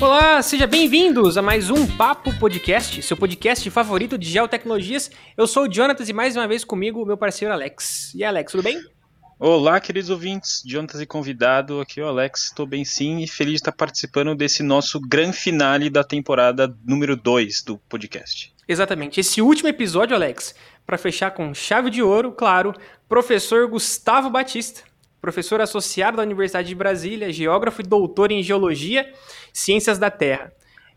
Olá, sejam bem-vindos a mais um Papo Podcast, seu podcast favorito de geotecnologias. Eu sou o Jonatas e mais uma vez comigo meu parceiro Alex. E aí, Alex, tudo bem? Olá, queridos ouvintes, Jonatas e convidado, aqui é o Alex, estou bem sim e feliz de estar participando desse nosso grande finale da temporada número 2 do podcast. Exatamente, esse último episódio, Alex, para fechar com chave de ouro, claro, professor Gustavo Batista, professor associado da Universidade de Brasília, geógrafo e doutor em geologia, ciências da Terra.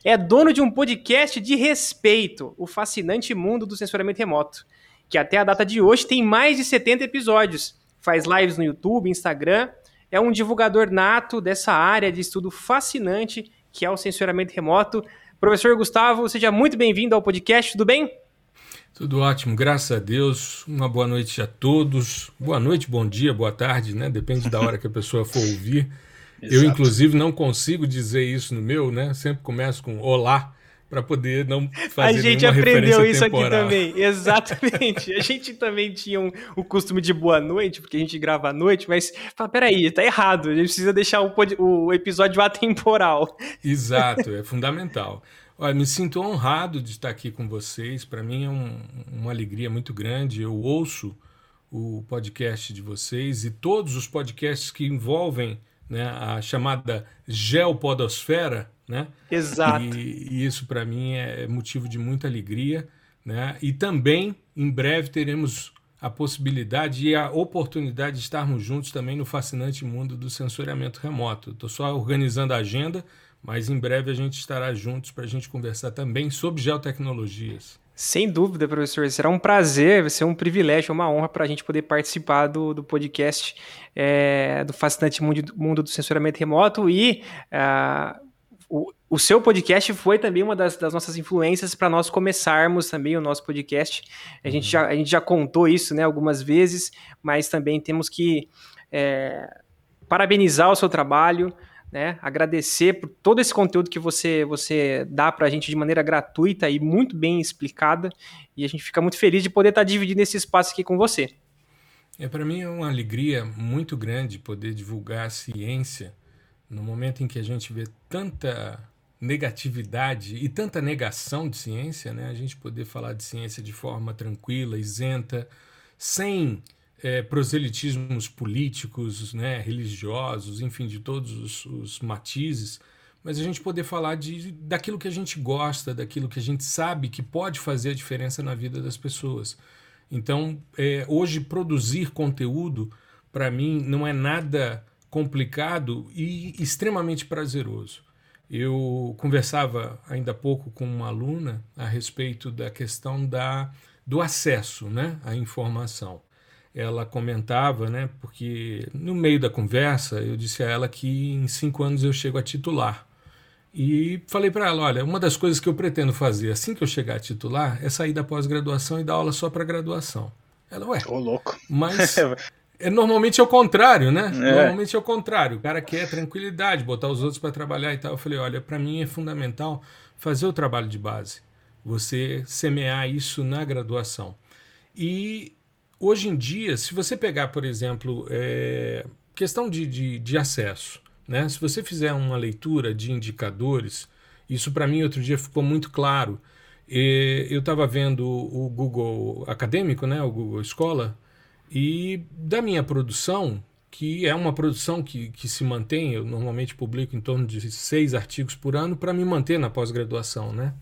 É dono de um podcast de respeito, o fascinante mundo do censuramento remoto, que até a data de hoje tem mais de 70 episódios faz lives no YouTube, Instagram, é um divulgador nato dessa área de estudo fascinante que é o censuramento remoto. Professor Gustavo, seja muito bem-vindo ao podcast, tudo bem? Tudo ótimo, graças a Deus. Uma boa noite a todos. Boa noite, bom dia, boa tarde, né? Depende da hora que a pessoa for ouvir. Eu, inclusive, não consigo dizer isso no meu, né? Sempre começo com olá para poder não fazer A gente aprendeu isso temporal. aqui também, exatamente. a gente também tinha um, o costume de boa noite, porque a gente grava à noite, mas fala, peraí, tá errado, a gente precisa deixar o, o episódio atemporal. Exato, é fundamental. Olha, me sinto honrado de estar aqui com vocês, para mim é um, uma alegria muito grande, eu ouço o podcast de vocês e todos os podcasts que envolvem né, a chamada geopodosfera, né? Exato. E, e isso para mim é motivo de muita alegria, né? E também em breve teremos a possibilidade e a oportunidade de estarmos juntos também no fascinante mundo do sensoriamento remoto. Estou só organizando a agenda, mas em breve a gente estará juntos para a gente conversar também sobre geotecnologias. Sem dúvida, professor. Será um prazer, vai ser um privilégio, uma honra para a gente poder participar do, do podcast é, do fascinante mundo, mundo do censuramento remoto e uh, o, o seu podcast foi também uma das, das nossas influências para nós começarmos também o nosso podcast. A, gente já, a gente já contou isso né, algumas vezes, mas também temos que é, parabenizar o seu trabalho, né, agradecer por todo esse conteúdo que você, você dá para a gente de maneira gratuita e muito bem explicada. E a gente fica muito feliz de poder estar tá dividindo esse espaço aqui com você. É, para mim é uma alegria muito grande poder divulgar a ciência no momento em que a gente vê tanta negatividade e tanta negação de ciência, né, a gente poder falar de ciência de forma tranquila, isenta, sem é, proselitismos políticos, né, religiosos, enfim, de todos os, os, matizes, mas a gente poder falar de, daquilo que a gente gosta, daquilo que a gente sabe que pode fazer a diferença na vida das pessoas. Então, é, hoje, produzir conteúdo, para mim, não é nada complicado e extremamente prazeroso. Eu conversava ainda há pouco com uma aluna a respeito da questão da, do acesso né, à informação. Ela comentava, né, porque no meio da conversa eu disse a ela que em cinco anos eu chego a titular. E falei para ela: olha, uma das coisas que eu pretendo fazer assim que eu chegar a titular é sair da pós-graduação e dar aula só para graduação. Ela, ué, Ô, louco. mas É, normalmente é o contrário, né? É. Normalmente é o contrário. O cara quer tranquilidade, botar os outros para trabalhar e tal. Eu falei, olha, para mim é fundamental fazer o trabalho de base. Você semear isso na graduação. E hoje em dia, se você pegar, por exemplo, é, questão de, de, de acesso, né? Se você fizer uma leitura de indicadores, isso para mim outro dia ficou muito claro. E eu estava vendo o Google Acadêmico, né? O Google Escola e da minha produção, que é uma produção que, que se mantém, eu normalmente publico em torno de seis artigos por ano para me manter na pós-graduação, né?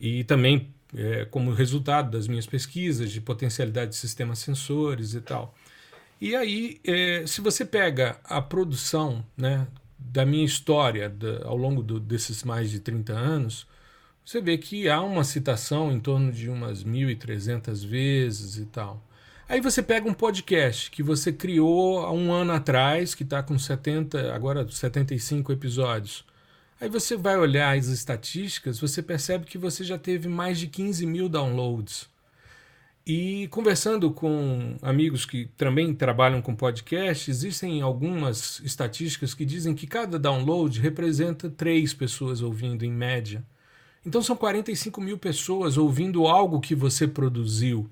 E também é, como resultado das minhas pesquisas de potencialidade de sistemas sensores e tal. E aí, é, se você pega a produção né, da minha história da, ao longo do, desses mais de 30 anos, você vê que há uma citação em torno de umas 1.300 vezes e tal. Aí você pega um podcast que você criou há um ano atrás, que está com 70, agora 75 episódios. Aí você vai olhar as estatísticas, você percebe que você já teve mais de 15 mil downloads. E conversando com amigos que também trabalham com podcast, existem algumas estatísticas que dizem que cada download representa três pessoas ouvindo em média. Então são 45 mil pessoas ouvindo algo que você produziu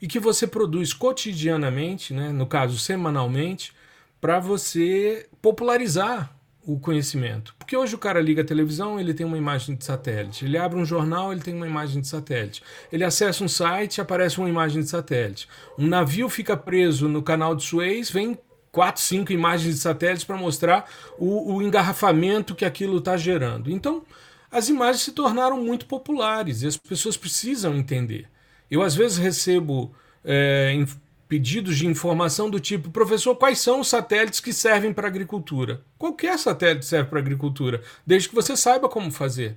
e que você produz cotidianamente, né, no caso semanalmente, para você popularizar o conhecimento. Porque hoje o cara liga a televisão, ele tem uma imagem de satélite. Ele abre um jornal, ele tem uma imagem de satélite. Ele acessa um site, aparece uma imagem de satélite. Um navio fica preso no canal de Suez, vem quatro, cinco imagens de satélites para mostrar o, o engarrafamento que aquilo está gerando. Então, as imagens se tornaram muito populares e as pessoas precisam entender. Eu, às vezes, recebo é, pedidos de informação do tipo: professor, quais são os satélites que servem para a agricultura? Qualquer satélite serve para a agricultura, desde que você saiba como fazer.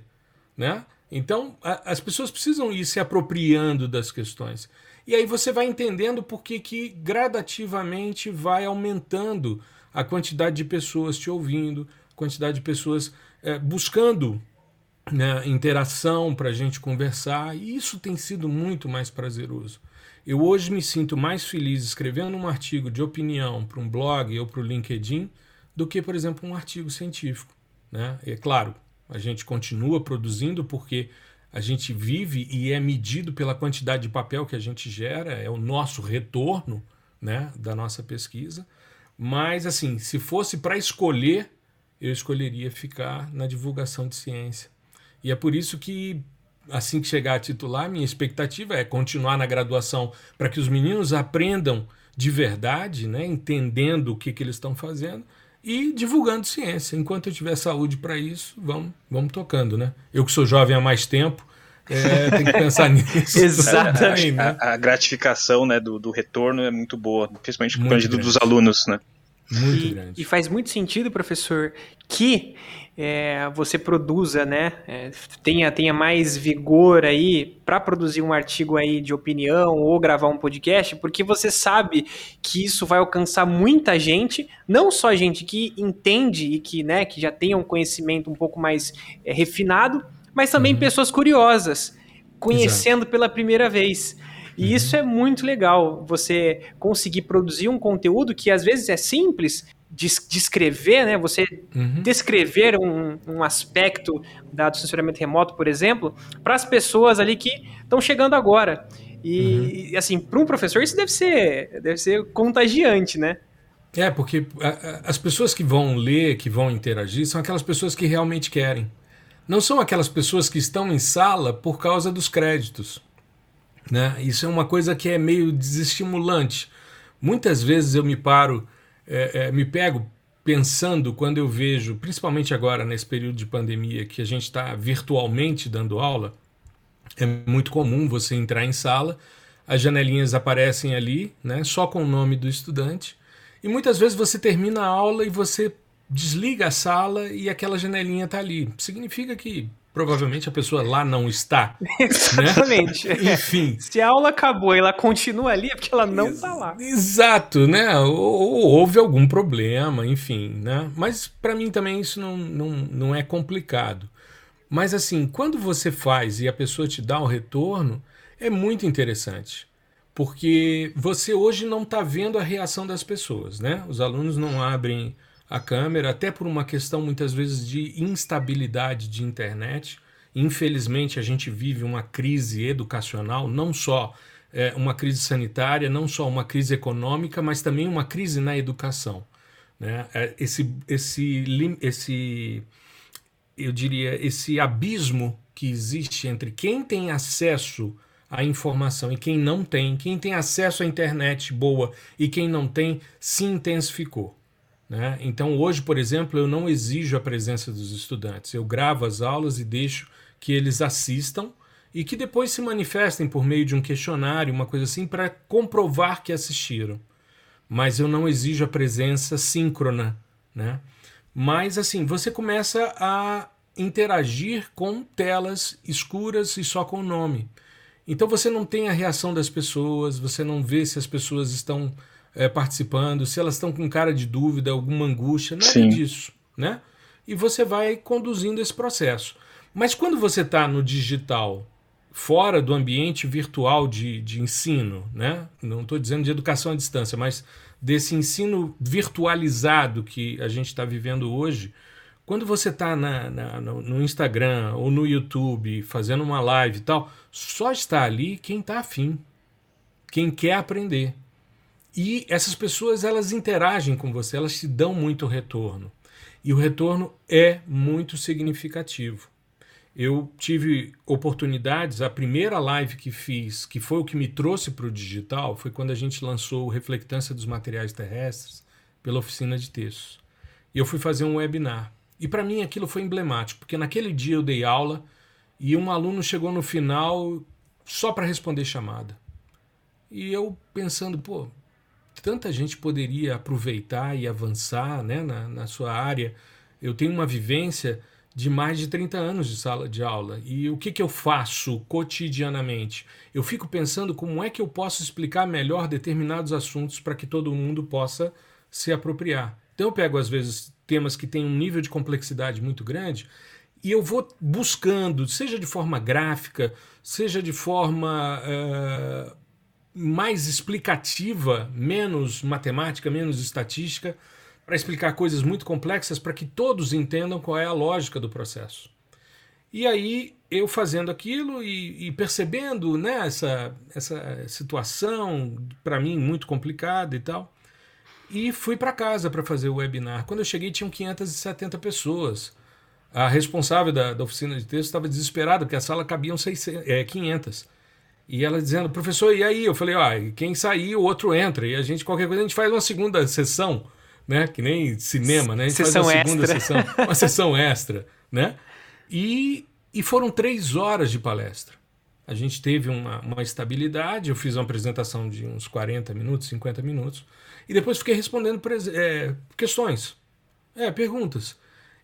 Né? Então, a, as pessoas precisam ir se apropriando das questões. E aí você vai entendendo por que, que gradativamente vai aumentando a quantidade de pessoas te ouvindo, a quantidade de pessoas é, buscando né, interação para a gente conversar, e isso tem sido muito mais prazeroso. Eu hoje me sinto mais feliz escrevendo um artigo de opinião para um blog ou para o LinkedIn do que, por exemplo, um artigo científico. Né? É claro, a gente continua produzindo porque a gente vive e é medido pela quantidade de papel que a gente gera, é o nosso retorno né, da nossa pesquisa. Mas, assim, se fosse para escolher, eu escolheria ficar na divulgação de ciência. E é por isso que assim que chegar a titular, minha expectativa é continuar na graduação para que os meninos aprendam de verdade, né, entendendo o que, que eles estão fazendo e divulgando ciência. Enquanto eu tiver saúde para isso, vamos, vamos tocando. Né? Eu que sou jovem há mais tempo, é, tem que pensar nisso. Exatamente. Né? A, a, gratificação né, do, do retorno é muito boa, principalmente com dos alunos. Né? Muito e, grande. E faz muito sentido, professor, que é, você produza, né, é, tenha, tenha mais vigor aí para produzir um artigo aí de opinião ou gravar um podcast, porque você sabe que isso vai alcançar muita gente, não só gente que entende e que, né, que já tenha um conhecimento um pouco mais é, refinado, mas também uhum. pessoas curiosas, conhecendo Exato. pela primeira vez. E uhum. isso é muito legal, você conseguir produzir um conteúdo que às vezes é simples, descrever, né? Você uhum. descrever um, um aspecto da, do censuramento remoto, por exemplo, para as pessoas ali que estão chegando agora. E, uhum. assim, para um professor isso deve ser, deve ser contagiante, né? É, porque as pessoas que vão ler, que vão interagir, são aquelas pessoas que realmente querem. Não são aquelas pessoas que estão em sala por causa dos créditos. Né? Isso é uma coisa que é meio desestimulante. Muitas vezes eu me paro é, é, me pego pensando quando eu vejo, principalmente agora nesse período de pandemia, que a gente está virtualmente dando aula, é muito comum você entrar em sala, as janelinhas aparecem ali, né, só com o nome do estudante, e muitas vezes você termina a aula e você desliga a sala e aquela janelinha está ali. Significa que provavelmente a pessoa lá não está. Exatamente. Né? Enfim. Se a aula acabou e ela continua ali, é porque ela não está lá. Exato, né? Ou, ou, houve algum problema, enfim, né? Mas para mim também isso não, não, não é complicado. Mas assim, quando você faz e a pessoa te dá o retorno, é muito interessante. Porque você hoje não está vendo a reação das pessoas, né? Os alunos não abrem a câmera, até por uma questão muitas vezes de instabilidade de internet. Infelizmente, a gente vive uma crise educacional, não só é, uma crise sanitária, não só uma crise econômica, mas também uma crise na educação. Né? É, esse, esse, esse, eu diria, esse abismo que existe entre quem tem acesso à informação e quem não tem, quem tem acesso à internet boa e quem não tem, se intensificou. Né? Então, hoje, por exemplo, eu não exijo a presença dos estudantes. Eu gravo as aulas e deixo que eles assistam e que depois se manifestem por meio de um questionário, uma coisa assim, para comprovar que assistiram. Mas eu não exijo a presença síncrona. Né? Mas, assim, você começa a interagir com telas escuras e só com o nome. Então você não tem a reação das pessoas, você não vê se as pessoas estão é, participando, se elas estão com cara de dúvida, alguma angústia, nada Sim. disso, né? E você vai conduzindo esse processo. Mas quando você está no digital, fora do ambiente virtual de, de ensino, né? Não estou dizendo de educação à distância, mas desse ensino virtualizado que a gente está vivendo hoje, Quando você está no Instagram ou no YouTube fazendo uma live e tal, só está ali quem está afim, quem quer aprender. E essas pessoas elas interagem com você, elas te dão muito retorno. E o retorno é muito significativo. Eu tive oportunidades, a primeira live que fiz, que foi o que me trouxe para o digital, foi quando a gente lançou Reflectância dos Materiais Terrestres pela oficina de textos. E eu fui fazer um webinar. E para mim aquilo foi emblemático, porque naquele dia eu dei aula e um aluno chegou no final só para responder chamada. E eu pensando, pô, tanta gente poderia aproveitar e avançar né, na, na sua área. Eu tenho uma vivência de mais de 30 anos de sala de aula. E o que, que eu faço cotidianamente? Eu fico pensando como é que eu posso explicar melhor determinados assuntos para que todo mundo possa se apropriar. Então eu pego, às vezes, temas que têm um nível de complexidade muito grande e eu vou buscando, seja de forma gráfica, seja de forma uh, mais explicativa, menos matemática, menos estatística, para explicar coisas muito complexas para que todos entendam qual é a lógica do processo. E aí eu fazendo aquilo e, e percebendo né, essa, essa situação, para mim, muito complicada e tal, e fui para casa para fazer o webinar. Quando eu cheguei, tinham 570 pessoas. A responsável da, da oficina de texto estava desesperada, porque a sala cabiam 600, é, 500. E ela dizendo, professor, e aí? Eu falei, ó, ah, quem sair, o outro entra. E a gente, qualquer coisa, a gente faz uma segunda sessão né? Que nem cinema, né? A gente sessão faz uma segunda extra. sessão, uma sessão extra, né? E, e foram três horas de palestra. A gente teve uma, uma estabilidade, eu fiz uma apresentação de uns 40 minutos, 50 minutos, e depois fiquei respondendo é, questões, é, perguntas.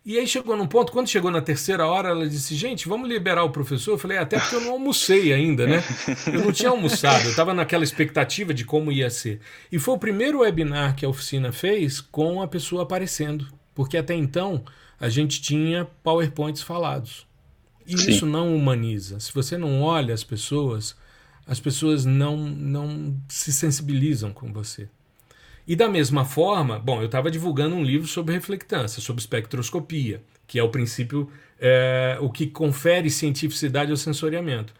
E aí chegou num ponto, quando chegou na terceira hora, ela disse: Gente, vamos liberar o professor. Eu falei: é, Até porque eu não almocei ainda, né? Eu não tinha almoçado, eu estava naquela expectativa de como ia ser. E foi o primeiro webinar que a oficina fez com a pessoa aparecendo, porque até então a gente tinha PowerPoints falados. E Sim. isso não humaniza. Se você não olha as pessoas, as pessoas não, não se sensibilizam com você. E da mesma forma, bom, eu estava divulgando um livro sobre reflectância, sobre espectroscopia, que é o princípio, é, o que confere cientificidade ao sensoriamento.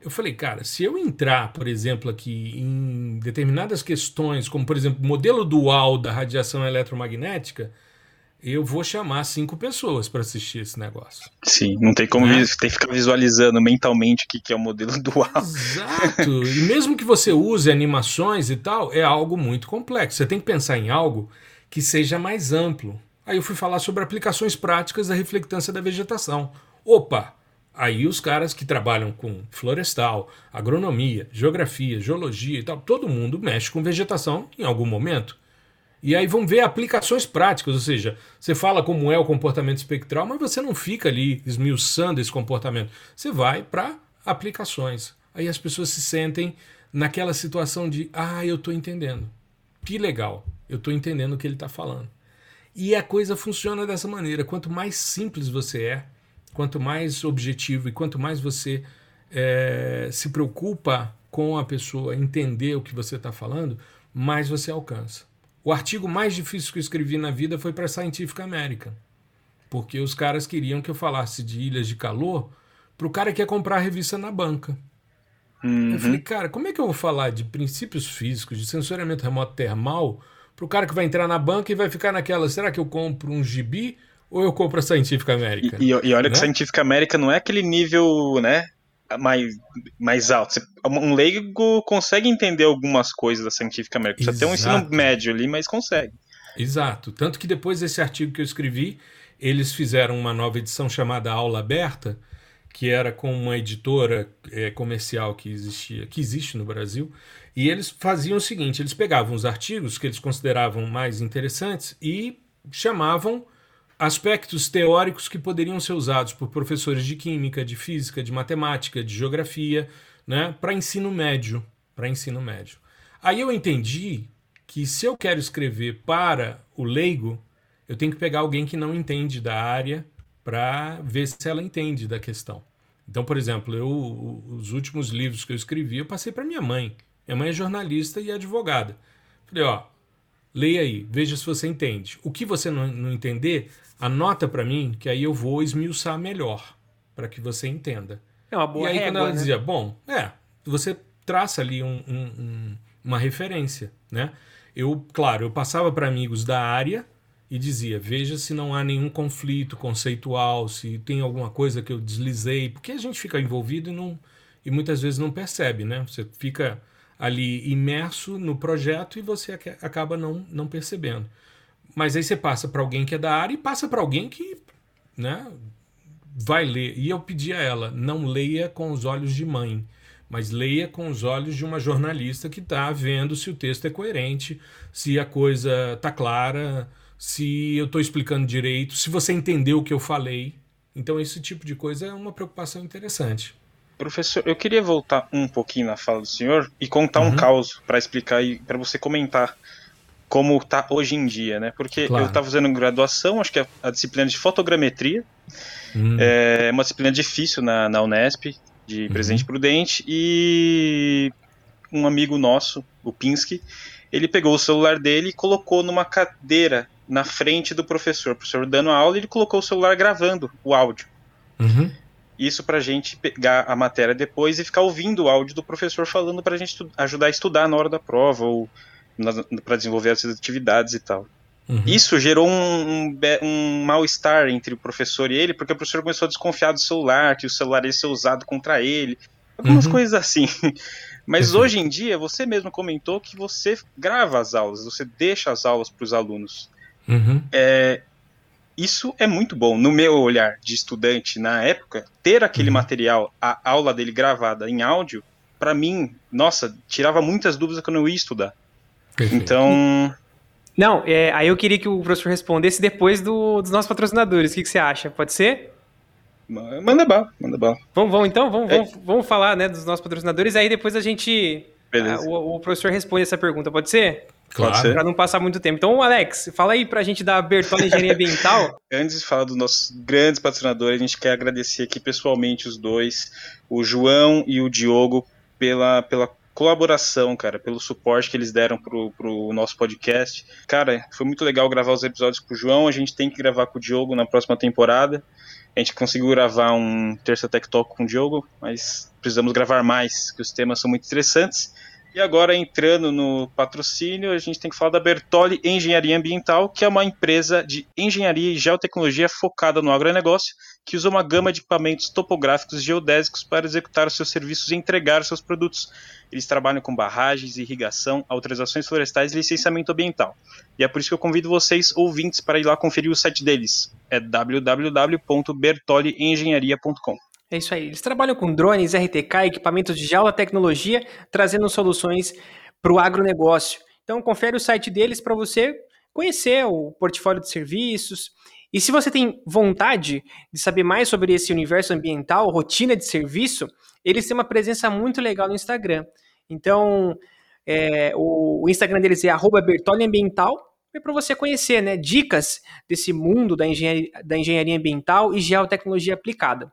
Eu falei, cara, se eu entrar, por exemplo, aqui em determinadas questões, como por exemplo, modelo dual da radiação eletromagnética, eu vou chamar cinco pessoas para assistir esse negócio. Sim, não tem como né? tem que ficar visualizando mentalmente o que, que é o modelo dual. Exato. e mesmo que você use animações e tal, é algo muito complexo. Você tem que pensar em algo que seja mais amplo. Aí eu fui falar sobre aplicações práticas da reflectância da vegetação. Opa! Aí os caras que trabalham com florestal, agronomia, geografia, geologia e tal, todo mundo mexe com vegetação em algum momento. E aí vão ver aplicações práticas, ou seja, você fala como é o comportamento espectral, mas você não fica ali esmiuçando esse comportamento. Você vai para aplicações. Aí as pessoas se sentem naquela situação de, ah, eu estou entendendo. Que legal, eu estou entendendo o que ele está falando. E a coisa funciona dessa maneira. Quanto mais simples você é, quanto mais objetivo e quanto mais você é, se preocupa com a pessoa entender o que você está falando, mais você alcança. O artigo mais difícil que eu escrevi na vida foi para Scientific American, porque os caras queriam que eu falasse de ilhas de calor para o cara que ia comprar a revista na banca. Uhum. Eu falei, cara, como é que eu vou falar de princípios físicos, de sensoriamento remoto termal, para o cara que vai entrar na banca e vai ficar naquela, será que eu compro um gibi ou eu compro a Scientific American? E, e, e olha né? que Scientific American não é aquele nível, né, mais, mais alto. Um leigo consegue entender algumas coisas da científica American. Precisa ter um ensino médio ali, mas consegue. Exato. Tanto que depois desse artigo que eu escrevi, eles fizeram uma nova edição chamada Aula Aberta, que era com uma editora é, comercial que existia, que existe no Brasil, e eles faziam o seguinte: eles pegavam os artigos que eles consideravam mais interessantes e chamavam aspectos teóricos que poderiam ser usados por professores de química, de física, de matemática, de geografia, né, para ensino médio, para ensino médio. Aí eu entendi que se eu quero escrever para o leigo, eu tenho que pegar alguém que não entende da área para ver se ela entende da questão. Então, por exemplo, eu os últimos livros que eu escrevi, eu passei para minha mãe. Minha mãe é jornalista e advogada. Falei, ó, Leia aí, veja se você entende. O que você não, não entender, anota para mim, que aí eu vou esmiuçar melhor, para que você entenda. É uma boa E aí, régua, quando ela né? dizia, bom, é, você traça ali um- um- um- uma referência, né? Eu, claro, eu passava para amigos da área e dizia, veja se não há nenhum conflito conceitual, se tem alguma coisa que eu deslizei, porque a gente fica envolvido e, não, e muitas vezes não percebe, né? Você fica ali imerso no projeto e você aca- acaba não, não percebendo. Mas aí você passa para alguém que é da área e passa para alguém que, né, vai ler. E eu pedi a ela, não leia com os olhos de mãe, mas leia com os olhos de uma jornalista que está vendo se o texto é coerente, se a coisa tá clara, se eu estou explicando direito, se você entendeu o que eu falei. Então esse tipo de coisa é uma preocupação interessante. Professor, eu queria voltar um pouquinho na fala do senhor e contar um Uhum. caos para explicar e para você comentar como tá hoje em dia, né? Porque Claro. eu estava fazendo graduação, acho que é a disciplina de fotogrametria, Hum, é uma disciplina difícil na, na Unesp, de Presidente Prudente, e um amigo nosso, o Pinsky, ele pegou o celular dele e colocou numa cadeira na frente do professor. O professor dando a aula, ele colocou o celular gravando o áudio. uhum, Isso pra gente pegar a matéria depois e ficar ouvindo o áudio do professor falando pra gente estu- ajudar a estudar na hora da prova ou para desenvolver as atividades e tal. uhum. Isso gerou um, um, um mal-estar entre o professor e ele, porque o professor começou a desconfiar do celular, que o celular ia ser usado contra ele, algumas Uhum. coisas assim. Mas Perfeito. hoje em dia, você mesmo comentou que você grava as aulas, você deixa as aulas para os alunos. Uhum. Isso é muito bom. No meu olhar de estudante na época, ter aquele Uhum. material, a aula dele gravada em áudio, pra mim, nossa, tirava muitas dúvidas quando eu ia estudar. Perfeito. Então, Não, é, aí eu queria que o professor respondesse depois do- dos nossos patrocinadores. O que, que você acha? Pode ser? ma- manda bala, manda bala. Vamos, vamos então? Vamos, É. vamos, vamos falar né, dos nossos patrocinadores. Aí depois a gente. Beleza. ah, o, o professor responde essa pergunta, pode ser? claro. pode ser. Pra não passar muito tempo. Então, Alex, fala aí pra gente da Bertola Engenharia Ambiental. Antes de falar dos nossos grandes patrocinadores, a gente quer agradecer aqui pessoalmente os dois, o João e o Diogo, pela, pela colaboração, cara, pelo suporte que eles deram pro, pro nosso podcast. Cara, foi muito legal gravar os episódios com o João, a gente tem que gravar com o Diogo na próxima temporada. A gente conseguiu gravar um Terça Tech Talk com o Diogo, mas precisamos gravar mais, que os temas são muito interessantes. E agora, entrando no patrocínio, a gente tem que falar da Bertoli Engenharia Ambiental, que é uma empresa de engenharia e geotecnologia focada no agronegócio, que usa uma gama de equipamentos topográficos e geodésicos para executar seus serviços e entregar seus produtos. Eles trabalham com barragens, irrigação, autorizações florestais e licenciamento ambiental. E é por isso que eu convido vocês, ouvintes, para ir lá conferir o site deles. É www.bertoliengenharia.com. É isso aí. Eles trabalham com drones, RTK, equipamentos de alta tecnologia, trazendo soluções para o agronegócio. Então, confere o site deles para você conhecer o portfólio de serviços. E se você tem vontade de saber mais sobre esse universo ambiental, rotina de serviço, eles têm uma presença muito legal no Instagram. Então, é, o, o Instagram deles é arroba Bertolli Ambiental, é para você conhecer né, dicas desse mundo da engenharia, da engenharia ambiental e geotecnologia aplicada.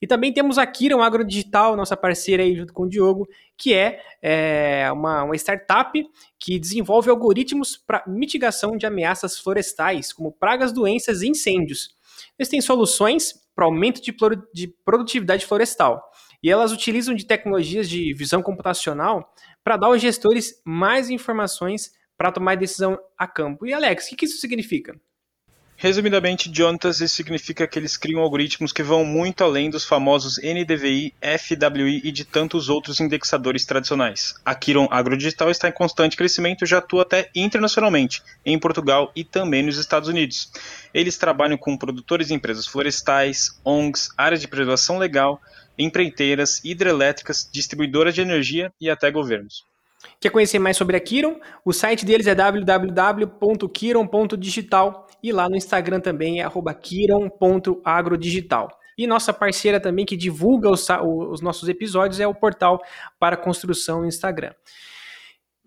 E também temos a Kiron Agrodigital, nossa parceira aí junto com o Diogo, que é, é uma, uma startup que desenvolve algoritmos para mitigação de ameaças florestais, como pragas, doenças e incêndios. Eles têm soluções para aumento de, de produtividade florestal. E elas utilizam de tecnologias de visão computacional para dar aos gestores mais informações para tomar decisão a campo. E Alex, o que isso significa? Resumidamente, Jonatas, isso significa que eles criam algoritmos que vão muito além dos famosos NDVI, FWI e de tantos outros indexadores tradicionais. A Kiron Agrodigital está em constante crescimento e já atua até internacionalmente, em Portugal e também nos Estados Unidos. Eles trabalham com produtores e empresas florestais, ONGs, áreas de preservação legal, empreiteiras, hidrelétricas, distribuidoras de energia e até governos. Quer conhecer mais sobre a Kiron? O site deles é www.kiron.digital e lá no Instagram também é kiron.agrodigital. E nossa parceira também que divulga os, os, nossos episódios é o portal para construção no Instagram.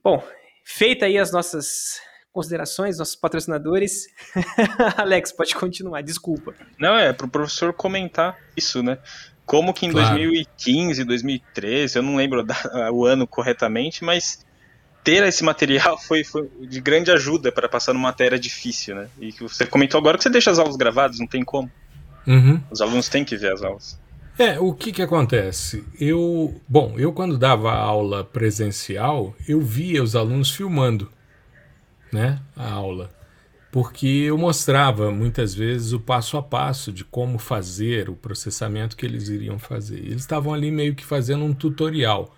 Bom, feita aí as nossas considerações, nossos patrocinadores. Alex, pode continuar, desculpa. Não, é para o professor comentar isso, né? Como que em claro. 2015, 2013, eu não lembro o ano corretamente, mas ter esse material foi, foi de grande ajuda para passar numa matéria difícil, né? E que você comentou agora que você deixa as aulas gravadas, não tem como. Uhum. Os alunos têm que ver as aulas. É, o que que acontece? Eu, bom, eu quando dava aula presencial, eu via os alunos filmando, né, a aula, porque eu mostrava muitas vezes o passo a passo de como fazer o processamento que eles iriam fazer. Eles estavam ali meio que fazendo um tutorial.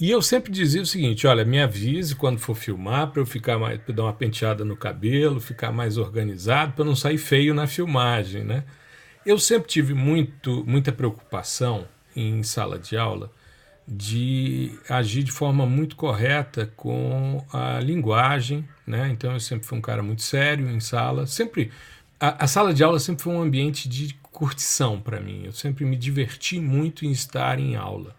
E eu sempre dizia o seguinte: olha, me avise quando for filmar para eu ficar mais, pra dar uma penteada no cabelo, ficar mais organizado, para não sair feio na filmagem, né? Eu sempre tive muito, muita preocupação em sala de aula de agir de forma muito correta com a linguagem, né? Então eu sempre fui um cara muito sério em sala, sempre a, a sala de aula sempre foi um ambiente de curtição para mim. Eu sempre me diverti muito em estar em aula,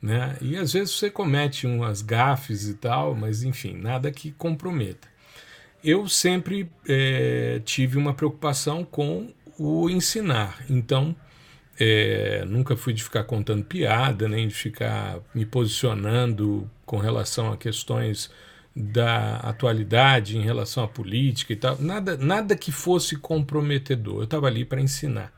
né? E às vezes você comete umas gafes e tal, mas enfim, nada que comprometa. Eu sempre é, tive uma preocupação com o ensinar. Então, é, nunca fui de ficar contando piada, nem de ficar me posicionando com relação a questões da atualidade, em relação à política e tal. Nada, nada que fosse comprometedor. Eu estava ali para ensinar.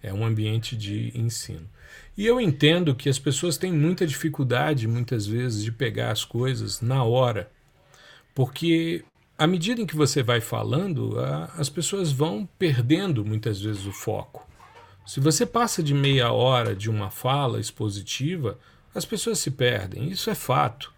É um ambiente de ensino. E eu entendo que as pessoas têm muita dificuldade, muitas vezes, de pegar as coisas na hora. Porque à medida em que você vai falando, a, as pessoas vão perdendo muitas vezes o foco. Se você passa de meia hora de uma fala expositiva, as pessoas se perdem. Isso é fato.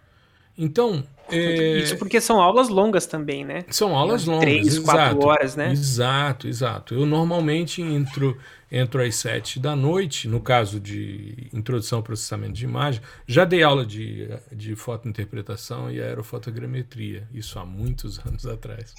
Então. É... Isso porque são aulas longas também, né? São aulas longas. Três, quatro horas, né? Exato, exato. Eu normalmente entro, entro às sete da noite, no caso de introdução ao processamento de imagem. Já dei aula de, de fotointerpretação e aerofotogrametria, isso há muitos anos atrás.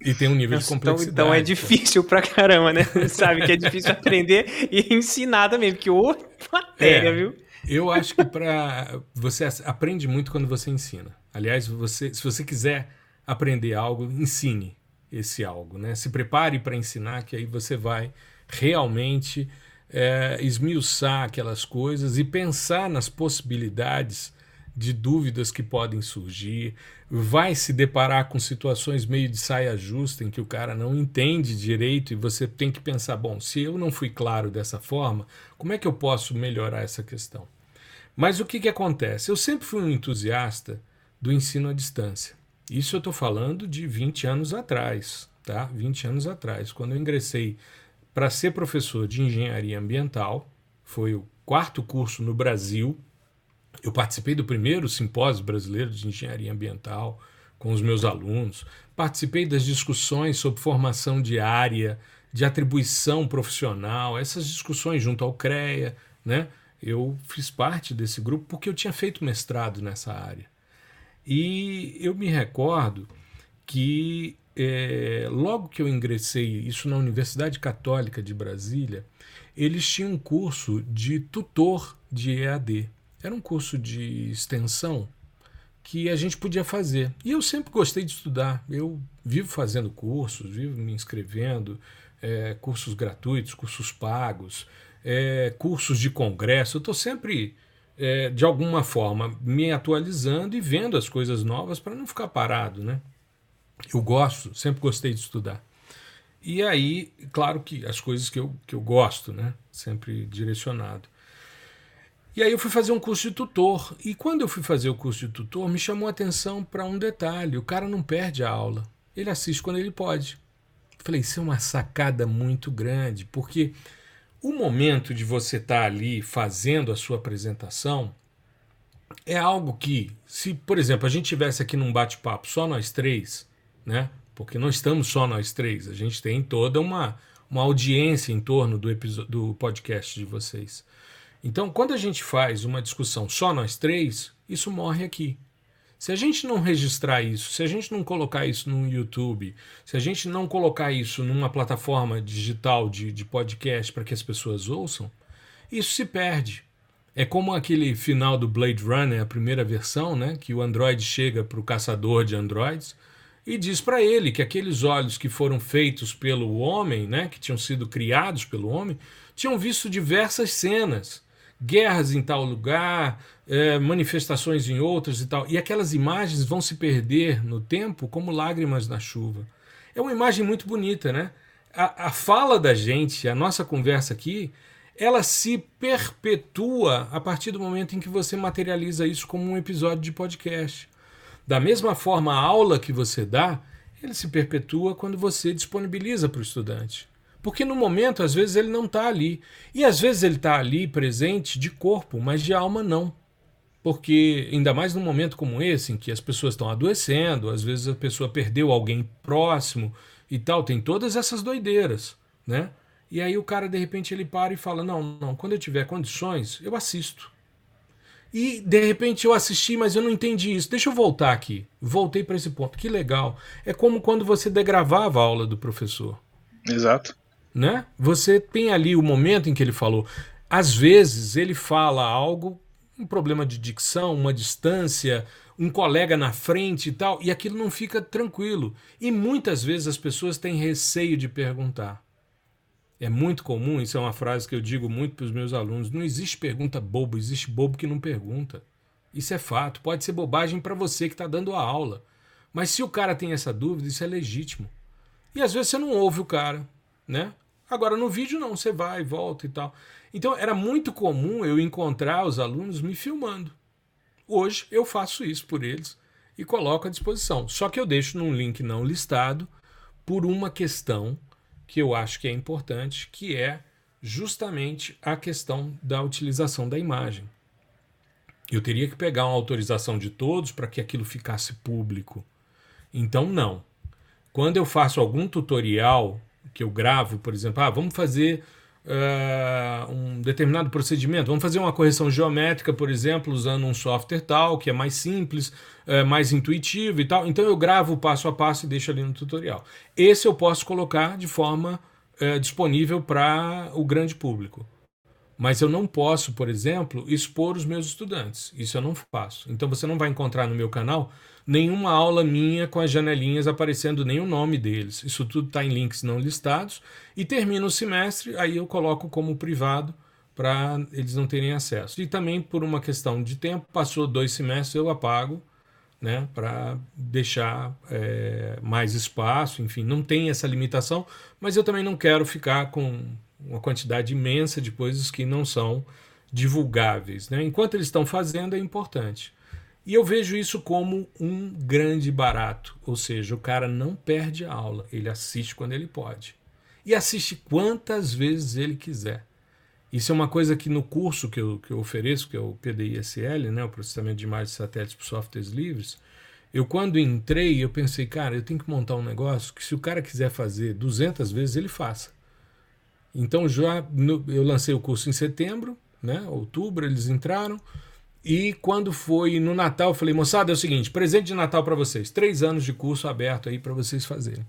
E tem um nível de complexidade. Então, então é difícil pra caramba, né? Sabe que é difícil aprender e ensinar também, porque ô matéria, é, viu? Eu acho que para você aprende muito quando você ensina. Aliás, você, se você quiser aprender algo, ensine esse algo, né? Se prepare para ensinar, que aí você vai realmente é, esmiuçar aquelas coisas e pensar nas possibilidades de dúvidas que podem surgir, vai se deparar com situações meio de saia justa em que o cara não entende direito e você tem que pensar, bom, se eu não fui claro dessa forma, como é que eu posso melhorar essa questão? Mas o que, que acontece? Eu sempre fui um entusiasta do ensino à distância. Isso eu estou falando de 20 anos atrás, tá? 20 anos atrás, quando eu ingressei para ser professor de engenharia ambiental, foi o quarto curso no Brasil. Eu participei do primeiro simpósio brasileiro de engenharia ambiental com os meus alunos, participei das discussões sobre formação de área, de atribuição profissional, essas discussões junto ao CREA, né? Eu fiz parte desse grupo porque eu tinha feito mestrado nessa área. E eu me recordo que é, logo que eu ingressei, isso na Universidade Católica de Brasília, eles tinham um curso de tutor de EAD. Era um curso de extensão que a gente podia fazer. E eu sempre gostei de estudar. Eu vivo fazendo cursos, vivo me inscrevendo, é, cursos gratuitos, cursos pagos é, cursos de congresso, eu estou sempre, é, de alguma forma, me atualizando e vendo as coisas novas para não ficar parado, né? Eu gosto, sempre gostei de estudar. E aí, claro que as coisas que eu, que eu gosto, né? Sempre direcionado. E aí eu fui fazer um curso de tutor. E quando eu fui fazer o curso de tutor, me chamou a atenção para um detalhe: o cara não perde a aula. Ele assiste quando ele pode. Falei, isso é uma sacada muito grande, porque o momento de você estar tá ali fazendo a sua apresentação é algo que, se, por exemplo, a gente tivesse aqui num bate-papo só nós três, né? Porque não estamos só nós três, a gente tem toda uma, uma audiência em torno do, do podcast de vocês. Então, quando a gente faz uma discussão só nós três, isso morre aqui. Se a gente não registrar isso, se a gente não colocar isso no YouTube, se a gente não colocar isso numa plataforma digital de, de podcast para que as pessoas ouçam, isso se perde. É como aquele final do Blade Runner, a primeira versão, né, que o Android chega para o caçador de androids e diz para ele que aqueles olhos que foram feitos pelo homem, né, que tinham sido criados pelo homem, tinham visto diversas cenas guerras em tal lugar, é, manifestações em outros e tal. E aquelas imagens vão se perder no tempo como lágrimas na chuva. É uma imagem muito bonita, né? A, a fala da gente, a nossa conversa aqui, ela se perpetua a partir do momento em que você materializa isso como um episódio de podcast. Da mesma forma, a aula que você dá, ele se perpetua quando você disponibiliza para o estudante. Porque no momento, às vezes, ele não está ali. E às vezes ele está ali presente de corpo, mas de alma não. Porque, ainda mais num momento como esse, em que as pessoas estão adoecendo, às vezes a pessoa perdeu alguém próximo e tal, tem todas essas doideiras, né? E aí o cara, de repente, ele para e fala: Não, não, quando eu tiver condições, eu assisto. E de repente eu assisti, mas eu não entendi isso. Deixa eu voltar aqui. Voltei para esse ponto. Que legal. É como quando você degravava a aula do professor. Exato né? Você tem ali o momento em que ele falou. Às vezes ele fala algo, um problema de dicção, uma distância, um colega na frente e tal, e aquilo não fica tranquilo. E muitas vezes as pessoas têm receio de perguntar. É muito comum, isso é uma frase que eu digo muito para os meus alunos: não existe pergunta bobo, existe bobo que não pergunta. Isso é fato. Pode ser bobagem para você que está dando a aula. Mas se o cara tem essa dúvida, isso é legítimo. E às vezes você não ouve o cara, né? Agora no vídeo não, você vai volta e tal. Então era muito comum eu encontrar os alunos me filmando. Hoje eu faço isso por eles e coloco à disposição. Só que eu deixo num link não listado por uma questão que eu acho que é importante, que é justamente a questão da utilização da imagem. Eu teria que pegar uma autorização de todos para que aquilo ficasse público. Então, não. Quando eu faço algum tutorial que eu gravo, por exemplo, ah, vamos fazer uh, um determinado procedimento, vamos fazer uma correção geométrica, por exemplo, usando um software tal, que é mais simples, uh, mais intuitivo e tal. Então eu gravo passo a passo e deixo ali no tutorial. Esse eu posso colocar de forma uh, disponível para o grande público. Mas eu não posso, por exemplo, expor os meus estudantes. Isso eu não faço. Então você não vai encontrar no meu canal nenhuma aula minha com as janelinhas aparecendo nem o nome deles. Isso tudo está em links não listados. E termina o semestre, aí eu coloco como privado para eles não terem acesso. E também por uma questão de tempo, passou dois semestres, eu apago, né, para deixar é, mais espaço, enfim, não tem essa limitação, mas eu também não quero ficar com uma quantidade imensa de coisas que não são divulgáveis. Né? Enquanto eles estão fazendo, é importante. E eu vejo isso como um grande barato, ou seja, o cara não perde a aula, ele assiste quando ele pode. E assiste quantas vezes ele quiser. Isso é uma coisa que no curso que eu, que eu ofereço, que é o PDISL, né, o processamento de imagens de satélites por softwares livres, eu quando entrei, eu pensei, cara, eu tenho que montar um negócio que se o cara quiser fazer 200 vezes, ele faça. Então já no, eu lancei o curso em setembro, né, outubro, eles entraram, e quando foi no Natal, eu falei, moçada, é o seguinte, presente de Natal para vocês, três anos de curso aberto aí para vocês fazerem.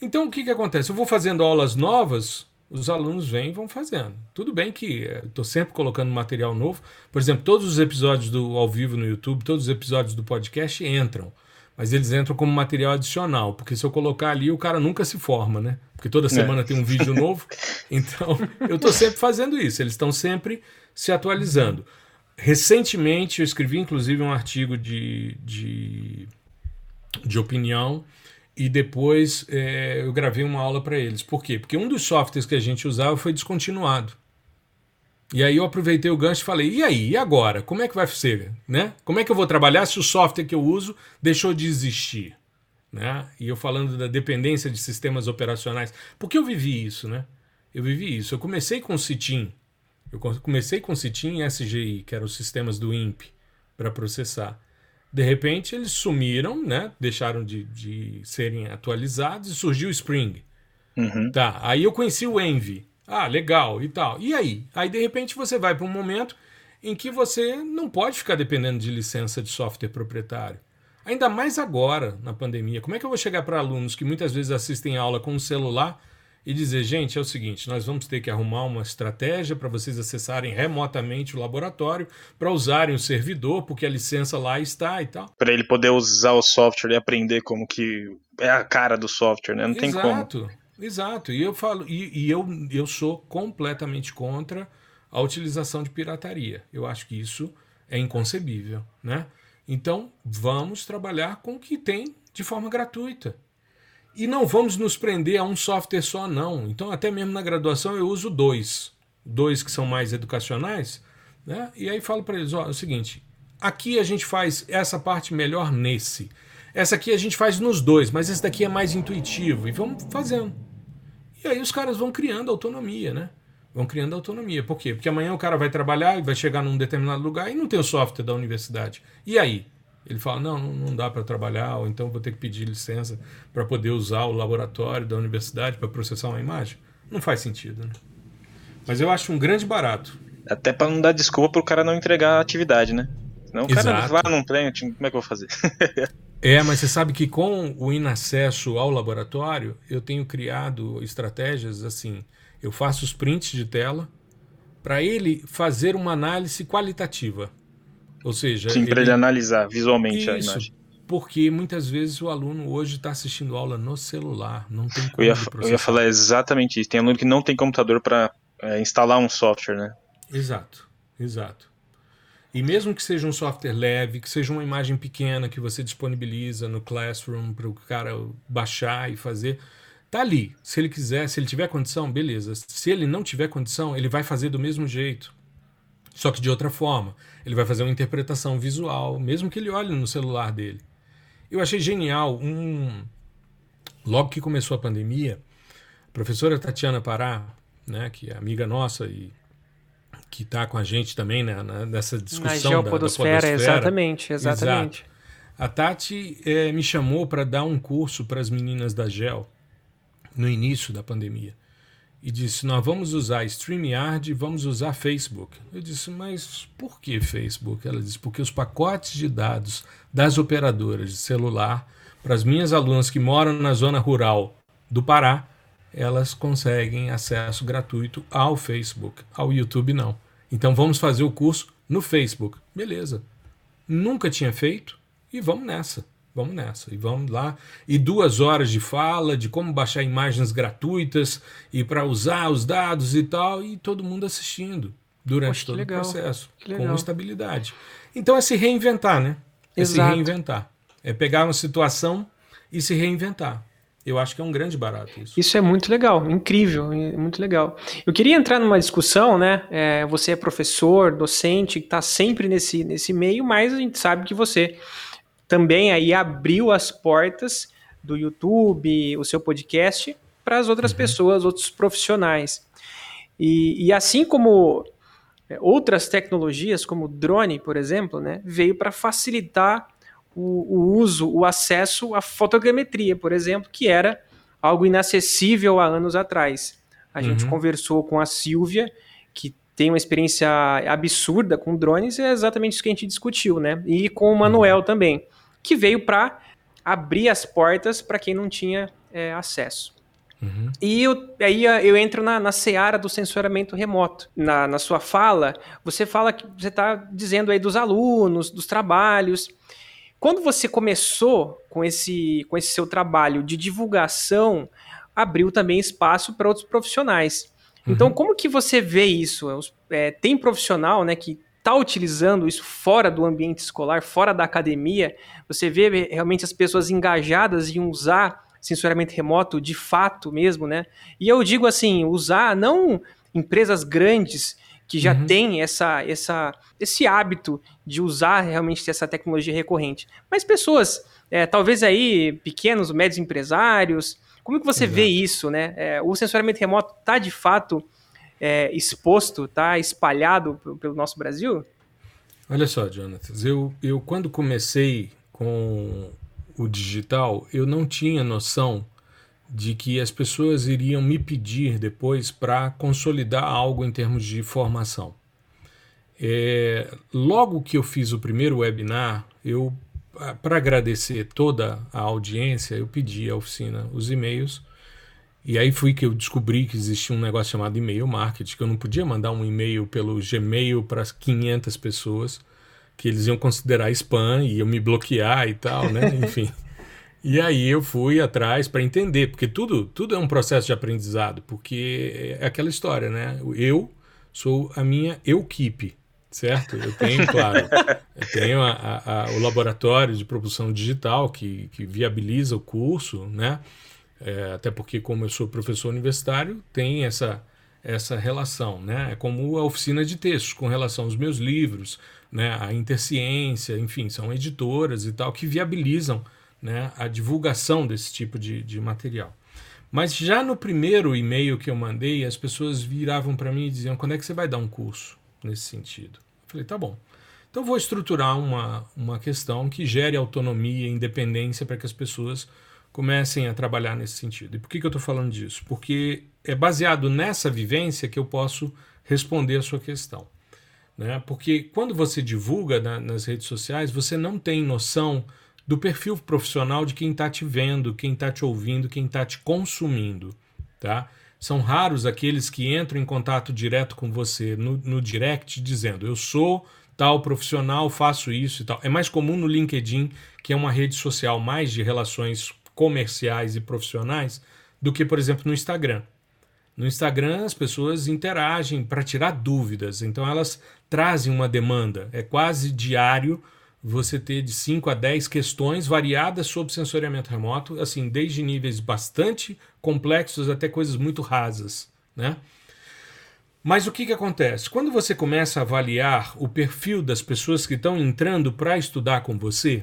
Então o que, que acontece? Eu vou fazendo aulas novas, os alunos vêm e vão fazendo. Tudo bem que estou sempre colocando material novo. Por exemplo, todos os episódios do ao vivo no YouTube, todos os episódios do podcast entram. Mas eles entram como material adicional, porque se eu colocar ali, o cara nunca se forma, né? Porque toda semana é. tem um vídeo novo. Então, eu estou sempre fazendo isso. Eles estão sempre se atualizando. Recentemente, eu escrevi inclusive um artigo de, de, de opinião e depois é, eu gravei uma aula para eles. Por quê? Porque um dos softwares que a gente usava foi descontinuado. E aí eu aproveitei o gancho e falei: e aí, e agora? Como é que vai ser? Né? Como é que eu vou trabalhar se o software que eu uso deixou de existir? Né? E eu falando da dependência de sistemas operacionais. Porque eu vivi isso, né? Eu vivi isso. Eu comecei com o Citim, eu comecei com Citim e SGI, que eram os sistemas do INPE, para processar. De repente eles sumiram, né? deixaram de, de serem atualizados e surgiu o Spring. Uhum. Tá, aí eu conheci o Envy. Ah, legal e tal. E aí? Aí de repente você vai para um momento em que você não pode ficar dependendo de licença de software proprietário. Ainda mais agora, na pandemia. Como é que eu vou chegar para alunos que muitas vezes assistem aula com um celular e dizer, gente, é o seguinte, nós vamos ter que arrumar uma estratégia para vocês acessarem remotamente o laboratório, para usarem o servidor, porque a licença lá está e tal. Para ele poder usar o software e aprender como que é a cara do software, né? Não tem exato, como. Exato. E eu falo, e, e eu, eu sou completamente contra a utilização de pirataria. Eu acho que isso é inconcebível, né? Então, vamos trabalhar com o que tem de forma gratuita. E não vamos nos prender a um software só, não. Então, até mesmo na graduação, eu uso dois. Dois que são mais educacionais. Né? E aí falo para eles: ó, é o seguinte, aqui a gente faz essa parte melhor nesse. Essa aqui a gente faz nos dois, mas esse daqui é mais intuitivo. E vamos fazendo. E aí os caras vão criando autonomia, né? Vão criando autonomia. Por quê? Porque amanhã o cara vai trabalhar e vai chegar num determinado lugar e não tem o software da universidade. E aí? Ele fala: não, não dá para trabalhar, ou então vou ter que pedir licença para poder usar o laboratório da universidade para processar uma imagem. Não faz sentido, né? Mas eu acho um grande barato. Até para não dar desculpa para o cara não entregar a atividade, né? Senão o cara Exato. lá não tem, como é que eu vou fazer? é, mas você sabe que com o inacesso ao laboratório, eu tenho criado estratégias assim. Eu faço os prints de tela para ele fazer uma análise qualitativa. Ou seja, Sim, para ele analisar visualmente Isso, a imagem. Porque muitas vezes o aluno hoje está assistindo aula no celular, não tem como eu ia, eu ia falar exatamente isso. Tem aluno que não tem computador para é, instalar um software, né? Exato, exato. E mesmo que seja um software leve, que seja uma imagem pequena que você disponibiliza no Classroom para o cara baixar e fazer, tá ali. Se ele quiser, se ele tiver condição, beleza. Se ele não tiver condição, ele vai fazer do mesmo jeito, só que de outra forma ele vai fazer uma interpretação visual, mesmo que ele olhe no celular dele. Eu achei genial um logo que começou a pandemia, a professora Tatiana Pará, né, que é amiga nossa e que está com a gente também né, nessa discussão Na da, da podosfera. exatamente, exatamente. Exato. A Tati é, me chamou para dar um curso para as meninas da Gel no início da pandemia e disse: Nós vamos usar StreamYard e vamos usar Facebook. Eu disse: Mas por que Facebook? Ela disse: Porque os pacotes de dados das operadoras de celular para as minhas alunas que moram na zona rural do Pará, elas conseguem acesso gratuito ao Facebook, ao YouTube não. Então vamos fazer o curso no Facebook. Beleza. Nunca tinha feito e vamos nessa vamos nessa. E vamos lá. E duas horas de fala de como baixar imagens gratuitas e para usar os dados e tal, e todo mundo assistindo durante Poxa, todo legal. o processo, com estabilidade. Então é se reinventar, né? É Exato. se reinventar. É pegar uma situação e se reinventar. Eu acho que é um grande barato isso. Isso é muito legal, incrível, muito legal. Eu queria entrar numa discussão, né? É, você é professor, docente, que está sempre nesse, nesse meio, mas a gente sabe que você também aí abriu as portas do YouTube, o seu podcast, para as outras uhum. pessoas, outros profissionais. E, e assim como é, outras tecnologias, como o drone, por exemplo, né, veio para facilitar o, o, uso, o acesso à fotogrametria, por exemplo, que era algo inacessível há anos atrás. A uhum. gente conversou com a Silvia, que tem uma experiência absurda com drones, é exatamente isso que a gente discutiu, né? E com o Manuel uhum. também que veio para abrir as portas para quem não tinha é, acesso. Uhum. E eu, aí eu entro na, na seara do censuramento remoto. Na, na sua fala, você fala que você está dizendo aí dos alunos, dos trabalhos. Quando você começou com esse, com esse seu trabalho de divulgação, abriu também espaço para outros profissionais. Então, uhum. como que você vê isso? É, tem profissional né, que está utilizando isso fora do ambiente escolar, fora da academia, você vê realmente as pessoas engajadas em usar censuramento remoto de fato mesmo, né? E eu digo assim, usar não empresas grandes que já uhum. têm essa, essa, esse hábito de usar realmente essa tecnologia recorrente, mas pessoas, é, talvez aí pequenos, médios empresários, como que você Exato. vê isso, né? É, o censuramento remoto está de fato é, exposto, tá espalhado pelo nosso Brasil? Olha só, Jonathan, eu, eu quando comecei com o digital, eu não tinha noção de que as pessoas iriam me pedir depois para consolidar algo em termos de formação. É, logo que eu fiz o primeiro webinar, eu para agradecer toda a audiência, eu pedi à oficina os e-mails e aí fui que eu descobri que existia um negócio chamado e-mail marketing, que eu não podia mandar um e-mail pelo Gmail para 500 pessoas, que eles iam considerar spam e iam me bloquear e tal, né? Enfim. E aí eu fui atrás para entender, porque tudo, tudo é um processo de aprendizado, porque é aquela história, né? Eu sou a minha equipe, certo? Eu tenho, claro, eu tenho a, a, a, o laboratório de propulsão digital que, que viabiliza o curso, né? É, até porque, como eu sou professor universitário, tem essa, essa relação, né? É como a oficina de textos com relação aos meus livros, né? A Interciência, enfim, são editoras e tal que viabilizam né, a divulgação desse tipo de, de material. Mas já no primeiro e-mail que eu mandei, as pessoas viravam para mim e diziam: quando é que você vai dar um curso nesse sentido? Eu falei: tá bom. Então vou estruturar uma, uma questão que gere autonomia e independência para que as pessoas comecem a trabalhar nesse sentido. E por que, que eu estou falando disso? Porque é baseado nessa vivência que eu posso responder a sua questão. Né? Porque quando você divulga na, nas redes sociais, você não tem noção do perfil profissional de quem está te vendo, quem está te ouvindo, quem está te consumindo. Tá? São raros aqueles que entram em contato direto com você no, no direct dizendo eu sou tal profissional, faço isso e tal. É mais comum no LinkedIn, que é uma rede social mais de relações comerciais e profissionais do que, por exemplo, no Instagram. No Instagram, as pessoas interagem para tirar dúvidas, então elas trazem uma demanda. É quase diário você ter de 5 a 10 questões variadas sobre sensoriamento remoto, assim, desde níveis bastante complexos até coisas muito rasas, né? Mas o que, que acontece? Quando você começa a avaliar o perfil das pessoas que estão entrando para estudar com você,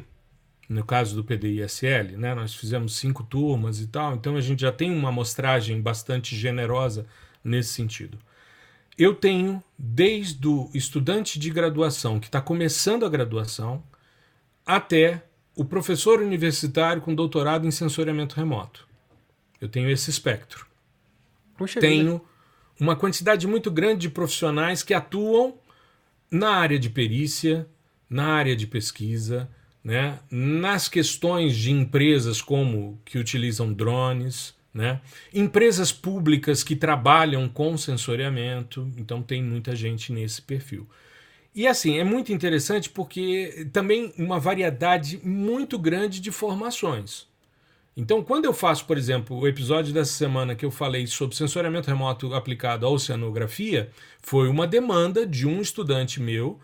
no caso do PDISL, né, nós fizemos cinco turmas e tal, então a gente já tem uma amostragem bastante generosa nesse sentido. Eu tenho desde o estudante de graduação que está começando a graduação até o professor universitário com doutorado em sensoriamento remoto. Eu tenho esse espectro. Puxa tenho vida. uma quantidade muito grande de profissionais que atuam na área de perícia, na área de pesquisa, né? nas questões de empresas como que utilizam drones, né? empresas públicas que trabalham com sensoriamento, então tem muita gente nesse perfil. E assim, é muito interessante porque também uma variedade muito grande de formações. Então, quando eu faço, por exemplo, o episódio dessa semana que eu falei sobre sensoriamento remoto aplicado à oceanografia, foi uma demanda de um estudante meu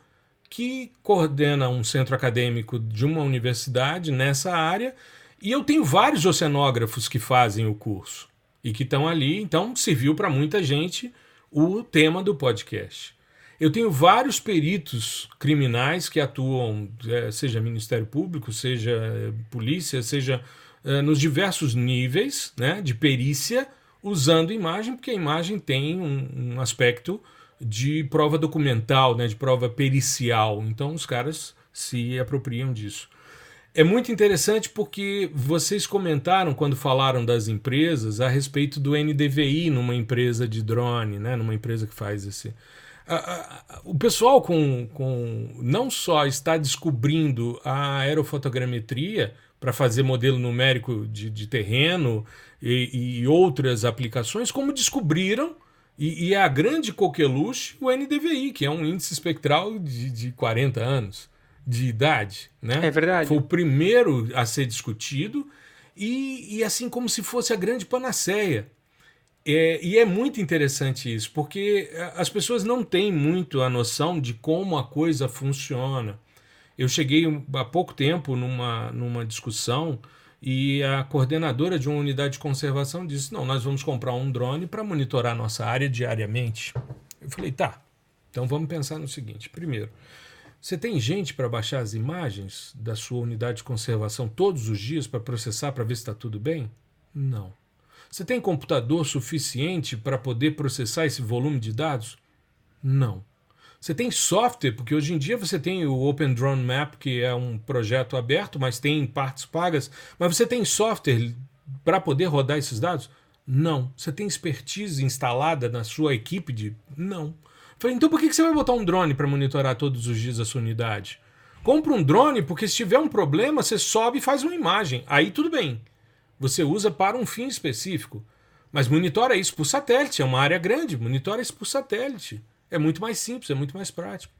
que coordena um centro acadêmico de uma universidade nessa área, e eu tenho vários oceanógrafos que fazem o curso e que estão ali, então serviu para muita gente o tema do podcast. Eu tenho vários peritos criminais que atuam, é, seja Ministério Público, seja é, polícia, seja é, nos diversos níveis né, de perícia, usando imagem, porque a imagem tem um, um aspecto de prova documental, né, de prova pericial. Então os caras se apropriam disso. É muito interessante porque vocês comentaram quando falaram das empresas a respeito do NDVI numa empresa de drone, né, numa empresa que faz esse. O pessoal com, com não só está descobrindo a aerofotogrametria para fazer modelo numérico de, de terreno e, e outras aplicações, como descobriram e, e é a grande coqueluche, o NDVI, que é um índice espectral de, de 40 anos de idade. Né? É verdade. Foi o primeiro a ser discutido e, e assim como se fosse a grande panaceia. É, e é muito interessante isso, porque é, as pessoas não têm muito a noção de como a coisa funciona. Eu cheguei há pouco tempo numa, numa discussão e a coordenadora de uma unidade de conservação disse: Não, nós vamos comprar um drone para monitorar nossa área diariamente. Eu falei: Tá, então vamos pensar no seguinte: primeiro, você tem gente para baixar as imagens da sua unidade de conservação todos os dias para processar para ver se está tudo bem? Não. Você tem computador suficiente para poder processar esse volume de dados? Não. Você tem software, porque hoje em dia você tem o Open Drone Map, que é um projeto aberto, mas tem partes pagas. Mas você tem software para poder rodar esses dados? Não. Você tem expertise instalada na sua equipe de. Não. Falei, então por que você vai botar um drone para monitorar todos os dias a sua unidade? Compra um drone, porque se tiver um problema, você sobe e faz uma imagem. Aí tudo bem. Você usa para um fim específico. Mas monitora isso por satélite, é uma área grande, monitora isso por satélite. É muito mais simples, é muito mais prático.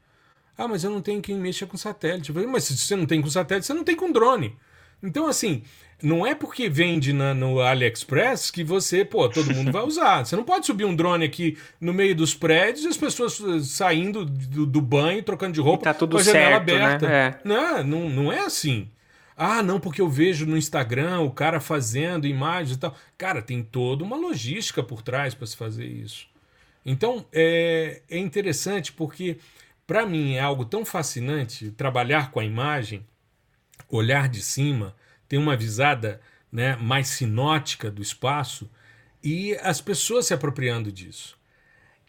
Ah, mas eu não tenho quem mexa com satélite. Falei, mas se você não tem com satélite, você não tem com drone. Então, assim, não é porque vende na, no AliExpress que você, pô, todo mundo vai usar. Você não pode subir um drone aqui no meio dos prédios e as pessoas eh, saindo do, do banho, trocando de roupa, e tá tudo com a janela certo, né? aberta. Né? É. Não, não, não é assim. Ah, não, porque eu vejo no Instagram o cara fazendo imagens e tal. Cara, tem toda uma logística por trás para se fazer isso. Então, é, é interessante porque, para mim, é algo tão fascinante trabalhar com a imagem, olhar de cima, ter uma visada né, mais sinótica do espaço e as pessoas se apropriando disso.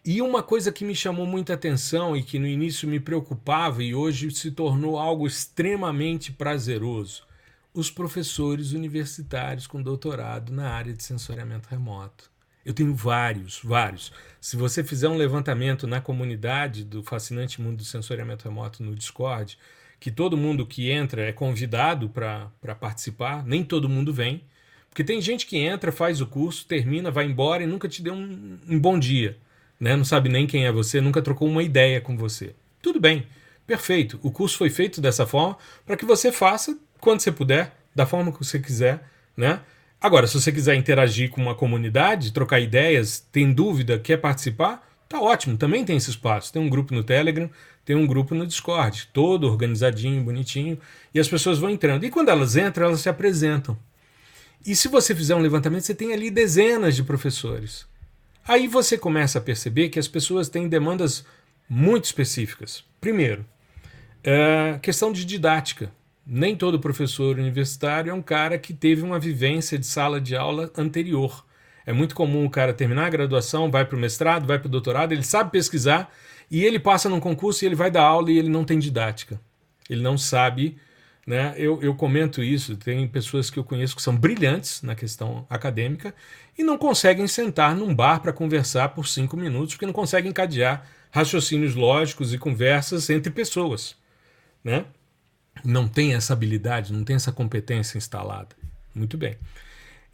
E uma coisa que me chamou muita atenção e que no início me preocupava e hoje se tornou algo extremamente prazeroso: os professores universitários com doutorado na área de sensoriamento remoto. Eu tenho vários, vários. Se você fizer um levantamento na comunidade do Fascinante Mundo do Sensoriamento Remoto no Discord, que todo mundo que entra é convidado para participar, nem todo mundo vem. Porque tem gente que entra, faz o curso, termina, vai embora e nunca te deu um, um bom dia. Né? Não sabe nem quem é você, nunca trocou uma ideia com você. Tudo bem, perfeito. O curso foi feito dessa forma para que você faça quando você puder, da forma que você quiser. Né? Agora, se você quiser interagir com uma comunidade, trocar ideias, tem dúvida, quer participar, tá ótimo, também tem esse espaço. Tem um grupo no Telegram, tem um grupo no Discord, todo organizadinho, bonitinho, e as pessoas vão entrando. E quando elas entram, elas se apresentam. E se você fizer um levantamento, você tem ali dezenas de professores. Aí você começa a perceber que as pessoas têm demandas muito específicas. Primeiro, é questão de didática. Nem todo professor universitário é um cara que teve uma vivência de sala de aula anterior. É muito comum o cara terminar a graduação, vai para o mestrado, vai para o doutorado, ele sabe pesquisar e ele passa num concurso e ele vai dar aula e ele não tem didática. Ele não sabe. Né? Eu, eu comento isso, tem pessoas que eu conheço que são brilhantes na questão acadêmica e não conseguem sentar num bar para conversar por cinco minutos porque não conseguem encadear raciocínios lógicos e conversas entre pessoas. Né? Não tem essa habilidade, não tem essa competência instalada. Muito bem.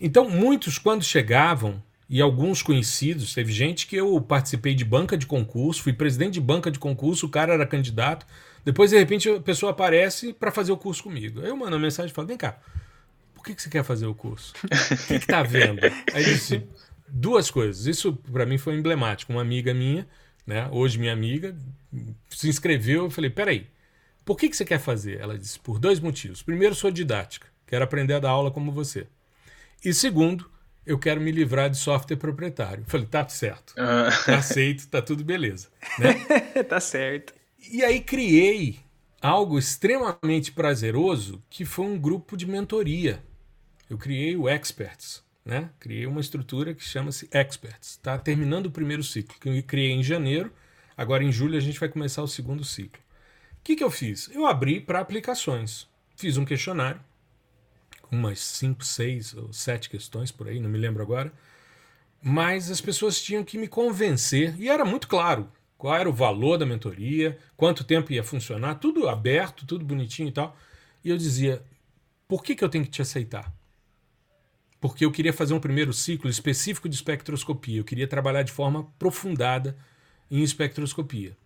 Então, muitos, quando chegavam, e alguns conhecidos, teve gente que eu participei de banca de concurso, fui presidente de banca de concurso, o cara era candidato, depois, de repente, a pessoa aparece para fazer o curso comigo. Eu mando uma mensagem e falo: vem cá, por que, que você quer fazer o curso? O que está vendo? Aí disse: duas coisas. Isso, para mim, foi emblemático. Uma amiga minha, né, hoje minha amiga, se inscreveu. Eu falei: peraí, por que, que você quer fazer? Ela disse: por dois motivos. Primeiro, sou didática, quero aprender a dar aula como você. E segundo, eu quero me livrar de software proprietário. falei: tá certo, ah. tá aceito, tá tudo beleza. Né? tá certo. E aí criei algo extremamente prazeroso que foi um grupo de mentoria. Eu criei o Experts, né? Criei uma estrutura que chama-se Experts. Está terminando o primeiro ciclo, que eu criei em janeiro. Agora em julho a gente vai começar o segundo ciclo que, que eu fiz? Eu abri para aplicações. Fiz um questionário, umas 5, 6 ou 7 questões por aí, não me lembro agora. Mas as pessoas tinham que me convencer, e era muito claro qual era o valor da mentoria, quanto tempo ia funcionar, tudo aberto, tudo bonitinho e tal. E eu dizia: por que, que eu tenho que te aceitar? Porque eu queria fazer um primeiro ciclo específico de espectroscopia, eu queria trabalhar de forma aprofundada em espectroscopia.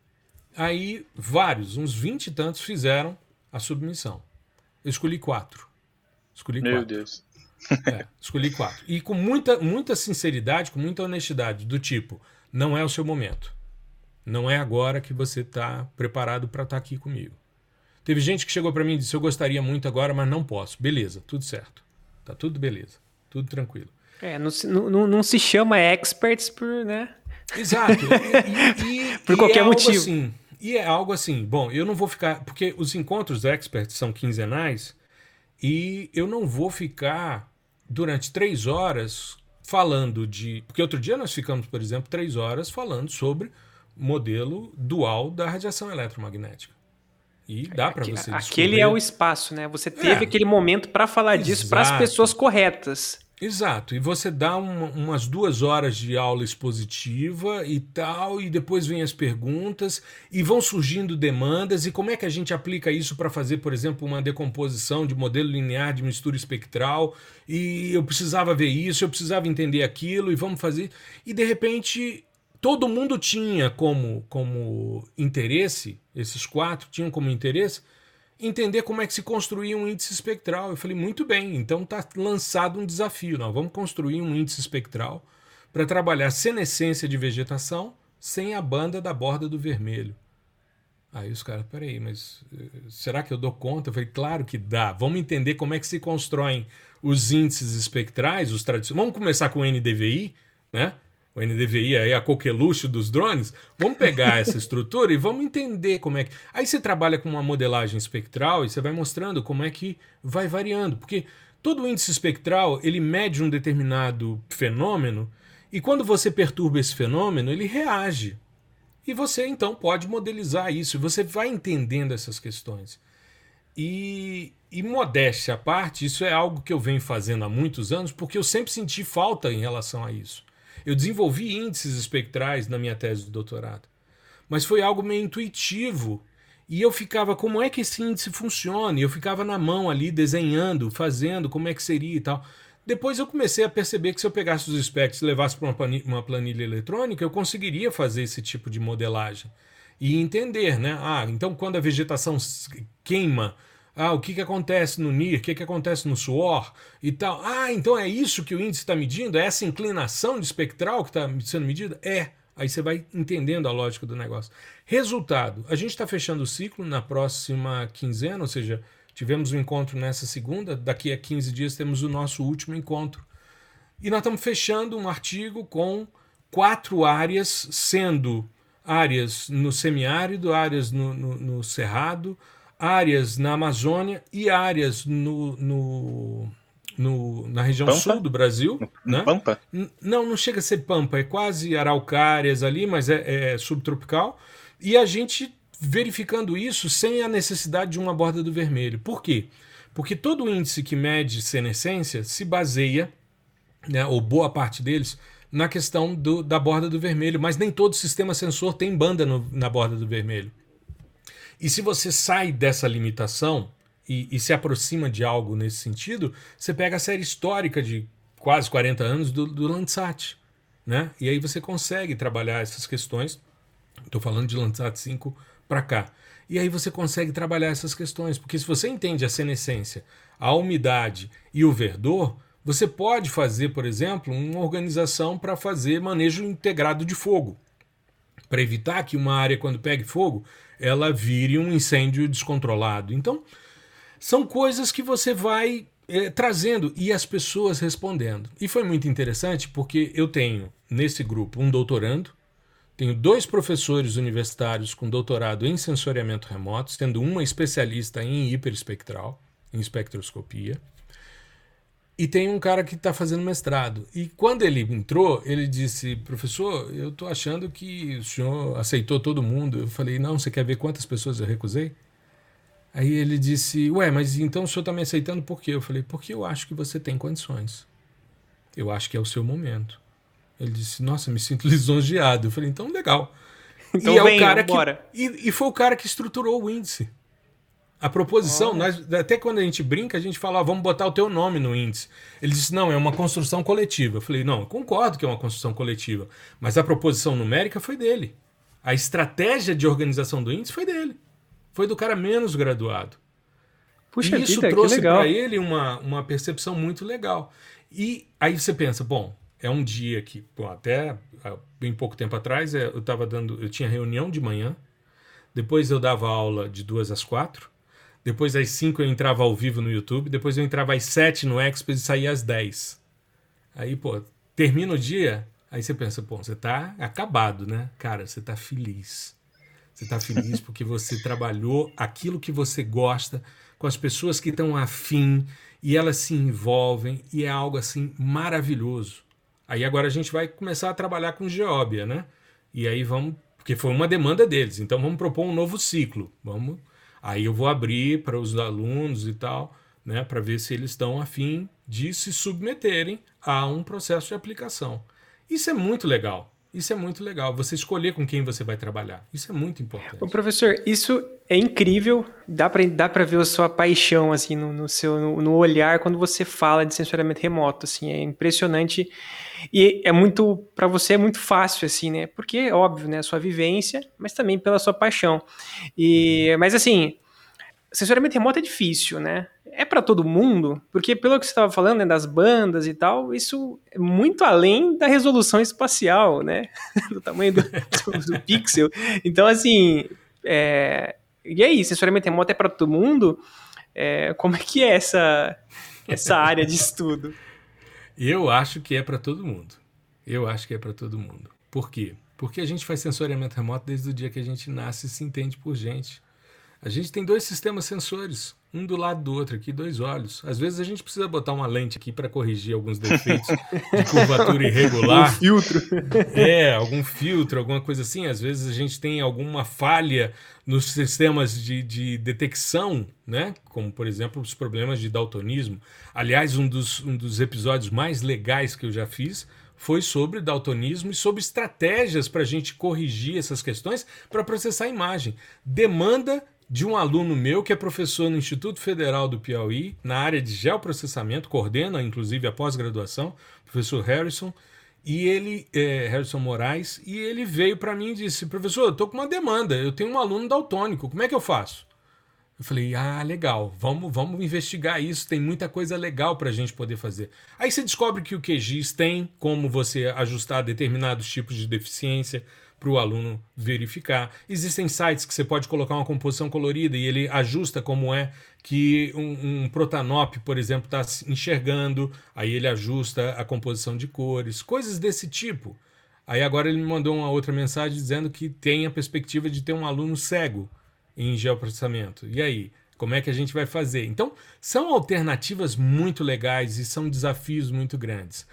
Aí vários, uns vinte e tantos, fizeram a submissão. Eu escolhi quatro. Escolhi Meu quatro. Deus. É, escolhi quatro. E com muita, muita sinceridade, com muita honestidade, do tipo, não é o seu momento. Não é agora que você está preparado para estar tá aqui comigo. Teve gente que chegou para mim e disse: Eu gostaria muito agora, mas não posso. Beleza, tudo certo. Tá tudo beleza. Tudo tranquilo. É, não, não, não se chama experts por, né? Exato. E, e, por qualquer é motivo. Assim, e é algo assim, bom, eu não vou ficar. Porque os encontros experts são quinzenais e eu não vou ficar durante três horas falando de. Porque outro dia nós ficamos, por exemplo, três horas falando sobre modelo dual da radiação eletromagnética. E dá para você descobrir... Aquele é o espaço, né? Você teve é. aquele momento para falar Exato. disso para as pessoas corretas. Exato, e você dá uma, umas duas horas de aula expositiva e tal, e depois vem as perguntas, e vão surgindo demandas, e como é que a gente aplica isso para fazer, por exemplo, uma decomposição de modelo linear de mistura espectral, e eu precisava ver isso, eu precisava entender aquilo, e vamos fazer. E de repente, todo mundo tinha como, como interesse, esses quatro tinham como interesse, entender como é que se construía um índice espectral. Eu falei, muito bem, então está lançado um desafio. Nós vamos construir um índice espectral para trabalhar senescência de vegetação sem a banda da borda do vermelho. Aí os caras, peraí, mas eh, será que eu dou conta? Eu falei, claro que dá. Vamos entender como é que se constroem os índices espectrais, os tradicionais. Vamos começar com o NDVI, né? O NDVI é a coqueluche dos drones. Vamos pegar essa estrutura e vamos entender como é que. Aí você trabalha com uma modelagem espectral e você vai mostrando como é que vai variando. Porque todo índice espectral ele mede um determinado fenômeno e quando você perturba esse fenômeno, ele reage. E você então pode modelizar isso, você vai entendendo essas questões. E, e modéstia à parte, isso é algo que eu venho fazendo há muitos anos, porque eu sempre senti falta em relação a isso. Eu desenvolvi índices espectrais na minha tese de doutorado, mas foi algo meio intuitivo. E eu ficava, como é que esse índice funciona? E eu ficava na mão ali, desenhando, fazendo, como é que seria e tal. Depois eu comecei a perceber que se eu pegasse os specs e levasse para uma planilha eletrônica, eu conseguiria fazer esse tipo de modelagem e entender, né? Ah, então quando a vegetação queima, ah, o que, que acontece no NIR, o que, que acontece no suor e tal. Ah, então é isso que o índice está medindo? É essa inclinação espectral que está sendo medida? É. Aí você vai entendendo a lógica do negócio. Resultado: a gente está fechando o ciclo na próxima quinzena, ou seja, Tivemos um encontro nessa segunda, daqui a 15 dias temos o nosso último encontro. E nós estamos fechando um artigo com quatro áreas, sendo áreas no semiárido, áreas no, no, no Cerrado, áreas na Amazônia e áreas no, no, no na região Pampa? sul do Brasil. No, né? Pampa? Não, não chega a ser Pampa, é quase araucárias ali, mas é, é subtropical. E a gente verificando isso sem a necessidade de uma borda do vermelho. Por quê? Porque todo índice que mede senescência se baseia, né, ou boa parte deles, na questão do, da borda do vermelho, mas nem todo sistema sensor tem banda no, na borda do vermelho. E se você sai dessa limitação e, e, se aproxima de algo nesse sentido, você pega a série histórica de quase 40 anos do, do Landsat. Né? E aí você consegue trabalhar essas questões. Estou falando de Landsat 5 para cá. E aí você consegue trabalhar essas questões, porque se você entende a senescência, a umidade e o verdor, você pode fazer, por exemplo, uma organização para fazer manejo integrado de fogo, para evitar que uma área, quando pegue fogo, ela vire um incêndio descontrolado. Então, são coisas que você vai é, trazendo e as pessoas respondendo. E foi muito interessante porque eu tenho nesse grupo um doutorando tenho dois professores universitários com doutorado em sensoriamento remoto, tendo uma especialista em hiperespectral, em espectroscopia. E tem um cara que está fazendo mestrado. E quando ele entrou, ele disse: Professor, eu estou achando que o senhor aceitou todo mundo. Eu falei: Não, você quer ver quantas pessoas eu recusei? Aí ele disse: Ué, mas então o senhor está me aceitando por quê? Eu falei: Porque eu acho que você tem condições. Eu acho que é o seu momento. Ele disse, nossa, me sinto lisonjeado. Eu falei, então legal. Então e é vem, o cara que e, e, foi o cara que estruturou o índice. A proposição, nós, até quando a gente brinca, a gente fala, ah, vamos botar o teu nome no índice. Ele disse, não, é uma construção coletiva. Eu falei, não, eu concordo que é uma construção coletiva, mas a proposição numérica foi dele. A estratégia de organização do índice foi dele. Foi do cara menos graduado. Puxa e isso vida, trouxe para ele uma, uma percepção muito legal. E aí você pensa, bom, é um dia que, bom, até bem pouco tempo atrás, é, eu estava dando, eu tinha reunião de manhã, depois eu dava aula de duas às quatro, depois às cinco eu entrava ao vivo no YouTube, depois eu entrava às sete no Expo e saía às dez. Aí, pô, termina o dia, aí você pensa, pô, você tá acabado, né? Cara, você tá feliz. Você tá feliz porque você trabalhou aquilo que você gosta com as pessoas que estão afim e elas se envolvem e é algo assim maravilhoso. Aí agora a gente vai começar a trabalhar com geóbia, né? E aí vamos, porque foi uma demanda deles, então vamos propor um novo ciclo. Vamos, aí eu vou abrir para os alunos e tal, né, para ver se eles estão afim de se submeterem a um processo de aplicação. Isso é muito legal. Isso é muito legal. Você escolher com quem você vai trabalhar. Isso é muito importante. Ô, professor, isso é incrível. Dá para dá ver a sua paixão assim no, no seu no, no, olhar quando você fala de sensoriamento remoto. Assim, é impressionante e é muito para você é muito fácil assim, né? Porque é óbvio, né? A sua vivência, mas também pela sua paixão. E mas assim, sensoriamento remoto é difícil, né? É para todo mundo, porque pelo que você estava falando né, das bandas e tal, isso é muito além da resolução espacial, né? do tamanho do, do, do pixel. Então, assim, é... e aí, sensoriamento remoto é para todo mundo? É... Como é que é essa, essa área de estudo? Eu acho que é para todo mundo. Eu acho que é para todo mundo. Por quê? Porque a gente faz sensoriamento remoto desde o dia que a gente nasce e se entende por gente. A gente tem dois sistemas sensores, um do lado do outro aqui, dois olhos. Às vezes a gente precisa botar uma lente aqui para corrigir alguns defeitos de curvatura irregular. Um filtro. É, algum filtro, alguma coisa assim. Às vezes a gente tem alguma falha nos sistemas de, de detecção, né? Como, por exemplo, os problemas de daltonismo. Aliás, um dos, um dos episódios mais legais que eu já fiz foi sobre daltonismo e sobre estratégias para a gente corrigir essas questões para processar a imagem. Demanda de um aluno meu que é professor no Instituto Federal do Piauí, na área de geoprocessamento, coordena inclusive a pós-graduação, professor Harrison, e ele, é, Harrison Moraes, e ele veio para mim e disse: professor, eu estou com uma demanda, eu tenho um aluno daltônico, como é que eu faço? Eu falei, ah, legal, vamos, vamos investigar isso, tem muita coisa legal para a gente poder fazer. Aí você descobre que o QGIS tem como você ajustar determinados tipos de deficiência, para o aluno verificar. Existem sites que você pode colocar uma composição colorida e ele ajusta como é que um, um Protanop, por exemplo, está enxergando, aí ele ajusta a composição de cores, coisas desse tipo. Aí agora ele me mandou uma outra mensagem dizendo que tem a perspectiva de ter um aluno cego em geoprocessamento. E aí? Como é que a gente vai fazer? Então, são alternativas muito legais e são desafios muito grandes.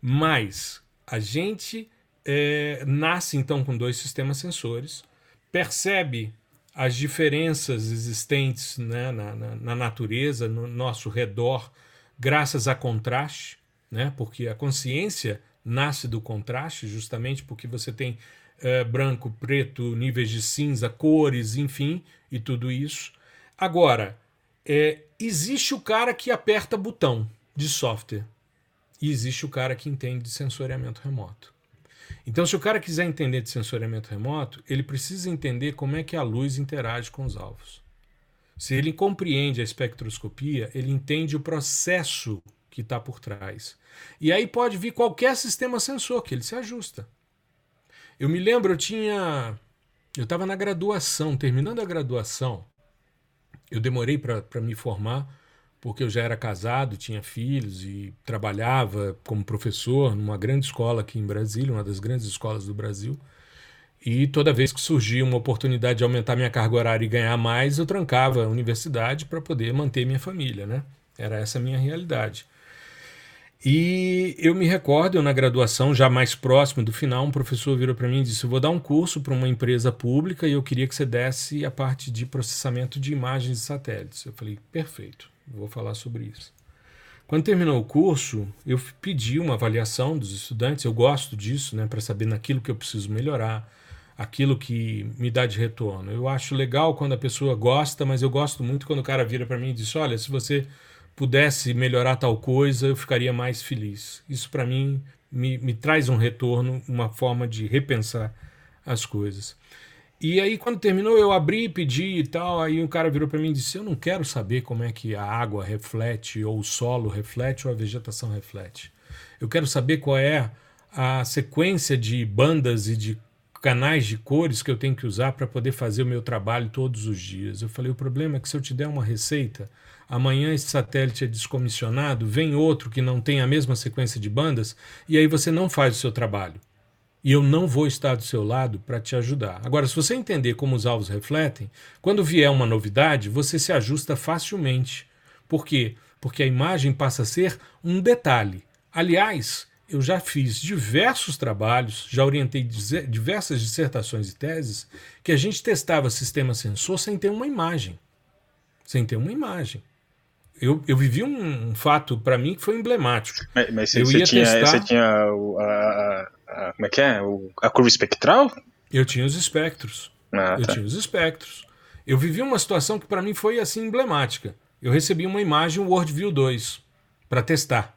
Mas a gente é, nasce então com dois sistemas sensores, percebe as diferenças existentes né, na, na, na, natureza, no nosso redor, graças a contraste, né, porque a consciência nasce do contraste, justamente porque você tem é, branco, preto, níveis de cinza, cores, enfim, e tudo isso. Agora, é, existe o cara que aperta botão de software e existe o cara que entende de sensoriamento remoto. Então, se o cara quiser entender de sensoriamento remoto, ele precisa entender como é que a luz interage com os alvos. Se ele compreende a espectroscopia, ele entende o processo que está por trás. E aí pode vir qualquer sistema sensor que ele se ajusta. Eu me lembro, eu tinha. Eu estava na graduação, terminando a graduação. Eu demorei para me formar porque eu já era casado, tinha filhos e trabalhava como professor numa grande escola aqui em Brasília, uma das grandes escolas do Brasil. E toda vez que surgia uma oportunidade de aumentar minha carga horária e ganhar mais, eu trancava a universidade para poder manter minha família, né? Era essa a minha realidade. E eu me recordo, eu na graduação, já mais próximo do final, um professor virou para mim e disse: Eu vou dar um curso para uma empresa pública e eu queria que você desse a parte de processamento de imagens de satélites. Eu falei: Perfeito. Vou falar sobre isso. Quando terminou o curso, eu pedi uma avaliação dos estudantes. Eu gosto disso, né, para saber naquilo que eu preciso melhorar, aquilo que me dá de retorno. Eu acho legal quando a pessoa gosta, mas eu gosto muito quando o cara vira para mim e diz: "Olha, se você pudesse melhorar tal coisa, eu ficaria mais feliz". Isso para mim me, me traz um retorno, uma forma de repensar as coisas. E aí, quando terminou, eu abri, pedi e tal. Aí um cara virou para mim e disse: Eu não quero saber como é que a água reflete, ou o solo reflete, ou a vegetação reflete. Eu quero saber qual é a sequência de bandas e de canais de cores que eu tenho que usar para poder fazer o meu trabalho todos os dias. Eu falei: o problema é que se eu te der uma receita, amanhã esse satélite é descomissionado, vem outro que não tem a mesma sequência de bandas, e aí você não faz o seu trabalho e eu não vou estar do seu lado para te ajudar. Agora, se você entender como os alvos refletem, quando vier uma novidade, você se ajusta facilmente. Por quê? Porque a imagem passa a ser um detalhe. Aliás, eu já fiz diversos trabalhos, já orientei diversas dissertações e teses, que a gente testava sistema sensor sem ter uma imagem. Sem ter uma imagem. Eu, eu vivi um, um fato para mim que foi emblemático. Mas, mas eu você, ia tinha, testar... você tinha a, a, como é que é? O, a curva espectral? Eu tinha os espectros. Ah, eu tá. tinha os espectros. Eu vivi uma situação que para mim foi assim emblemática. Eu recebi uma imagem WorldView 2 para testar.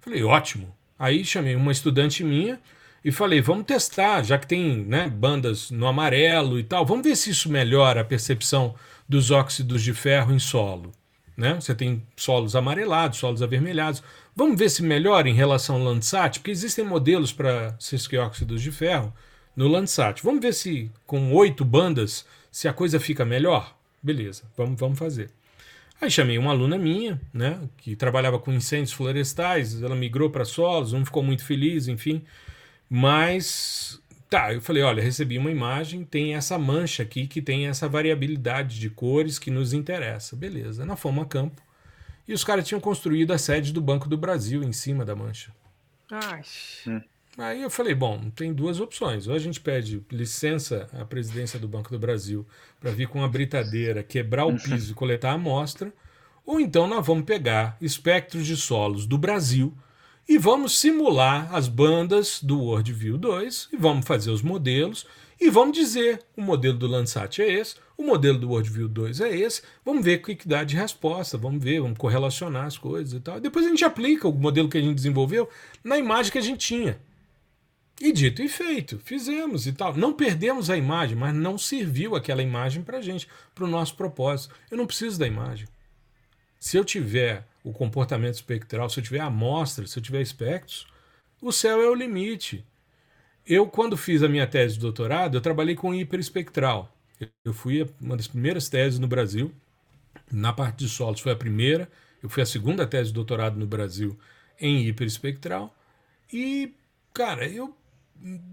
Falei, ótimo. Aí chamei uma estudante minha e falei, vamos testar, já que tem né, bandas no amarelo e tal, vamos ver se isso melhora a percepção dos óxidos de ferro em solo. Né? Você tem solos amarelados, solos avermelhados. Vamos ver se melhora em relação ao Landsat, porque existem modelos para cisquióxidos de ferro no Landsat. Vamos ver se com oito bandas se a coisa fica melhor. Beleza, vamos, vamos fazer. Aí chamei uma aluna minha, né, que trabalhava com incêndios florestais, ela migrou para solos, não ficou muito feliz, enfim. Mas tá, eu falei, olha, recebi uma imagem, tem essa mancha aqui que tem essa variabilidade de cores que nos interessa. Beleza, na fomos a campo. E os caras tinham construído a sede do Banco do Brasil em cima da mancha. Ai. Hum. Aí eu falei, bom, tem duas opções. Ou a gente pede licença à presidência do Banco do Brasil para vir com uma britadeira, quebrar o piso e coletar a amostra, ou então nós vamos pegar espectros de solos do Brasil e vamos simular as bandas do Worldview 2 e vamos fazer os modelos e vamos dizer o modelo do Landsat é esse, o modelo do Worldview 2 é esse, vamos ver o que, dá de resposta, vamos ver, vamos correlacionar as coisas e tal. Depois a gente aplica o modelo que a gente desenvolveu na imagem que a gente tinha. E dito e feito, fizemos e tal. Não perdemos a imagem, mas não serviu aquela imagem para gente, para o nosso propósito. Eu não preciso da imagem. Se eu tiver o comportamento espectral, se eu tiver amostra, se eu tiver espectros, o céu é o limite. Eu, quando fiz a minha tese de doutorado, eu trabalhei com hiperespectral. Eu fui uma das primeiras teses no Brasil, na parte de solos foi a primeira, eu fui a segunda tese de doutorado no Brasil em hiperespectral, e, cara, eu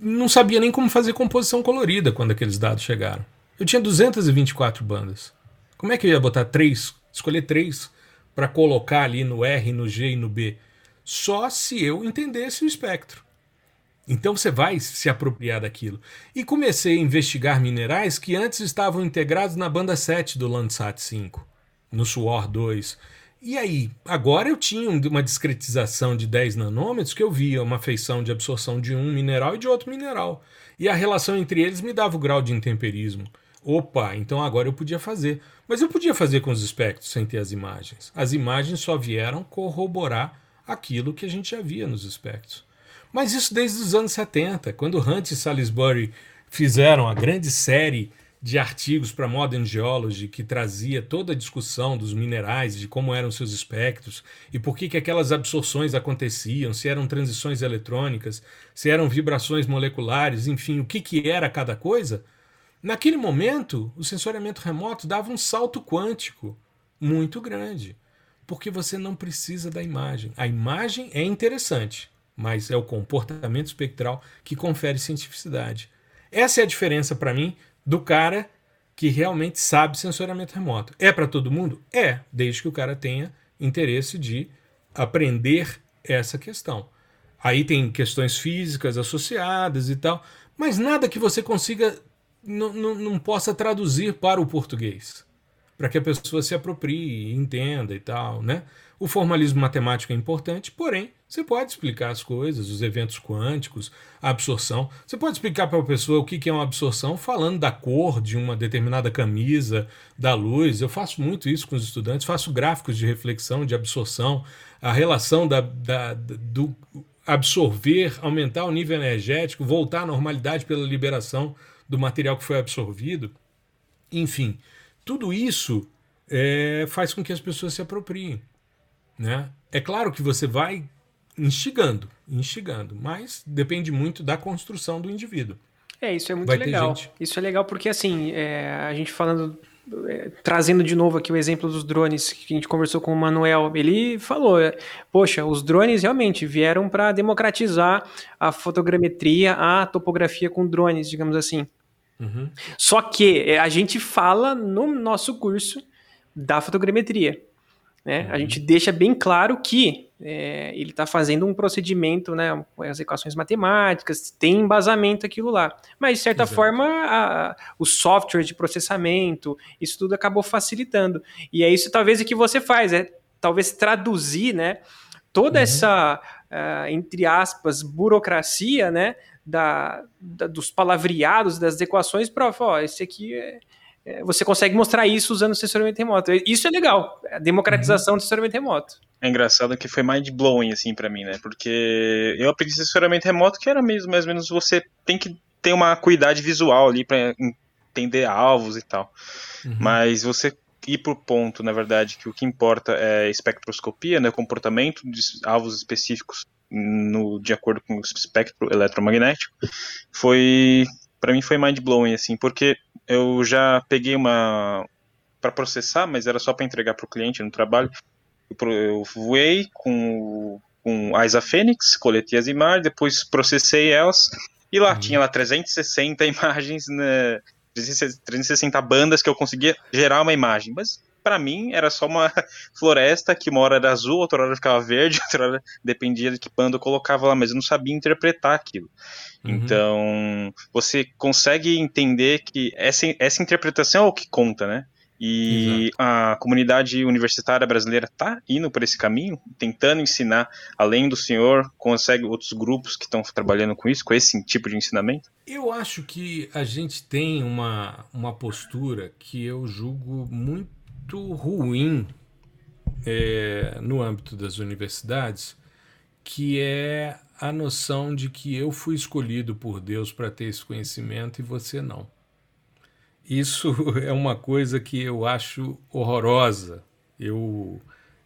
não sabia nem como fazer composição colorida quando aqueles dados chegaram. Eu tinha 224 bandas. Como é que eu ia botar três, escolher três para colocar ali no R, no G e no B, só se eu entendesse o espectro. Então você vai se apropriar daquilo. E comecei a investigar minerais que antes estavam integrados na banda 7 do Landsat 5, no SUOR 2. E aí, agora eu tinha uma discretização de 10 nanômetros que eu via uma feição de absorção de um mineral e de outro mineral. E a relação entre eles me dava o grau de intemperismo. Opa, então agora eu podia fazer. Mas eu podia fazer com os espectros sem ter as imagens. As imagens só vieram corroborar aquilo que a gente já via nos espectros. Mas isso desde os anos 70, quando Hunt e Salisbury fizeram a grande série de artigos para Modern Geology que trazia toda a discussão dos minerais, de como eram seus espectros e por que, que aquelas absorções aconteciam, se eram transições eletrônicas, se eram vibrações moleculares, enfim, o que, que era cada coisa, Naquele momento, o sensoriamento remoto dava um salto quântico muito grande, porque você não precisa da imagem. A imagem é interessante, mas é o comportamento espectral que confere cientificidade. Essa é a diferença para mim do cara que realmente sabe sensoriamento remoto. É para todo mundo? É, desde que o cara tenha interesse de aprender essa questão. Aí tem questões físicas associadas e tal, mas nada que você consiga não, não, não possa traduzir para o português, para que a pessoa se aproprie, entenda e tal, né? O formalismo matemático é importante, porém, você pode explicar as coisas, os eventos quânticos, a absorção. Você pode explicar para a pessoa o que é uma absorção falando da cor de uma determinada camisa, da luz. Eu faço muito isso com os estudantes, faço gráficos de reflexão, de absorção, a relação da, da, do absorver, aumentar o nível energético, voltar à normalidade pela liberação do material que foi absorvido. Enfim, tudo isso é, faz com que as pessoas se apropriem. Né? É claro que você vai instigando, instigando, mas depende muito da construção do indivíduo. É, isso é muito vai legal. Isso é legal porque, assim, é, a gente falando trazendo de novo aqui o exemplo dos drones que a gente conversou com o Manuel, ele falou: é, poxa, os drones realmente vieram para democratizar a fotogrametria, a topografia com drones, digamos assim. Uhum. Só que é, a gente fala no nosso curso da fotogrametria. Né? Uhum. A gente deixa bem claro que é, ele está fazendo um procedimento, né, as equações matemáticas, tem embasamento aquilo lá. Mas, de certa Exato. forma, a, o software de processamento, isso tudo acabou facilitando. E é isso, talvez, o que você faz, é talvez traduzir né, toda uhum. essa, uh, entre aspas, burocracia, né, da, da, dos palavreados, das equações, para, ó, esse aqui é, você consegue mostrar isso usando o censuramento remoto. Isso é legal, a democratização uhum. do censuramento remoto. É engraçado que foi mind blowing assim para mim, né? Porque eu aprendi censuramento remoto que era mesmo mais ou menos você tem que ter uma acuidade visual ali para entender alvos e tal. Uhum. Mas você ir pro ponto, na verdade, que o que importa é espectroscopia, né, comportamento de alvos específicos no, de acordo com o espectro eletromagnético, foi para mim foi mind blowing assim, porque eu já peguei uma para processar, mas era só para entregar para o cliente no trabalho. Eu, eu voei com, com a Isa Fênix, coletei as imagens, depois processei elas e lá uhum. tinha lá 360 imagens, né, 360 bandas que eu conseguia gerar uma imagem. Mas para mim era só uma floresta que uma hora era azul, outra hora ficava verde, outra hora dependia de que banda eu colocava lá, mas eu não sabia interpretar aquilo. Uhum. Então, você consegue entender que essa, essa interpretação é o que conta, né? E Exato. a comunidade universitária brasileira está indo por esse caminho, tentando ensinar, além do senhor, consegue outros grupos que estão trabalhando com isso, com esse tipo de ensinamento? Eu acho que a gente tem uma, uma postura que eu julgo muito ruim é, no âmbito das universidades, que é a noção de que eu fui escolhido por Deus para ter esse conhecimento e você não. Isso é uma coisa que eu acho horrorosa. Eu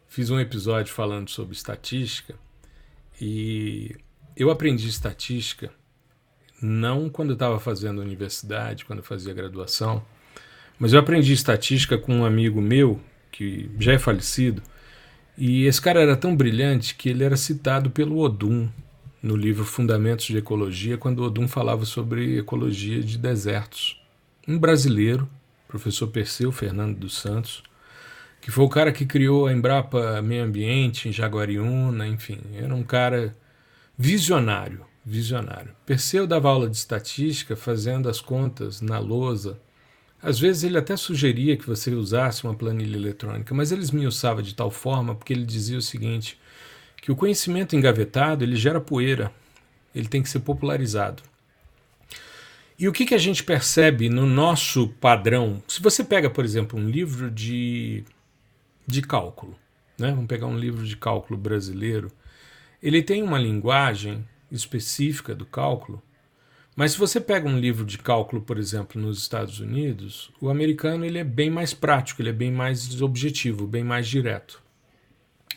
fiz um episódio falando sobre estatística e eu aprendi estatística não quando estava fazendo universidade, quando eu fazia graduação, mas eu aprendi estatística com um amigo meu que já é falecido e esse cara era tão brilhante que ele era citado pelo Odum no livro Fundamentos de Ecologia, quando Odum falava sobre ecologia de desertos um brasileiro, professor Perseu Fernando dos Santos, que foi o cara que criou a Embrapa Meio Ambiente em Jaguariúna, enfim, era um cara visionário, visionário. Perseu dava aula de estatística, fazendo as contas na lousa. Às vezes ele até sugeria que você usasse uma planilha eletrônica, mas ele esmiuçava de tal forma porque ele dizia o seguinte, que o conhecimento engavetado ele gera poeira, ele tem que ser popularizado. E o que, que a gente percebe no nosso padrão? Se você pega, por exemplo, um livro de, de cálculo, né? vamos pegar um livro de cálculo brasileiro, ele tem uma linguagem específica do cálculo, mas se você pega um livro de cálculo, por exemplo, nos Estados Unidos, o americano ele é bem mais prático, ele é bem mais objetivo, bem mais direto.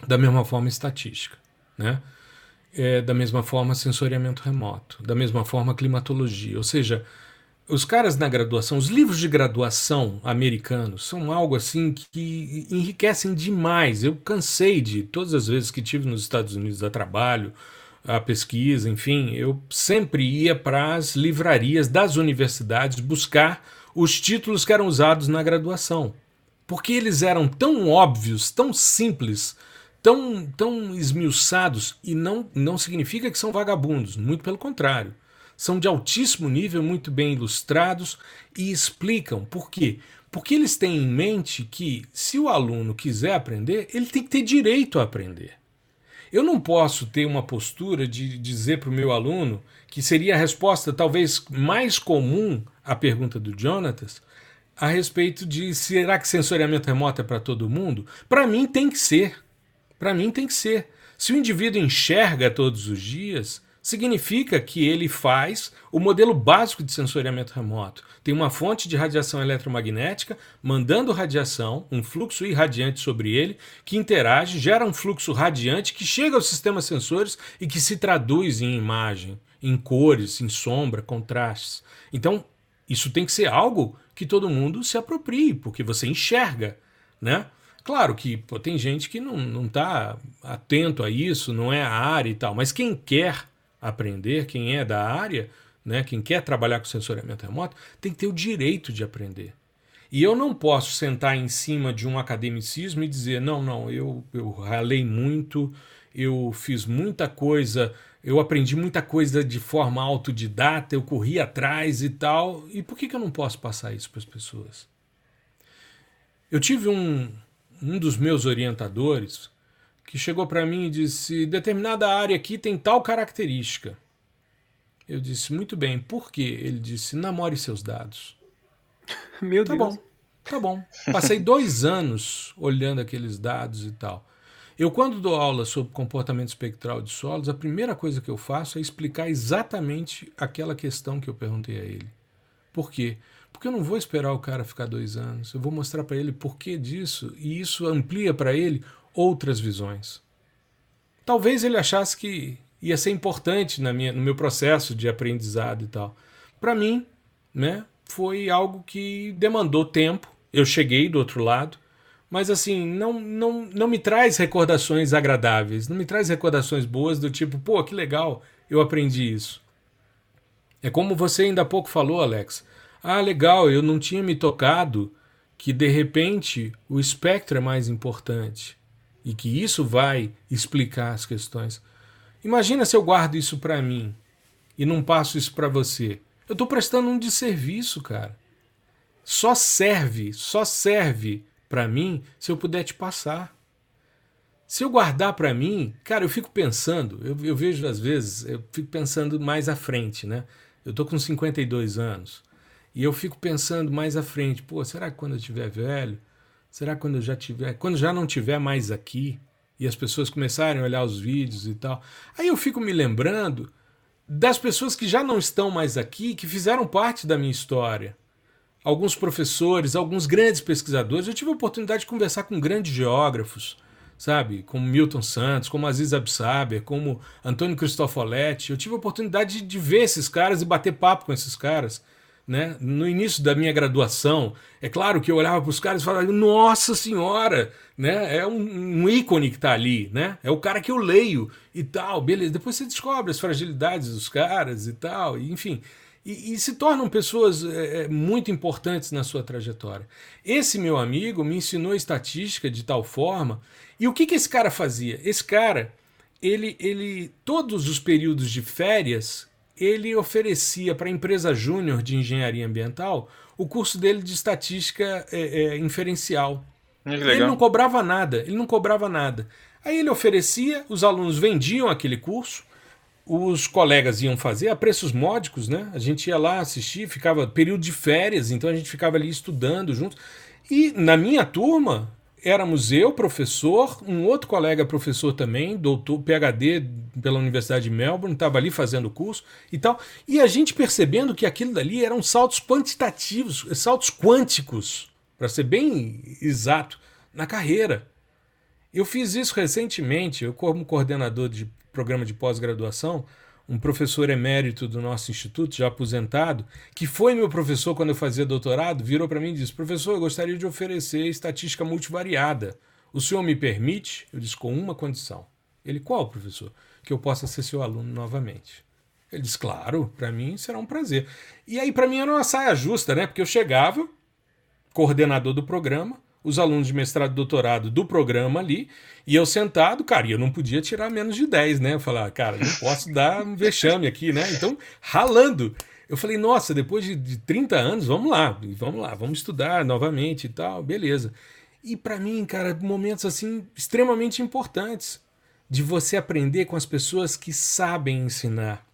Da mesma forma, estatística. Né? é, da mesma forma sensoriamento remoto, da mesma forma climatologia. Ou seja, os caras na graduação, os livros de graduação americanos são algo assim que enriquecem demais. Eu cansei de todas as vezes que tive nos Estados Unidos a trabalho, a pesquisa, enfim, eu sempre ia para as livrarias das universidades buscar os títulos que eram usados na graduação, porque eles eram tão óbvios, tão simples tão, tão esmiuçados e não, não significa que são vagabundos, muito pelo contrário. São de altíssimo nível, muito bem ilustrados e explicam por quê. Porque eles têm em mente que, se o aluno quiser aprender, ele tem que ter direito a aprender. Eu não posso ter uma postura de dizer para o meu aluno, que seria a resposta talvez mais comum à pergunta do Jonatas, a respeito de será que sensoriamento remoto é para todo mundo? Para mim tem que ser. Para mim tem que ser. Se o indivíduo enxerga todos os dias, significa que ele faz o modelo básico de sensoriamento remoto. Tem uma fonte de radiação eletromagnética mandando radiação, um fluxo irradiante sobre ele, que interage, gera um fluxo radiante que chega aos sistemas sensores e que se traduz em imagem, em cores, em sombra, contrastes. Então, isso tem que ser algo que todo mundo se aproprie, porque você enxerga, né? Claro que pô, tem gente que não está atento a isso, não é a área e tal, mas quem quer aprender, quem é da área, né, quem quer trabalhar com sensoriamento remoto, tem que ter o direito de aprender. E eu não posso sentar em cima de um academicismo e dizer: não, não, eu, eu ralei muito, eu fiz muita coisa, eu aprendi muita coisa de forma autodidata, eu corri atrás e tal. E por que, que eu não posso passar isso para as pessoas? Eu tive um, um dos meus orientadores que chegou para mim e disse: determinada área aqui tem tal característica. Eu disse: muito bem, por quê? Ele disse: namore seus dados. Meu tá Deus. Bom. Tá bom. Passei dois anos olhando aqueles dados e tal. Eu, quando dou aula sobre comportamento espectral de solos, a primeira coisa que eu faço é explicar exatamente aquela questão que eu perguntei a ele. Por quê? Porque eu não vou esperar o cara ficar dois anos. Eu vou mostrar para ele por que disso e isso amplia para ele outras visões. Talvez ele achasse que ia ser importante na minha, no meu processo de aprendizado e tal. Para mim, né, foi algo que demandou tempo. Eu cheguei do outro lado, mas assim, não, não, não me traz recordações agradáveis, não me traz recordações boas do tipo, pô, que legal, eu aprendi isso. É como você ainda há pouco falou, Alex. Ah, legal, eu não tinha me tocado que de repente o espectro é mais importante e que isso vai explicar as questões. Imagina se eu guardo isso para mim e não passo isso para você. Eu estou prestando um desserviço, cara. Só serve, só serve para mim se eu puder te passar. Se eu guardar para mim, cara, eu fico pensando, eu, eu, vejo às vezes, eu fico pensando mais à frente, né? Eu tô com 52 anos e eu fico pensando mais à frente, pô, será que quando eu estiver velho, será quando eu já tiver, quando já não tiver mais aqui e as pessoas começarem a olhar os vídeos e tal, aí eu fico me lembrando das pessoas que já não estão mais aqui, que fizeram parte da minha história alguns professores, alguns grandes pesquisadores. Eu tive a oportunidade de conversar com grandes geógrafos, sabe? Como Milton Santos, como Aziz Absaber, como Antônio Cristofoletti. Eu tive a oportunidade de ver esses caras e bater papo com esses caras. Né? No início da minha graduação, é claro que eu olhava para os caras e falava: Nossa Senhora, né? É um, um ícone que está ali, né? É o cara que eu leio e tal, beleza. Depois você descobre as fragilidades dos caras e tal, enfim e, e se tornam pessoas é, muito importantes na sua trajetória. Esse meu amigo me ensinou estatística de tal forma. E o que, que esse cara fazia? Esse cara, ele, ele todos os períodos de férias, ele oferecia para a empresa júnior de engenharia ambiental o curso dele de estatística é, é, inferencial. Ele não cobrava nada, ele não cobrava nada. Aí ele oferecia, os alunos vendiam aquele curso, os colegas iam fazer a preços módicos, né? A gente ia lá assistir, ficava período de férias, então a gente ficava ali estudando junto. E na minha turma éramos eu, professor, um outro colega professor também, doutor PhD pela Universidade de Melbourne, estava ali fazendo o curso e tal. E a gente percebendo que aquilo dali eram saltos quantitativos, saltos quânticos, para ser bem exato, na carreira. Eu fiz isso recentemente, eu como coordenador de programa de pós-graduação, um professor emérito do nosso instituto, já aposentado, que foi meu professor quando eu fazia doutorado, virou para mim e disse: Professor, eu gostaria de oferecer estatística multivariada. O senhor me permite? Eu disse: Com uma condição. Ele: Qual, professor? Que eu possa ser seu aluno novamente. Ele disse: Claro, para mim será um prazer. E aí, para mim, era uma saia justa, né? Porque eu chegava, coordenador do programa, os alunos de mestrado e doutorado do programa ali, e eu sentado, cara, eu não podia tirar menos de 10, né? Eu falei, ah, cara, não posso dar um vexame aqui, né? Então, ralando. Eu falei, nossa, depois de, de 30 anos, vamos lá, vamos lá, vamos estudar novamente e tal, beleza. E para mim, cara, momentos assim extremamente importantes de você aprender com as pessoas que sabem ensinar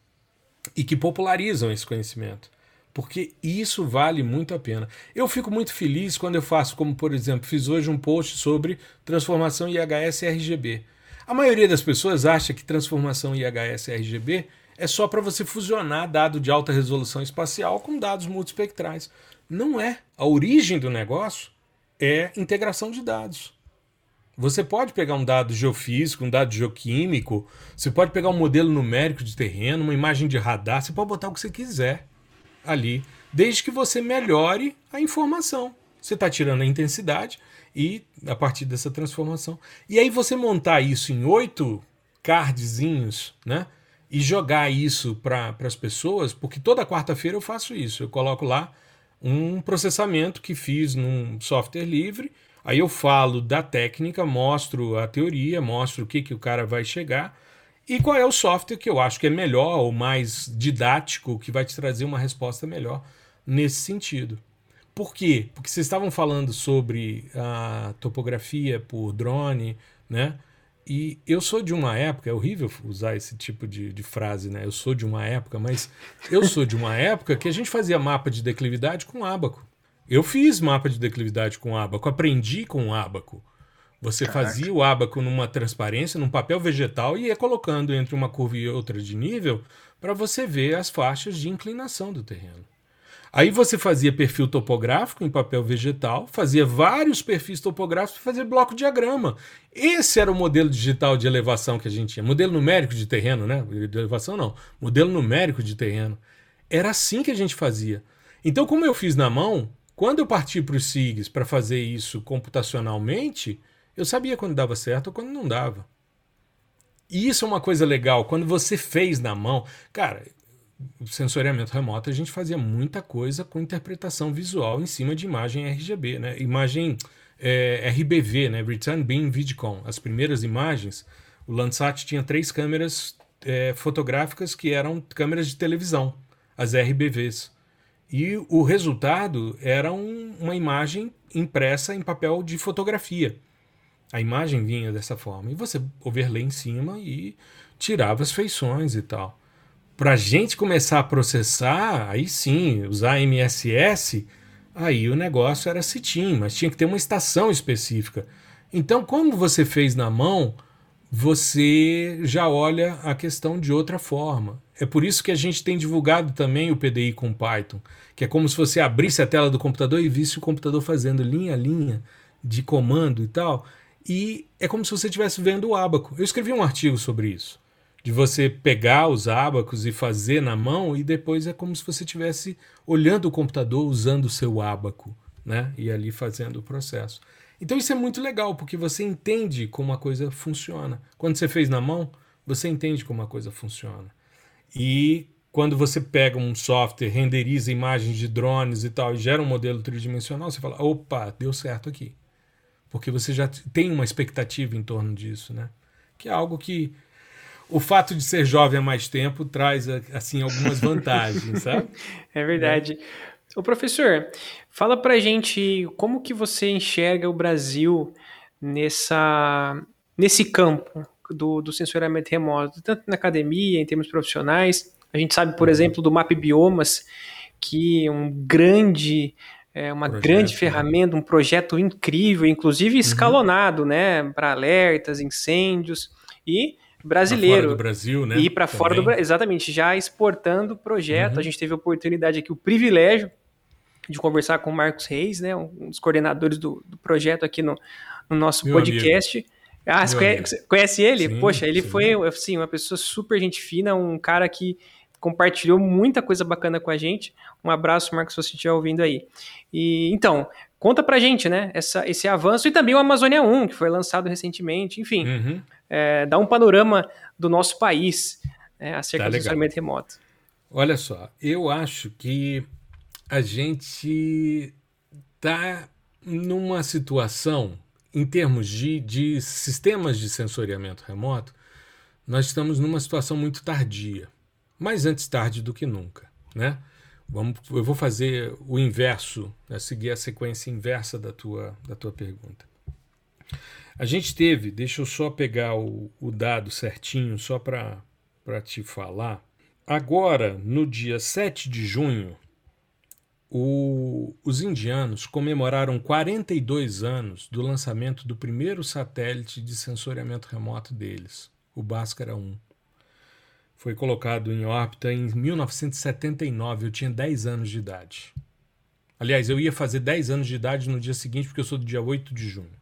e que popularizam esse conhecimento porque isso vale muito a pena. Eu fico muito feliz quando eu faço, como por exemplo, fiz hoje um post sobre transformação IHS RGB. A maioria das pessoas acha que transformação IHS RGB é só para você fusionar dado de alta resolução espacial com dados multispectrais. Não é. A origem do negócio é integração de dados. Você pode pegar um dado geofísico, um dado geoquímico, você pode pegar um modelo numérico de terreno, uma imagem de radar, você pode botar o que você quiser ali, desde que você melhore a informação. Você está tirando a intensidade e a partir dessa transformação. E aí você montar isso em oito cardzinhos, né? E jogar isso para as pessoas, porque toda quarta-feira eu faço isso. Eu coloco lá um processamento que fiz num software livre. Aí eu falo da técnica, mostro a teoria, mostro o que, que o cara vai chegar e qual é o software que eu acho que é melhor ou mais didático, que vai te trazer uma resposta melhor nesse sentido. Por quê? Porque vocês estavam falando sobre a topografia por drone, né? E eu sou de uma época, é horrível usar esse tipo de, de, frase, né? Eu sou de uma época, mas eu sou de uma época que a gente fazia mapa de declividade com ábaco. Eu fiz mapa de declividade com ábaco, aprendi com ábaco. Você Caraca. fazia o ábaco numa transparência, num papel vegetal e ia colocando entre uma curva e outra de nível para você ver as faixas de inclinação do terreno. Aí você fazia perfil topográfico em papel vegetal, fazia vários perfis topográficos para fazer bloco diagrama. Esse era o modelo digital de elevação que a gente tinha. Modelo numérico de terreno, né? De elevação não. Modelo numérico de terreno. Era assim que a gente fazia. Então, como eu fiz na mão, quando eu parti para os SIGs para fazer isso computacionalmente, eu sabia quando dava certo ou quando não dava. E isso é uma coisa legal. Quando você fez na mão. Cara, sensoriamento remoto, a gente fazia muita coisa com interpretação visual em cima de imagem RGB, né? Imagem é, RBV, né? Return Beam Vidcom. As primeiras imagens, o Landsat tinha três câmeras é, fotográficas que eram câmeras de televisão, as RBVs. E o resultado era um, uma imagem impressa em papel de fotografia. A imagem vinha dessa forma. E você overlay em cima e tirava as feições e tal para a gente começar a processar, aí sim, usar MSS, aí o negócio era CITIM, mas tinha que ter uma estação específica. Então, como você fez na mão, você já olha a questão de outra forma. É por isso que a gente tem divulgado também o PDI com Python, que é como se você abrisse a tela do computador e visse o computador fazendo linha a linha de comando e tal. E é como se você estivesse vendo o ábaco. Eu escrevi um artigo sobre isso de você pegar os ábacos e fazer na mão e depois é como se você estivesse olhando o computador usando o seu ábaco, né? E ali fazendo o processo. Então isso é muito legal porque você entende como a coisa funciona. Quando você fez na mão, você entende como a coisa funciona. E quando você pega um software, renderiza imagens de drones e tal, e gera um modelo tridimensional, você fala: opa, deu certo aqui. Porque você já tem uma expectativa em torno disso, né? Que é algo que o fato de ser jovem há mais tempo traz assim algumas vantagens, sabe? É verdade. É. O professor, fala pra gente como que você enxerga o Brasil nessa nesse campo do, do sensoramento remoto, tanto na academia, em termos profissionais. A gente sabe, por uhum. exemplo, do Map Biomas, que um grande é uma projeto, grande né? ferramenta, um projeto incrível, inclusive uhum. escalonado, uhum. né, para alertas, incêndios e brasileiro. Pra fora do Brasil, né? E para fora do Brasil, exatamente, já exportando projeto. Uhum. A gente teve a oportunidade aqui, o privilégio de conversar com o Marcos Reis, né, um dos coordenadores do, do projeto aqui no, no nosso Meu podcast. Amigo. Ah, você conhece, conhece, ele? Sim, Poxa, ele sim. foi assim, uma pessoa super gente fina, um cara que compartilhou muita coisa bacana com a gente. Um abraço, Marcos, se você estiver ouvindo aí. E então, conta pra gente, né, essa, esse avanço e também o Amazônia 1, que foi lançado recentemente, enfim. Uhum é, dar um panorama do nosso país é, acerca tá do funcionamento remoto. Olha só, eu acho que a gente está numa situação, em termos de, de sistemas de sensoriamento remoto, nós estamos numa situação muito tardia. Mais antes tarde do que nunca, né? Vamos, eu vou fazer o inverso, né, seguir a sequência inversa da tua, da tua pergunta. A gente teve, deixa eu só pegar o, o dado certinho, só para te falar. Agora, no dia 7 de junho, o, os indianos comemoraram 42 anos do lançamento do primeiro satélite de sensoriamento remoto deles, o Bhaskara 1. Foi colocado em órbita em 1979, eu tinha 10 anos de idade. Aliás, eu ia fazer 10 anos de idade no dia seguinte, porque eu sou do dia 8 de junho.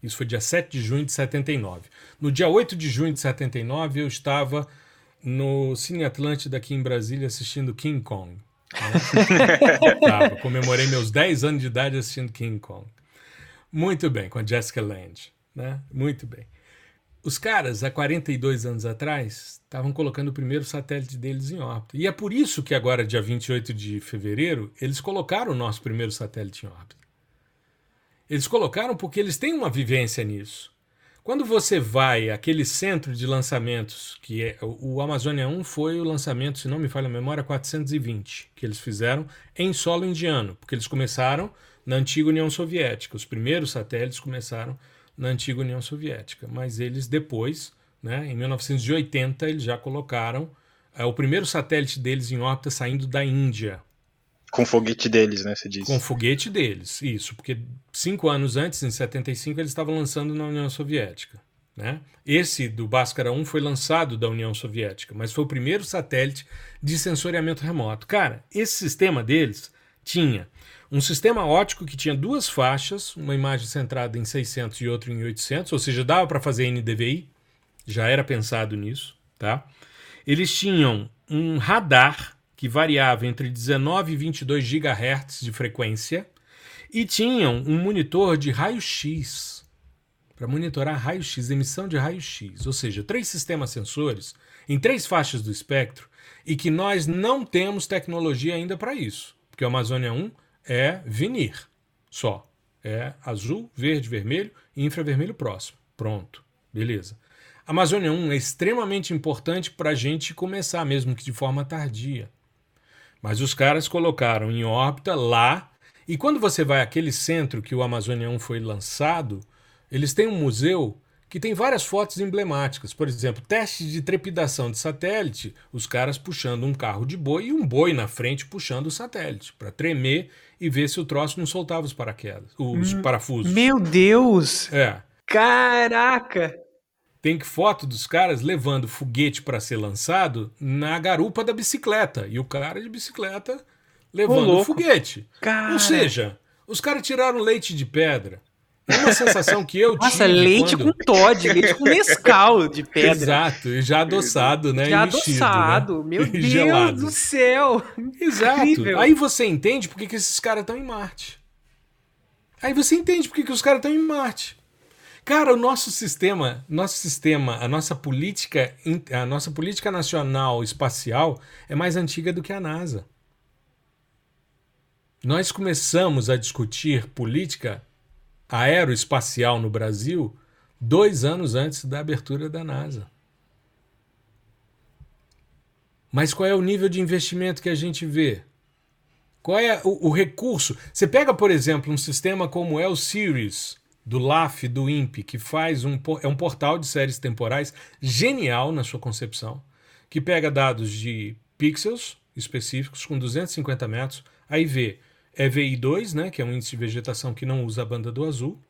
Isso foi dia 7 de junho de 79. No dia 8 de junho de 79, eu estava no Cine Atlântida aqui em Brasília assistindo King Kong. Né? Tava, comemorei meus 10 anos de idade assistindo King Kong. Muito bem, com a Jessica Lange. Né? Muito bem. Os caras, há 42 anos atrás, estavam colocando o primeiro satélite deles em órbita. E é por isso que agora, dia 28 de fevereiro, eles colocaram o nosso primeiro satélite em órbita. Eles colocaram porque eles têm uma vivência nisso. Quando você vai àquele centro de lançamentos, que é o Amazônia 1 foi o lançamento, se não me falha a memória, 420, que eles fizeram em solo indiano, porque eles começaram na antiga União Soviética. Os primeiros satélites começaram na antiga União Soviética, mas eles depois, né, em 1980, eles já colocaram é, o primeiro satélite deles em órbita saindo da Índia. Com foguete deles, né? Você disse. Com foguete deles, isso. Porque cinco anos antes, em 75, eles estavam lançando na União Soviética. Né? Esse do Bhaskara 1 foi lançado da União Soviética, mas foi o primeiro satélite de sensoriamento remoto. Cara, esse sistema deles tinha um sistema óptico que tinha duas faixas, uma imagem centrada em 600 e outra em 800, ou seja, dava para fazer NDVI, já era pensado nisso, tá? Eles tinham um radar que variava entre 19 e 22 GHz de frequência e tinham um monitor de raio-x para monitorar raio-x, emissão de raio-x, ou seja, três sistemas sensores em três faixas do espectro e que nós não temos tecnologia ainda para isso, porque o Amazônia 1 é vinir só, é azul, verde, vermelho e infravermelho próximo. Pronto, beleza. Amazônia 1 é extremamente importante para a gente começar, mesmo que de forma tardia. Mas os caras colocaram em órbita lá. E quando você vai àquele centro que o Amazônia 1 foi lançado, eles têm um museu que tem várias fotos emblemáticas. Por exemplo, teste de trepidação de satélite, os caras puxando um carro de boi e um boi na frente puxando o satélite, para tremer e ver se o troço não soltava os paraquedas, os hum, parafusos. Meu Deus! É. Caraca! Tem foto dos caras levando foguete para ser lançado na garupa da bicicleta. E o cara de bicicleta levando o foguete. Cara. Ou seja, os caras tiraram leite de pedra. É uma sensação que eu Nossa, tive. Nossa, leite quando... com Todd, leite com Nescau de pedra. Exato, e já adoçado, né? Já mexido, adoçado, né? meu Deus gelado. do céu. Exato. Incrível. Aí você entende por que, que esses caras estão em Marte. Aí você entende por que, que os caras estão em Marte. Cara, o nosso sistema, nosso sistema, a nossa política, a nossa política nacional espacial é mais antiga do que a NASA. Nós começamos a discutir política aeroespacial no Brasil dois anos antes da abertura da NASA. Mas qual é o nível de investimento que a gente vê? Qual é o, o recurso? Você pega, por exemplo, um sistema como é o Sirius, do LAF, do INPE, que faz um, é um portal de séries temporais genial na sua concepção, que pega dados de pixels específicos com 250 metros, aí vê EVI2, né, que é um índice de vegetação que não usa a banda do azul,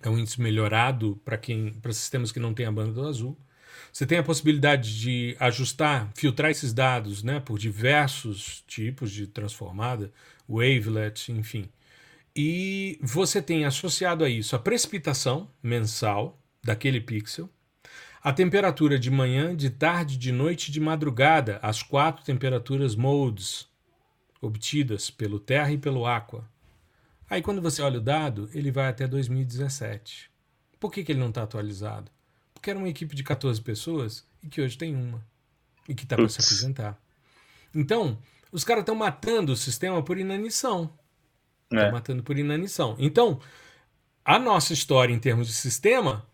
é um índice melhorado para quem para sistemas que não têm a banda do azul. Você tem a possibilidade de ajustar, filtrar esses dados né, por diversos tipos de transformada, wavelet, enfim. E você tem associado a isso a precipitação mensal daquele pixel, a temperatura de manhã, de tarde, de noite de madrugada, as quatro temperaturas modes obtidas pelo Terra e pelo Aqua. Aí quando você olha o dado, ele vai até 2017. Por que, que ele não está atualizado? Porque era uma equipe de 14 pessoas e que hoje tem uma. E que está para se apresentar. Então, os caras estão matando o sistema por inanição. Está é. matando por inanição. Então, a nossa história em termos de sistema,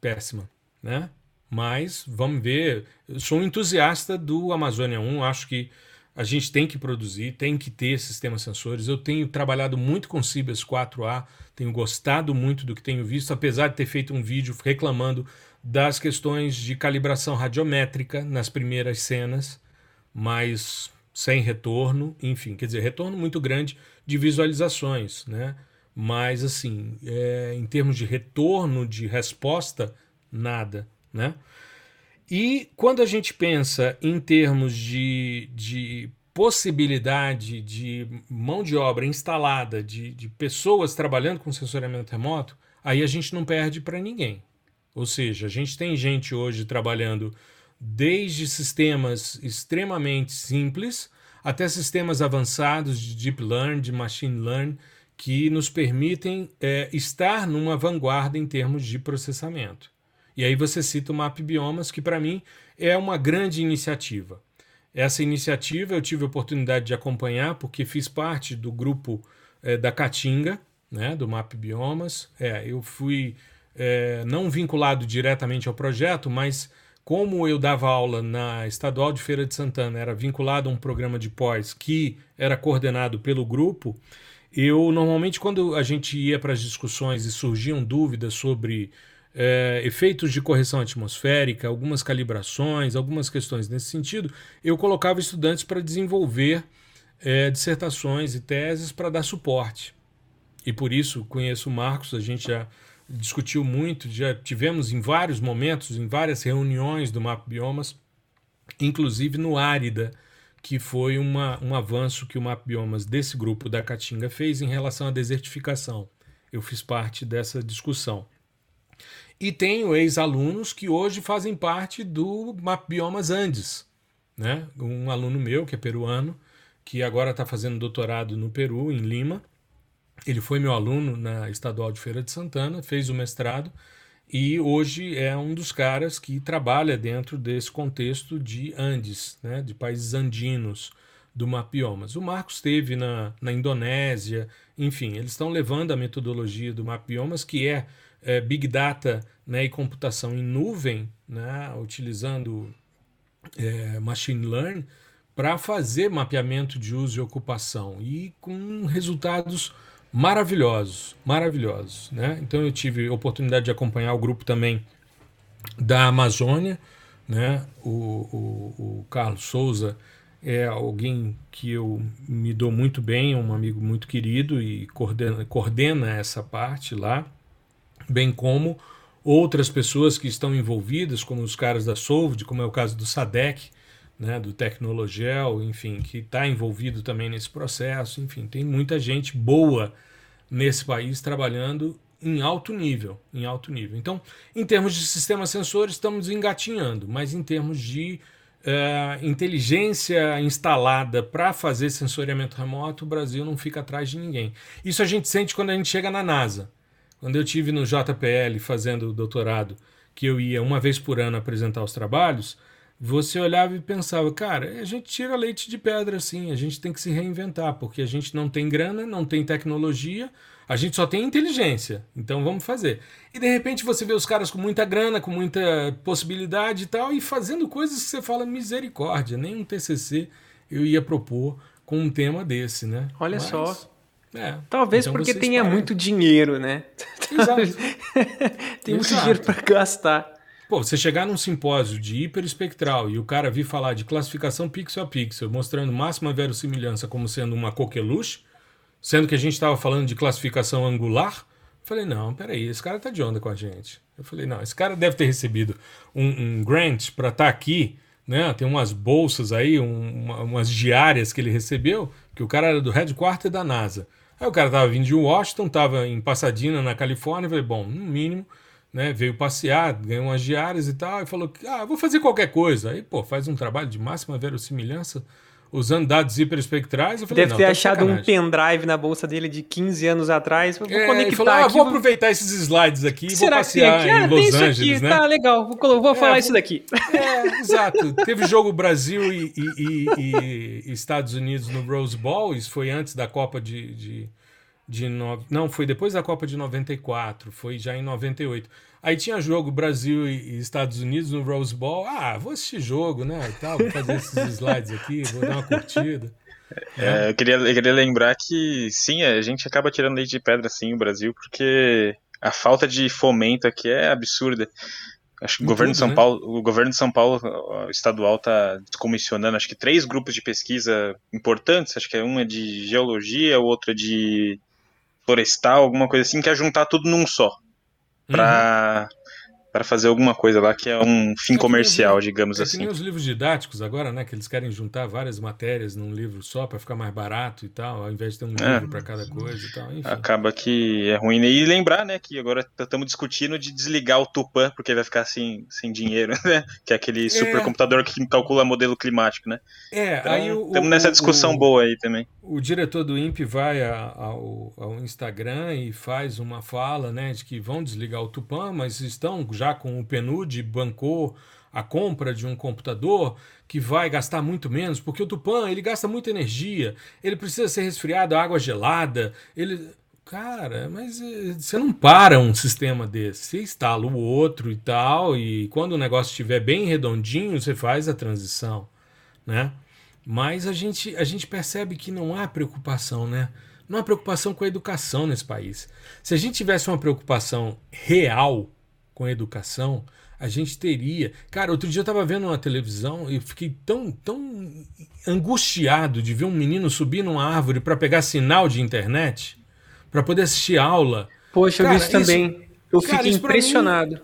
péssima, né? Mas vamos ver. Eu sou um entusiasta do Amazônia 1, acho que a gente tem que produzir, tem que ter sistemas sensores. Eu tenho trabalhado muito com Cibers 4A, tenho gostado muito do que tenho visto, apesar de ter feito um vídeo reclamando das questões de calibração radiométrica nas primeiras cenas, mas sem retorno, enfim, quer dizer, retorno muito grande de visualizações, né? Mas assim, é, em termos de retorno de resposta, nada, né? E quando a gente pensa em termos de, de possibilidade de mão de obra instalada, de, de pessoas trabalhando com sensoriamento remoto, aí a gente não perde para ninguém. Ou seja, a gente tem gente hoje trabalhando desde sistemas extremamente simples até sistemas avançados de deep learning, de machine learning, que nos permitem é, estar numa vanguarda em termos de processamento. E aí você cita o Map Biomas, que para mim é uma grande iniciativa. Essa iniciativa eu tive a oportunidade de acompanhar porque fiz parte do grupo é, da Caatinga, né, do Map Biomas. É, eu fui é, não vinculado diretamente ao projeto, mas como eu dava aula na Estadual de Feira de Santana, era vinculado a um programa de pós que era coordenado pelo grupo, eu normalmente, quando a gente ia para as discussões e surgiam dúvidas sobre é, efeitos de correção atmosférica, algumas calibrações, algumas questões nesse sentido, eu colocava estudantes para desenvolver é, dissertações e teses para dar suporte. E por isso conheço o Marcos, a gente já discutiu muito, já tivemos em vários momentos, em várias reuniões do Map Biomas, inclusive no Árida, que foi uma, um avanço que o Map Biomas desse grupo da Caatinga fez em relação à desertificação. Eu fiz parte dessa discussão. E tenho ex-alunos que hoje fazem parte do Map Biomas Andes. Né? Um aluno meu, que é peruano, que agora está fazendo doutorado no Peru, em Lima. Ele foi meu aluno na Estadual de Feira de Santana, fez o mestrado e hoje é um dos caras que trabalha dentro desse contexto de Andes, né, de países andinos do Mapiomas. O Marcos esteve na, na Indonésia, enfim, eles estão levando a metodologia do Mapiomas, que é, é Big Data né, e computação em nuvem, né, utilizando é, Machine Learning, para fazer mapeamento de uso e ocupação e com resultados maravilhosos, maravilhosos, né? Então eu tive oportunidade de acompanhar o grupo também da Amazônia, né? O, o, o Carlos Souza é alguém que eu me dou muito bem, um amigo muito querido e coordena, coordena essa parte lá, bem como outras pessoas que estão envolvidas, como os caras da Solved, como é o caso do SADEC, né, do Tecnologel, enfim, que está envolvido também nesse processo. Enfim, tem muita gente boa nesse país trabalhando em alto nível, em alto nível. Então, em termos de sistemas sensores, estamos engatinhando, mas em termos de uh, inteligência instalada para fazer sensoriamento remoto, o Brasil não fica atrás de ninguém. Isso a gente sente quando a gente chega na NASA. Quando eu tive no JPL fazendo doutorado, que eu ia uma vez por ano apresentar os trabalhos, você olhava e pensava, cara, a gente tira leite de pedra assim, a gente tem que se reinventar, porque a gente não tem grana, não tem tecnologia, a gente só tem inteligência, então vamos fazer. E de repente você vê os caras com muita grana, com muita possibilidade e tal, e fazendo coisas que você fala misericórdia, nem um TCC eu ia propor com um tema desse, né? Olha Mas, só. É, Talvez então porque tenha muito dinheiro, né? Exato. tem muito dinheiro para gastar. Pô, você chegar num simpósio de hiperespectral e o cara vir falar de classificação pixel a pixel, mostrando máxima verossimilhança como sendo uma coqueluche, sendo que a gente estava falando de classificação angular, eu falei, não, peraí, esse cara tá de onda com a gente. Eu falei, não, esse cara deve ter recebido um, um grant para estar tá aqui, né? Tem umas bolsas aí, um, uma, umas diárias que ele recebeu, que o cara era do headquarter da NASA. Aí o cara tava vindo de Washington, tava em Pasadena, na Califórnia, eu falei, bom, no mínimo né, veio passear, ganhou umas diárias e tal, e falou que ah, vou fazer qualquer coisa. Aí, pô, faz um trabalho de máxima verossimilhança usando dados hiperespectrais. Eu falei, Deve ter tá achado um pendrive na bolsa dele de 15 anos atrás. Vou é, conectar falou, ah, aqui. Vou aproveitar esses slides aqui e vou passear em ah, Los Angeles, né? Tá legal, vou, vou é, falar isso daqui. É, exato. Teve jogo Brasil e, e, e, e, Estados Unidos no Rose Bowl, isso foi antes da Copa de, de de no... não, foi depois da Copa de 94, foi já em 98. Aí tinha jogo Brasil e Estados Unidos no Rose Bowl. Ah, vou assistir jogo, né? E tal, vou fazer esses slides aqui, vou dar uma curtida. É, eu, queria, eu queria lembrar que sim, a gente acaba tirando leite de pedra sim o Brasil, porque a falta de fomento aqui é absurda. Acho que o governo, tudo, de São né? Paulo, o governo de São Paulo estadual está descomissionando acho que três grupos de pesquisa importantes. Acho que é uma de geologia, outra de florestal, alguma coisa assim, que é juntar tudo num só. Pra, uhum para fazer alguma coisa lá que é um fim é comercial, digamos é assim. Tem os livros didáticos agora, né? Que eles querem juntar várias matérias num livro só para ficar mais barato e tal, ao invés de ter um é. livro para cada coisa e tal. Enfim. Acaba que é ruim. E lembrar, né, que agora estamos discutindo de desligar o Tupan, porque vai ficar sem, sem dinheiro, né? Que é aquele é. supercomputador que calcula modelo climático, né? É, então, aí o. Estamos nessa discussão o, boa aí também. O diretor do INPE vai ao, ao Instagram e faz uma fala, né, de que vão desligar o Tupan, mas estão já já com o PNUD bancou a compra de um computador que vai gastar muito menos, porque o Tupan ele gasta muita energia, ele precisa ser resfriado, água gelada, ele cara, mas eh, você não para um sistema desse, você instala o outro e tal, e quando o negócio estiver bem redondinho, você faz a transição, né? Mas a gente, a gente percebe que não há preocupação, né? Não há preocupação com a educação nesse país. Se a gente tivesse uma preocupação real com educação, a gente teria. Cara, outro dia eu tava vendo uma televisão e fiquei tão, tão angustiado de ver um menino subir numa árvore para pegar sinal de internet, para poder assistir aula. Poxa, cara, eu vi isso também. Eu cara, fiquei impressionado. Mim,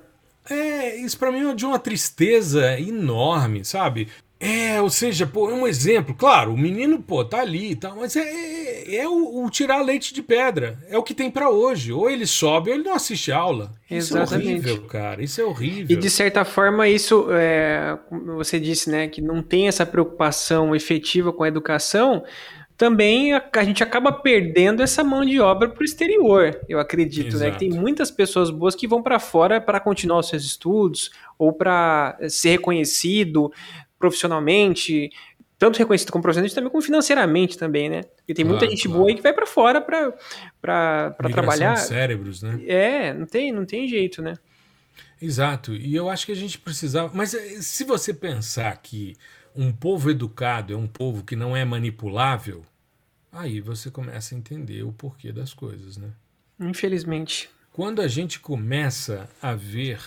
é, isso para mim é de uma tristeza enorme, sabe? É, ou seja, pô, é um exemplo. Claro, o menino, pô, tá ali e tal, mas é, é, é o, o, tirar leite de pedra. É o que tem para hoje. Ou ele sobe ou ele não assiste aula. Exatamente. Isso é horrível, cara. Isso é horrível. E de certa forma, isso, é, como você disse, né, que não tem essa preocupação efetiva com a educação, também a, a gente acaba perdendo essa mão de obra para o exterior, eu acredito, Exato. né? Que tem muitas pessoas boas que vão para fora para continuar os seus estudos ou para ser reconhecido profissionalmente, tanto reconhecido como profissionalmente, também como financeiramente também, né? Porque tem muita gente claro. boa aí que vai para fora para trabalhar. cérebros, né? É, não tem, não tem jeito, né? Exato. E eu acho que a gente precisava. Mas eh, se você pensar que um povo educado é um povo que não é manipulável, aí você começa a entender o porquê das coisas, né? Infelizmente. Quando a gente começa a ver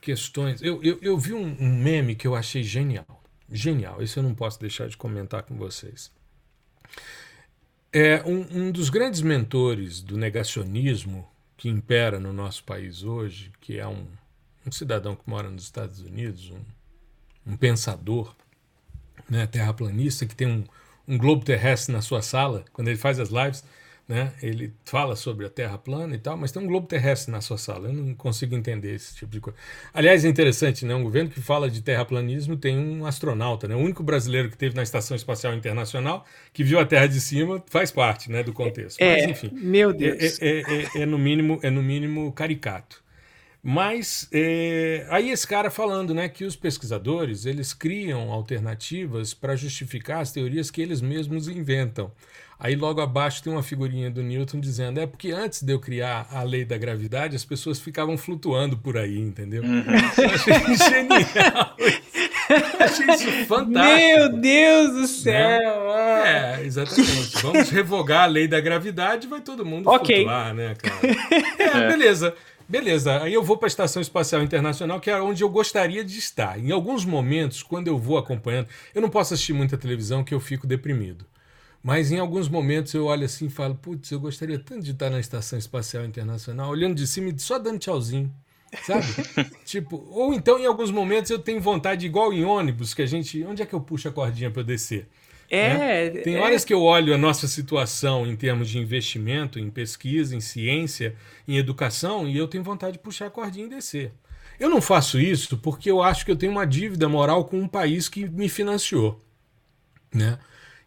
questões. Eu, eu, eu vi um, um meme que eu achei genial genial. Isso eu não posso deixar de comentar com vocês. É um, um dos grandes mentores do negacionismo que impera no nosso país hoje, que é um, um cidadão que mora nos Estados Unidos, um, um pensador, né, terraplanista, que tem um, um globo terrestre na sua sala, quando ele faz as lives, né? Ele fala sobre a Terra plana e tal, mas tem um globo terrestre na sua sala. Eu não consigo entender esse tipo de coisa. Aliás, é interessante, né? Um governo que fala de terraplanismo tem um astronauta, né? O único brasileiro que teve na Estação Espacial Internacional que viu a Terra de cima faz parte, né, do contexto. É, mas, enfim, meu Deus, é, é, é, é no mínimo é no mínimo caricato. Mas é, aí esse cara falando, né, que os pesquisadores eles criam alternativas para justificar as teorias que eles mesmos inventam. Aí logo abaixo tem uma figurinha do Newton dizendo: é porque antes de eu criar a lei da gravidade, as pessoas ficavam flutuando por aí, entendeu? Uhum. achei genial. achei isso fantástico. Meu Deus do céu! Né? É, exatamente. Vamos revogar a lei da gravidade vai todo mundo okay. flutuar, né, cara? É, é. beleza. Beleza, aí eu vou para a Estação Espacial Internacional, que é onde eu gostaria de estar. Em alguns momentos, quando eu vou acompanhando, eu não posso assistir muita televisão que eu fico deprimido. Mas em alguns momentos eu olho assim e falo, putz, eu gostaria tanto de estar na Estação Espacial Internacional, olhando de cima e só dando tchauzinho. Sabe? tipo, ou então em alguns momentos eu tenho vontade, igual em ônibus, que a gente. Onde é que eu puxo a cordinha para descer? É, né? Tem é... horas que eu olho a nossa situação em termos de investimento, em pesquisa, em ciência, em educação, e eu tenho vontade de puxar a cordinha e descer. Eu não faço isso porque eu acho que eu tenho uma dívida moral com um país que me financiou. Né?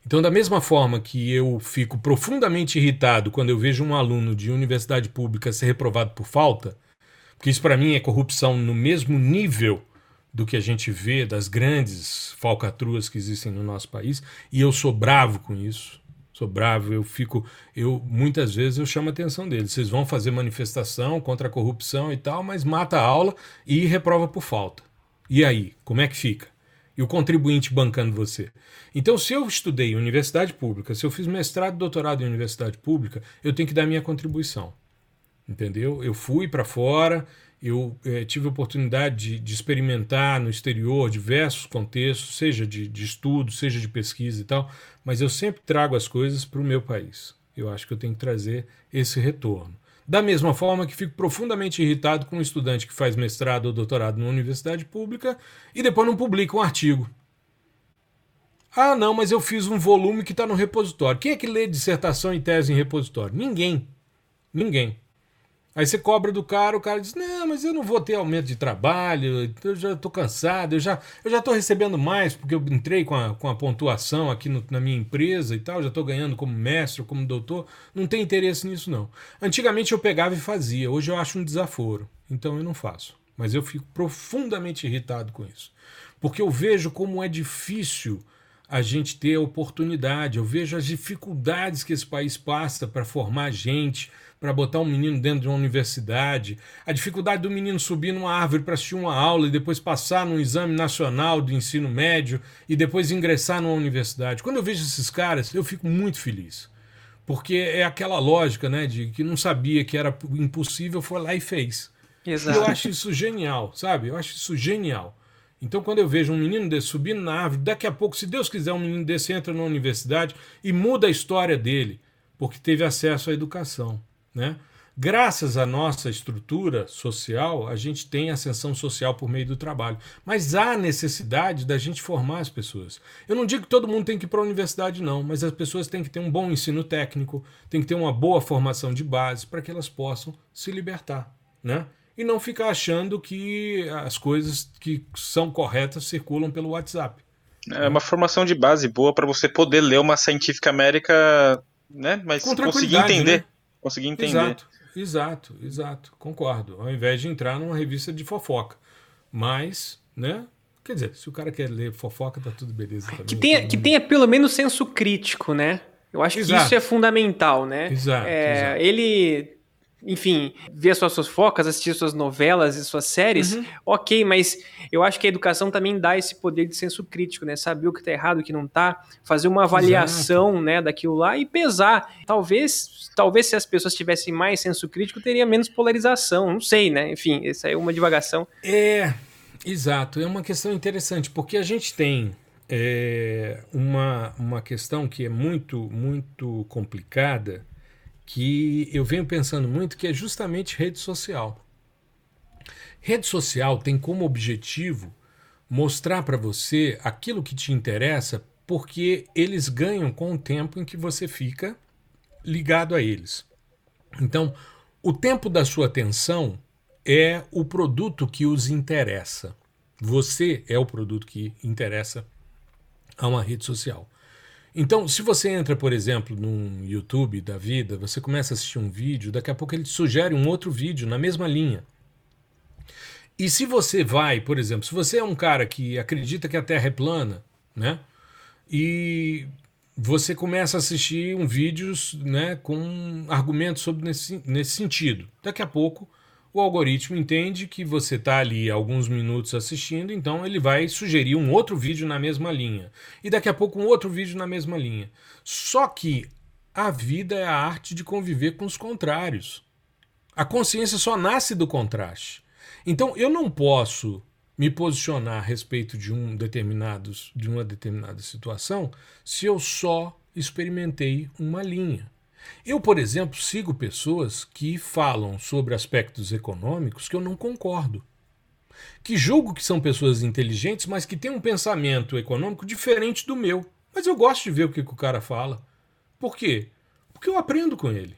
Então, da mesma forma que eu fico profundamente irritado quando eu vejo um aluno de universidade pública ser reprovado por falta, porque isso para mim é corrupção no mesmo nível do que a gente vê das grandes falcatruas que existem no nosso país, e eu sou bravo com isso. Sou bravo, eu fico, eu muitas vezes eu chamo a atenção deles. Vocês vão fazer manifestação contra a corrupção e tal, mas mata a aula e reprova por falta. E aí, como é que fica? E o contribuinte bancando você. Então, se eu estudei em universidade pública, se eu fiz mestrado e doutorado em universidade pública, eu tenho que dar minha contribuição. Entendeu? Eu fui para fora, eu é, tive oportunidade de, de, experimentar no exterior diversos contextos, seja de, de estudo, seja de pesquisa e tal, mas eu sempre trago as coisas para o meu país. Eu acho que eu tenho que trazer esse retorno. Da mesma forma que fico profundamente irritado com um estudante que faz mestrado ou doutorado numa universidade pública e depois não publica um artigo. Ah, não, mas eu fiz um volume que está no repositório. Quem é que lê dissertação e tese em repositório? Ninguém. Ninguém. Aí você cobra do cara, o cara diz: Não, mas eu não vou ter aumento de trabalho, eu já estou cansado, eu já eu já estou recebendo mais porque eu entrei com a, com a pontuação aqui no, na minha empresa e tal, já estou ganhando como mestre, como doutor. Não tem interesse nisso, não. Antigamente eu pegava e fazia, hoje eu acho um desaforo, então eu não faço. Mas eu fico profundamente irritado com isso, porque eu vejo como é difícil a gente ter a oportunidade, eu vejo as dificuldades que esse país passa para formar gente para botar um menino dentro de uma universidade, a dificuldade do menino subir numa árvore para assistir uma aula e depois passar num exame nacional do ensino médio e depois ingressar numa universidade. Quando eu vejo esses caras, eu fico muito feliz. Porque é aquela lógica, né, de que não sabia que era impossível, foi lá e fez. Exato. eu acho isso genial, sabe? Eu acho isso genial. Então, quando eu vejo um menino desse subindo na árvore, daqui a pouco, se Deus quiser, um menino desse entra na universidade e muda a história dele, porque teve acesso à educação, né? Graças à nossa estrutura social, a gente tem ascensão social por meio do trabalho. Mas há necessidade da gente formar as pessoas. Eu não digo que todo mundo tem que ir para a universidade, não, mas as pessoas têm que ter um bom ensino técnico, têm que ter uma boa formação de base para que elas possam se libertar. Né? E não ficar achando que as coisas que são corretas circulam pelo WhatsApp. É uma formação de base boa para você poder ler uma científica América, né? Mas conseguir entender. Né? Conseguir entender. Exato. Exato, exato, concordo. Ao invés de entrar numa revista de fofoca. Mas, né? Quer dizer, se o cara quer ler fofoca, tá tudo beleza também. Que tenha, que tenha pelo menos senso crítico, né? Eu acho exato. que isso é fundamental, né? Exato, é, exato. Ele enfim, ver suas fofocas, assistir suas novelas e suas séries, uhum. ok, mas eu acho que a educação também dá esse poder de senso crítico, né? Saber o que está errado, o que não está, fazer uma avaliação, Exato. né, daquilo lá e pesar. Talvez, talvez se as pessoas tivessem mais senso crítico, teria menos polarização, não sei, né? Enfim, essa é uma divagação. É, exato, é uma questão interessante, porque a gente tem é, uma, uma questão que é muito, muito complicada, que eu venho pensando muito que é justamente rede social. Rede social tem como objetivo mostrar para você aquilo que te interessa, porque eles ganham com o tempo em que você fica ligado a eles. Então, o tempo da sua atenção é o produto que os interessa. Você é o produto que interessa a uma rede social. Então, se você entra, por exemplo, num YouTube da vida, você começa a assistir um vídeo, daqui a pouco ele te sugere um outro vídeo na mesma linha. E se você vai, por exemplo, se você é um cara que acredita que a Terra é plana, né? E você começa a assistir um vídeo né, com argumentos sobre nesse, nesse sentido. Daqui a pouco o algoritmo entende que você está ali alguns minutos assistindo, então ele vai sugerir um outro vídeo na mesma linha. E daqui a pouco um outro vídeo na mesma linha. Só que a vida é a arte de conviver com os contrários. A consciência só nasce do contraste. Então eu não posso me posicionar a respeito de um determinado, de uma determinada situação se eu só experimentei uma linha. Eu, por exemplo, sigo pessoas que falam sobre aspectos econômicos que eu não concordo. Que julgo que são pessoas inteligentes, mas que têm um pensamento econômico diferente do meu. Mas eu gosto de ver o que, o cara fala. Por quê? Porque eu aprendo com ele.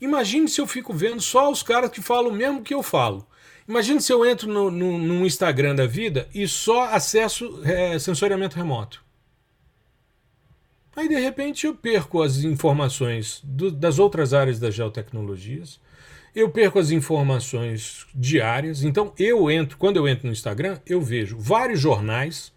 Imagine se eu fico vendo só os caras que falam o mesmo que eu falo. Imagine se eu entro no, no, no Instagram da vida e só acesso é, sensoriamento remoto. Aí de repente eu perco as informações do, das outras áreas das geotecnologias, eu perco as informações diárias. Então eu entro, quando eu entro no Instagram, eu vejo vários jornais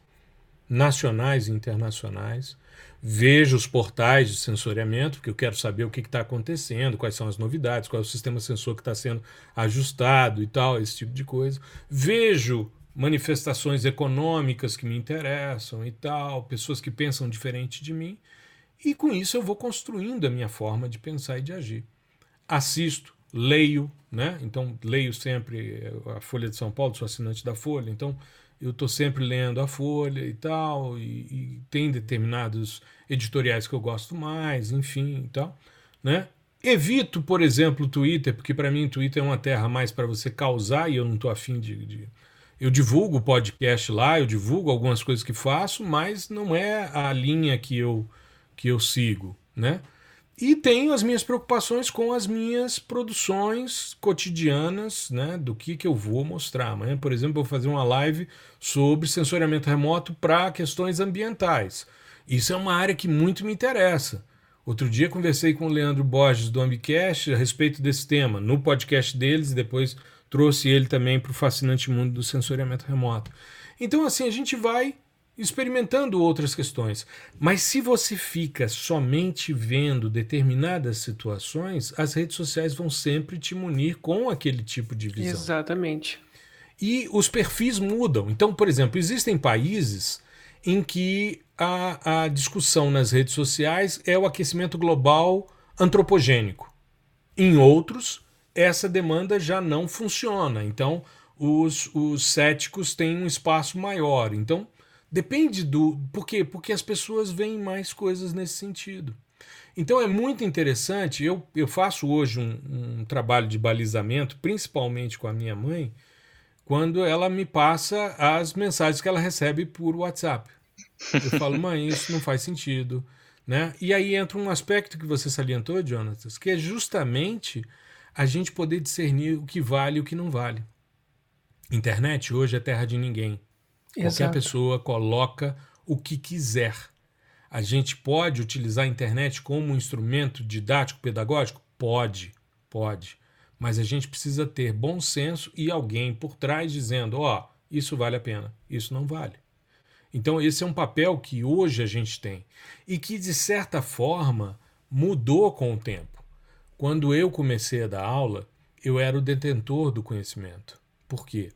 nacionais e internacionais, vejo os portais de sensoriamento, porque eu quero saber o que está acontecendo, quais são as novidades, qual é o sistema sensor que está sendo ajustado e tal, esse tipo de coisa. Vejo manifestações econômicas que me interessam e tal, pessoas que pensam diferente de mim, e com isso eu vou construindo a minha forma de pensar e de agir. Assisto, leio, né? Então leio sempre a Folha de São Paulo, sou assinante da Folha, então eu estou sempre lendo a Folha e tal, e, e, tem determinados editoriais que eu gosto mais, enfim e tal, né? Evito, por exemplo, o Twitter, porque para mim o Twitter é uma terra mais para você causar e eu não estou afim de, de eu divulgo o podcast lá, eu divulgo algumas coisas que faço, mas não é a linha que eu, que eu sigo, né? E tenho as minhas preocupações com as minhas produções cotidianas, né? Do que, que eu vou mostrar. Amanhã, por exemplo, vou fazer uma live sobre sensoriamento remoto para questões ambientais. Isso é uma área que muito me interessa. Outro dia conversei com o Leandro Borges do Ambicast a respeito desse tema, no podcast deles, e depois trouxe ele também para o fascinante mundo do sensoriamento remoto. Então, assim, a gente vai experimentando outras questões. Mas se você fica somente vendo determinadas situações, as redes sociais vão sempre te munir com aquele tipo de visão. Exatamente. E os perfis mudam. Então, por exemplo, existem países em que a, a discussão nas redes sociais é o aquecimento global antropogênico. Em outros, essa demanda já não funciona. Então, os, os céticos têm um espaço maior. Então, depende do. Por quê? Porque as pessoas veem mais coisas nesse sentido. Então é muito interessante. Eu, eu faço hoje um, um trabalho de balizamento, principalmente com a minha mãe, quando ela me passa as mensagens que ela recebe por WhatsApp. Eu falo, mãe, isso não faz sentido. Né? E aí entra um aspecto que você salientou, Jonatas, que é justamente a gente poder discernir o que vale e o que não vale. Internet hoje é terra de ninguém. Exato. Qualquer pessoa coloca o que quiser. A gente pode utilizar a internet como um instrumento didático pedagógico? Pode, pode. Mas a gente precisa ter bom senso e alguém por trás dizendo: ó, oh, isso vale a pena, isso não vale. Então, esse é um papel que hoje a gente tem e que, de certa forma, mudou com o tempo. Quando eu comecei a dar aula, eu era o detentor do conhecimento. Por quê?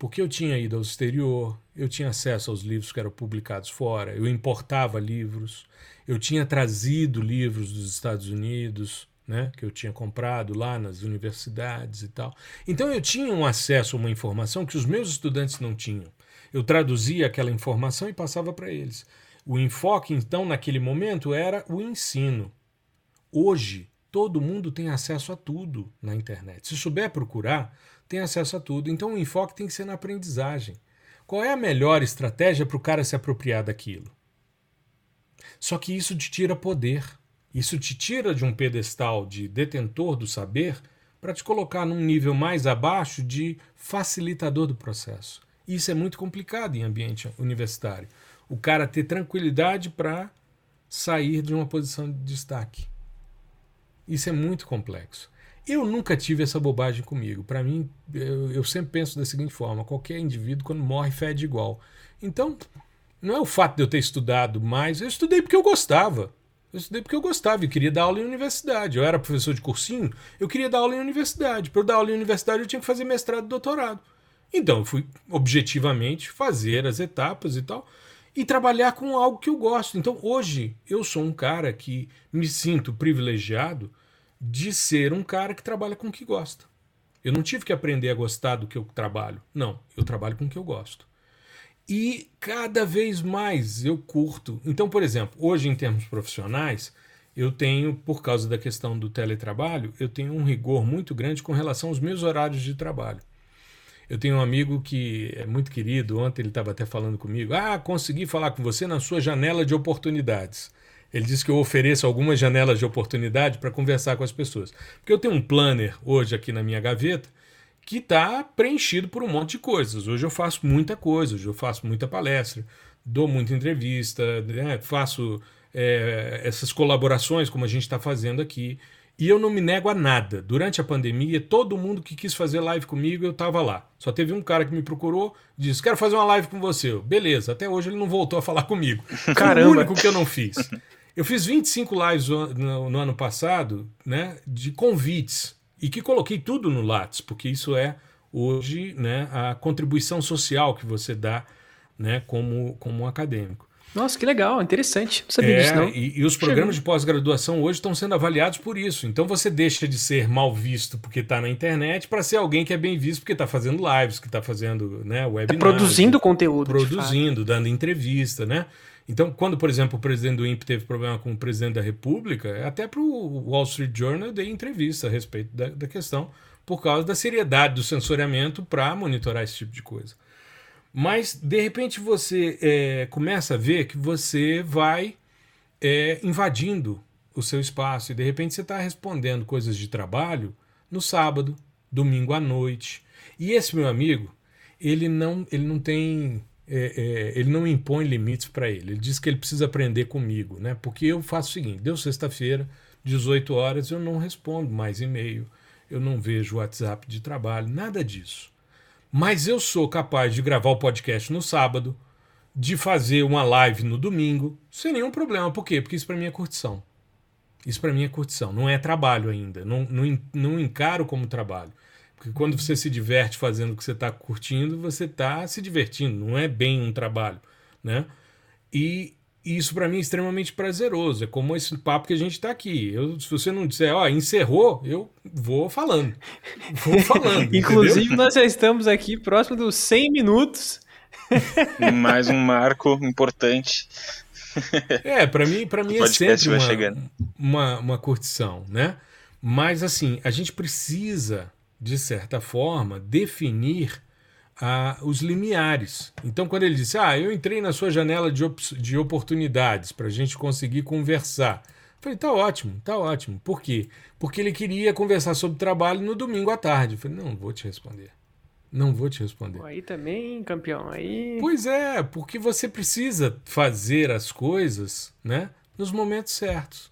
Porque eu tinha ido ao exterior, eu tinha acesso aos livros que eram publicados fora, eu importava livros, eu tinha trazido livros dos Estados Unidos, né, que eu tinha comprado lá nas universidades e tal. Então eu tinha um acesso a uma informação que os meus estudantes não tinham. Eu traduzia aquela informação e passava para eles. O enfoque, então, naquele momento era o ensino. Hoje, todo mundo tem acesso a tudo na internet. Se souber procurar, tem acesso a tudo. Então, o enfoque tem que ser na aprendizagem. Qual é a melhor estratégia para o cara se apropriar daquilo? Só que isso te tira poder. Isso te tira de um pedestal de detentor do saber para te colocar num nível mais abaixo de facilitador do processo. Isso é muito complicado em ambiente universitário. O cara ter tranquilidade para sair de uma posição de destaque. Isso é muito complexo. Eu nunca tive essa bobagem comigo. Para mim, eu, eu, sempre penso da seguinte forma: qualquer indivíduo, quando morre, fede igual. Então, não é o fato de eu ter estudado mais, eu estudei porque eu gostava. Eu estudei porque eu gostava e queria dar aula em universidade. Eu era professor de cursinho, eu queria dar aula em universidade. Para eu dar aula em universidade, eu tinha que fazer mestrado e doutorado. Então, eu fui objetivamente fazer as etapas e tal e trabalhar com algo que eu gosto. Então, hoje, eu sou um cara que me sinto privilegiado de ser um cara que trabalha com o que gosta. Eu não tive que aprender a gostar do que eu trabalho. Não, eu trabalho com o que eu gosto. E cada vez mais eu curto. Então, por exemplo, hoje em termos profissionais, eu tenho, por causa da questão do teletrabalho, eu tenho um rigor muito grande com relação aos meus horários de trabalho. Eu tenho um amigo que é muito querido, ontem ele estava até falando comigo. Ah, consegui falar com você na sua janela de oportunidades. Ele disse que eu ofereço algumas janelas de oportunidade para conversar com as pessoas. Porque eu tenho um planner hoje aqui na minha gaveta que está preenchido por um monte de coisas. Hoje eu faço muita coisa, hoje eu faço muita palestra, dou muita entrevista, né? faço é, essas colaborações como a gente está fazendo aqui. E eu não me nego a nada. Durante a pandemia, todo mundo que quis fazer live comigo, eu estava lá. Só teve um cara que me procurou, disse: Quero fazer uma live com você. Eu, Beleza, até hoje ele não voltou a falar comigo. Caramba. O único que eu não fiz. Eu fiz 25 lives no, no ano passado, né, de convites e que coloquei tudo no Lattes, porque isso é hoje, né, a contribuição social que você dá, né, como como um acadêmico. Nossa, que legal, interessante. Não sabia é, disso, não. E, e os programas Chegou. de pós-graduação hoje estão sendo avaliados por isso. Então você deixa de ser mal visto porque está na internet para ser alguém que é bem visto porque está fazendo lives, que está fazendo né, webinars. Tá produzindo conteúdo. Produzindo, dando entrevista, né? Então, quando, por exemplo, o presidente do INPE teve problema com o presidente da República, até para o Wall Street Journal eu dei entrevista a respeito da, da questão, por causa da seriedade do sensoriamento para monitorar esse tipo de coisa. Mas, de repente, você é, começa a ver que você vai é, invadindo o seu espaço e, de repente, você está respondendo coisas de trabalho no sábado, domingo à noite. E esse meu amigo, ele não, ele não tem é, é, ele não impõe limites para ele. Ele diz que ele precisa aprender comigo, né? Porque eu faço o seguinte: deu sexta-feira, 18 horas, eu não respondo mais e-mail, eu não vejo WhatsApp de trabalho, nada disso. Mas eu sou capaz de gravar o podcast no sábado, de fazer uma live no domingo, sem nenhum problema. Por quê? Porque isso para mim é curtição. Isso para mim é curtição, não é trabalho ainda. Não, não, não encaro como trabalho. Porque quando você se diverte fazendo o que você está curtindo, você está se divertindo, não é bem um trabalho. Né? E e isso para mim é extremamente prazeroso. É como esse papo que a gente está aqui. Eu, se você não disser, ó, encerrou, eu vou falando. Vou falando. Inclusive, nós já estamos aqui próximo dos 100 minutos. Mais um marco importante. É, para mim, para mim é sempre uma, uma, uma curtição, né? Mas assim, a gente precisa, de certa forma, definir ah, os limiares. Então, quando ele disse, ah, eu entrei na sua janela de, op de oportunidades para a gente conseguir conversar. Falei, tá ótimo, tá ótimo. Por quê? Porque ele queria conversar sobre trabalho no domingo à tarde. Falei, não, vou te responder. Não vou te responder. Aí também, campeão, aí. Pois é, porque você precisa fazer as coisas, né, nos momentos certos.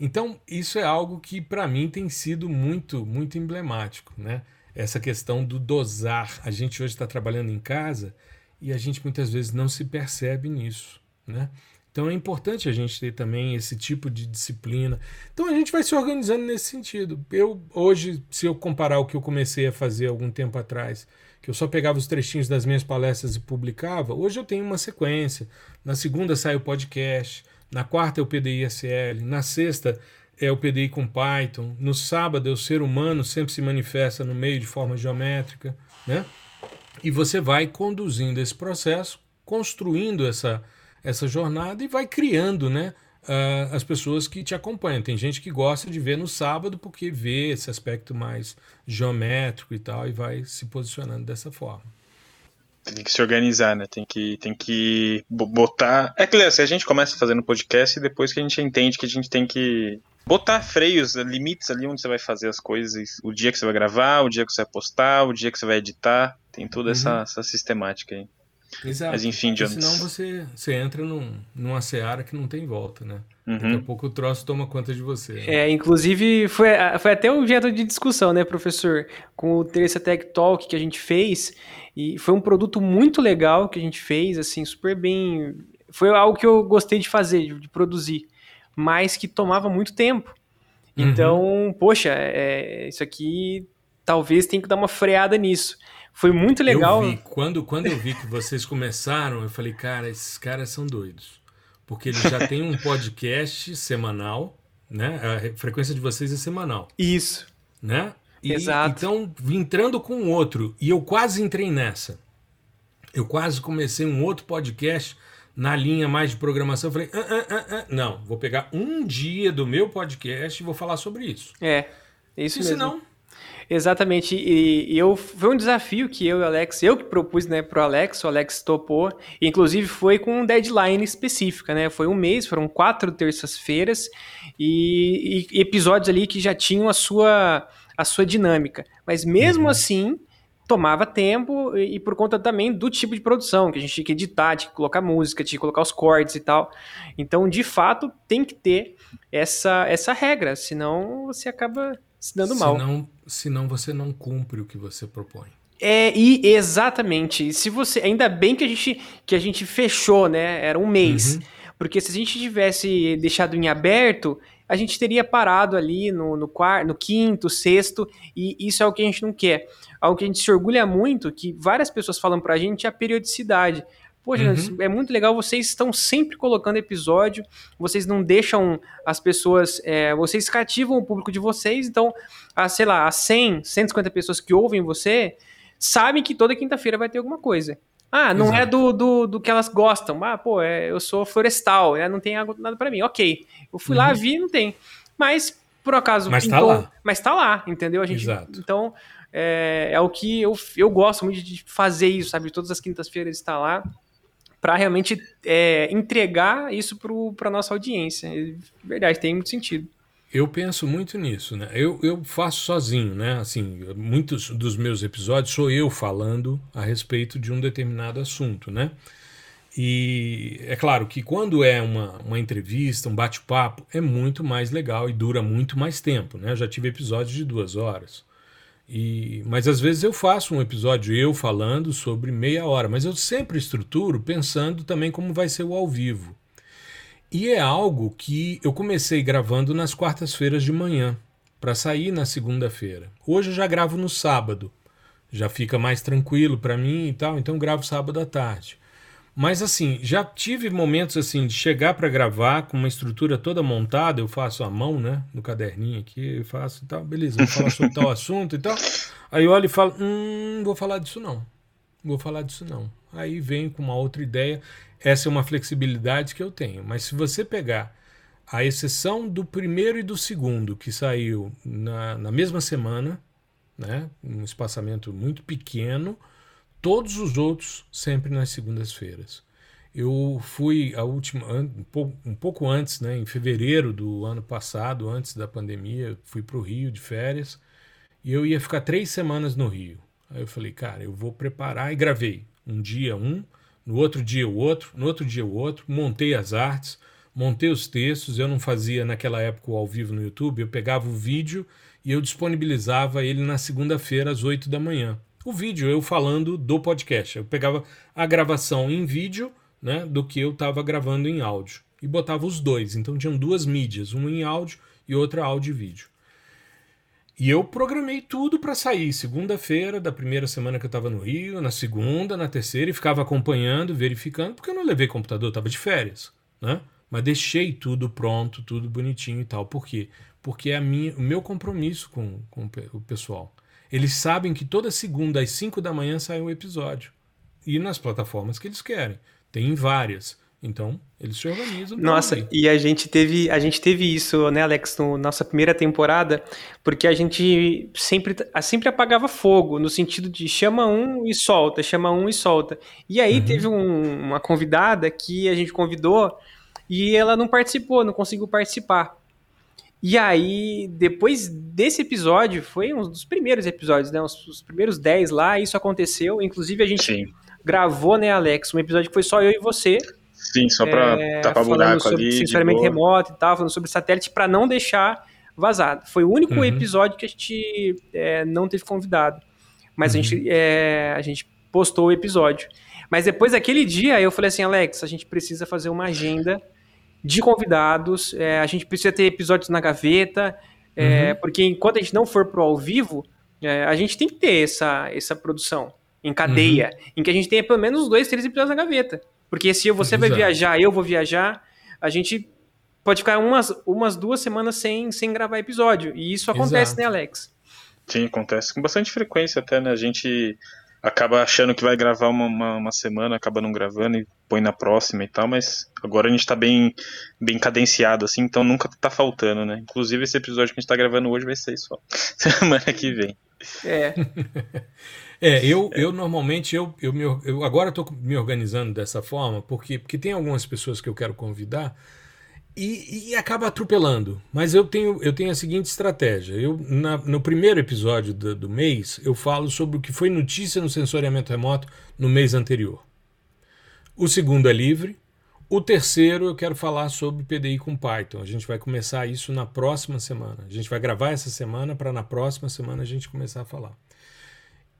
Então, isso é algo que para mim tem sido muito, muito emblemático, né? essa questão do dosar. A gente hoje está trabalhando em casa e a gente muitas vezes não se percebe nisso, né? Então é importante a gente ter também esse tipo de disciplina. Então a gente vai se organizando nesse sentido. Eu hoje, se eu comparar o que eu comecei a fazer algum tempo atrás, que eu só pegava os trechinhos das minhas palestras e publicava, hoje eu tenho uma sequência. Na segunda sai o podcast, na quarta é o PDI SL, na sexta é o PDI com Python. No sábado, é o ser humano sempre se manifesta no meio de forma geométrica, né? E você vai conduzindo esse processo, construindo essa, essa jornada e vai criando, né? Uh, as pessoas que te acompanham. Tem gente que gosta de ver no sábado porque vê esse aspecto mais geométrico e tal e vai se posicionando dessa forma tem que se organizar, né? Tem que, tem que botar. É que assim, a gente começa fazendo podcast e depois que a gente entende que a gente tem que botar freios, limites ali onde você vai fazer as coisas, o dia que você vai gravar, o dia que você vai postar, o dia que você vai editar, tem toda uhum. essa, essa sistemática aí. Exato. Mas enfim, Jones. Senão você, você entra num, numa seara que não tem volta, né? Uhum. Daqui a pouco o troço toma conta de você. Né? É, inclusive foi, foi até um objeto de discussão, né, professor? Com o Terça Tech Talk que a gente fez, e foi um produto muito legal que a gente fez, assim, super bem. Foi algo que eu gostei de fazer, de, de produzir mas que tomava muito tempo. Uhum. Então, poxa, é, isso aqui talvez tenha que dar uma freada nisso. Foi muito legal. Eu vi, quando, quando eu vi que vocês começaram, eu falei, cara, esses caras são doidos. Porque eles já têm um podcast semanal, né? A frequência de vocês é semanal. Isso. Né? E, Exato. Então, entrando com outro, e eu quase entrei nessa. Eu quase comecei um outro podcast na linha mais de programação, eu falei, ah, ah, ah, ah, não, vou pegar um dia do meu podcast e vou falar sobre isso. É, isso e mesmo. Senão... Exatamente, e, e, eu, foi um desafio que eu e o Alex, eu que propus né, para o Alex, o Alex topou, inclusive foi com um deadline específica, né, foi um mês, foram quatro terças-feiras e, e, episódios ali que já tinham a sua, a sua dinâmica, mas mesmo uhum. assim tomava tempo e, e, por conta também do tipo de produção, que a gente tinha que editar, tinha que colocar música, tinha que colocar os cortes e tal. Então, de fato, tem que ter essa, essa regra, senão você acaba se dando mal. Senão, senão você não cumpre o que você propõe. É, e exatamente. Se você, ainda bem que a gente que a gente fechou, né? Era um mês. Uhum. Porque se a gente tivesse deixado em aberto, a gente teria parado ali no, no, quarto, no quinto, sexto, e isso é o que a gente não quer. Algo que a gente se orgulha muito, que várias pessoas falam pra gente, é a periodicidade. Poxa, uhum. é muito legal, vocês estão sempre colocando episódio, vocês não deixam as pessoas, é, vocês cativam o público de vocês, então, a, sei lá, as 100, 150 pessoas que ouvem você, sabem que toda quinta-feira vai ter alguma coisa. Ah, não é Exato. é do, do, do, que elas gostam. Ah, pô, é, eu sou florestal, é, não tem nada para mim. Ok. Eu fui uhum. lá, vi, não tem. Mas, por acaso, mas tá pintou, tá lá. Mas tá lá, entendeu? A gente, Exato. Então, é, é o que eu, eu gosto muito de fazer isso, sabe? Todas as quintas-feiras estar lá para realmente é, entregar isso para a nossa audiência. Verdade, tem muito sentido. Eu penso muito nisso, né? Eu, eu faço sozinho, né? Assim, muitos dos meus episódios sou eu falando a respeito de um determinado assunto, né? E é claro que quando é uma, uma entrevista, um bate-papo, é muito mais legal e dura muito mais tempo, né? Eu já tive episódios de duas horas. E, mas às vezes eu faço um episódio eu falando sobre meia hora, mas eu sempre estruturo pensando também como vai ser o ao vivo. E é algo que eu comecei gravando nas quartas-feiras de manhã, para sair na segunda-feira. Hoje eu já gravo no sábado, já fica mais tranquilo para mim e tal, então gravo sábado à tarde. Mas assim, já tive momentos assim de chegar para gravar com uma estrutura toda montada, eu faço à mão, né, no caderninho aqui, eu faço e tal, beleza, vou falar sobre tal assunto e tal. Aí eu olho e falo, hum, vou falar disso não. Vou falar disso não. Aí venho com uma outra ideia. Essa é uma flexibilidade que eu tenho. Mas se você pegar a exceção do primeiro e do segundo, que saiu na, na mesma semana, né, um espaçamento muito pequeno, todos os outros sempre nas segundas-feiras. Eu fui a última um pouco, antes, né, em fevereiro do ano passado, antes da pandemia, fui para o Rio de férias e eu ia ficar três semanas no Rio. Aí eu falei, cara, eu vou preparar e gravei um dia um, no outro dia o outro, no outro dia o outro, montei as artes, montei os textos. Eu não fazia naquela época o ao vivo no YouTube, eu pegava o vídeo e eu disponibilizava ele na segunda-feira às 8 da manhã. O vídeo eu falando do podcast. Eu pegava a gravação em vídeo né, do que eu estava gravando em áudio e botava os dois. Então tinham duas mídias, uma em áudio e outra áudio e vídeo. E eu programei tudo para sair segunda-feira da primeira semana que eu estava no Rio, na segunda, na terceira, e ficava acompanhando, verificando, porque eu não levei computador, estava de férias, né? Mas deixei tudo pronto, tudo bonitinho e tal. Por quê? Porque é minha, o meu compromisso com, com o pessoal. Eles sabem que toda segunda às 5 da manhã sai um episódio. E nas plataformas que eles querem. Tem várias. Então, eles se organizam. Nossa, e a gente teve, a gente teve isso, né, Alex, na no nossa primeira temporada, porque a gente sempre, sempre apagava fogo, no sentido de chama um e solta, chama um e solta. E aí uhum. teve um, uma convidada que a gente convidou e ela não participou, não conseguiu participar. E aí, depois desse episódio, foi um dos primeiros episódios, né? Os, os primeiros 10 lá, isso aconteceu. Inclusive, a gente Sim. gravou, né, Alex, um episódio que foi só eu e você. Sim, só para é, tapar buraco sobre ali. Sensoramento remoto e tal, falando sobre satélite, para não deixar vazado. Foi o único uhum. episódio que a gente é, não teve convidado. Mas uhum. a, gente, é, a gente postou o episódio. Mas depois daquele dia, eu falei assim, Alex, a gente precisa fazer uma agenda de convidados, é, a gente precisa ter episódios na gaveta, é, uhum. porque enquanto a gente não for pro ao vivo, é, a gente tem que ter essa, essa produção em cadeia, uhum. em que a gente tenha pelo menos dois, três episódios na gaveta. Porque se você Exato. vai viajar, eu vou viajar, a gente pode ficar umas, umas duas semanas sem, sem gravar episódio. E isso acontece, Exato. né, Alex? Sim, acontece com bastante frequência até, né? A gente acaba achando que vai gravar uma, uma, uma, semana, acaba não gravando e põe na próxima e tal, mas agora a gente tá bem, bem cadenciado, assim, então nunca tá faltando, né? Inclusive esse episódio que a gente tá gravando hoje vai ser só semana que vem. É. é, eu, eu normalmente, eu, eu, me, eu agora tô me organizando dessa forma, porque, porque tem algumas pessoas que eu quero convidar e, e, acaba atropelando. Mas eu tenho, eu tenho a seguinte estratégia. Eu, na, no primeiro episódio do, do, mês, eu falo sobre o que foi notícia no sensoriamento remoto no mês anterior. O segundo é livre. O terceiro eu quero falar sobre PDI com Python. A gente vai começar isso na próxima semana. A gente vai gravar essa semana para na próxima semana a gente começar a falar.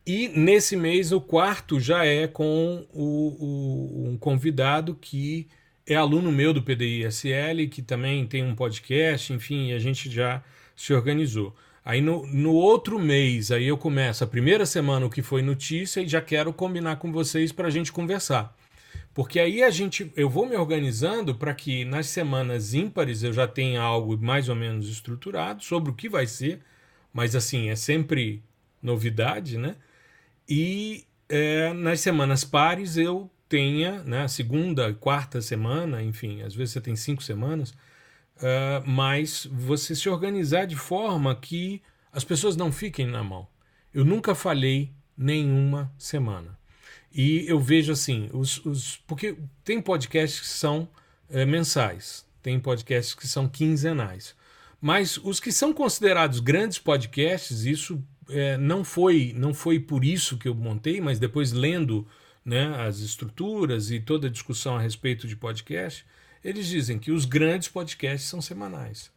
E nesse mês, o quarto já é com o, o, um convidado que é aluno meu do PDI-SL, que também tem um podcast, enfim, a gente já se organizou. Aí no, no outro mês, aí eu começo a primeira semana o que foi notícia e já quero combinar com vocês para a gente conversar. Porque aí a gente, eu vou me organizando para que nas semanas ímpares eu já tenha algo mais ou menos estruturado sobre o que vai ser, mas assim, é sempre novidade, né? E é, nas semanas pares eu tenha, né, segunda, quarta semana, enfim, às vezes você tem cinco semanas, uh, mas você se organizar de forma que as pessoas não fiquem na mão. Eu nunca falhei nenhuma semana. E eu vejo assim, os, os porque tem podcasts que são é, mensais, tem podcasts que são quinzenais. Mas os que são considerados grandes podcasts, isso é, não foi não foi por isso que eu montei, mas depois lendo né, as estruturas e toda a discussão a respeito de podcast, eles dizem que os grandes podcasts são semanais.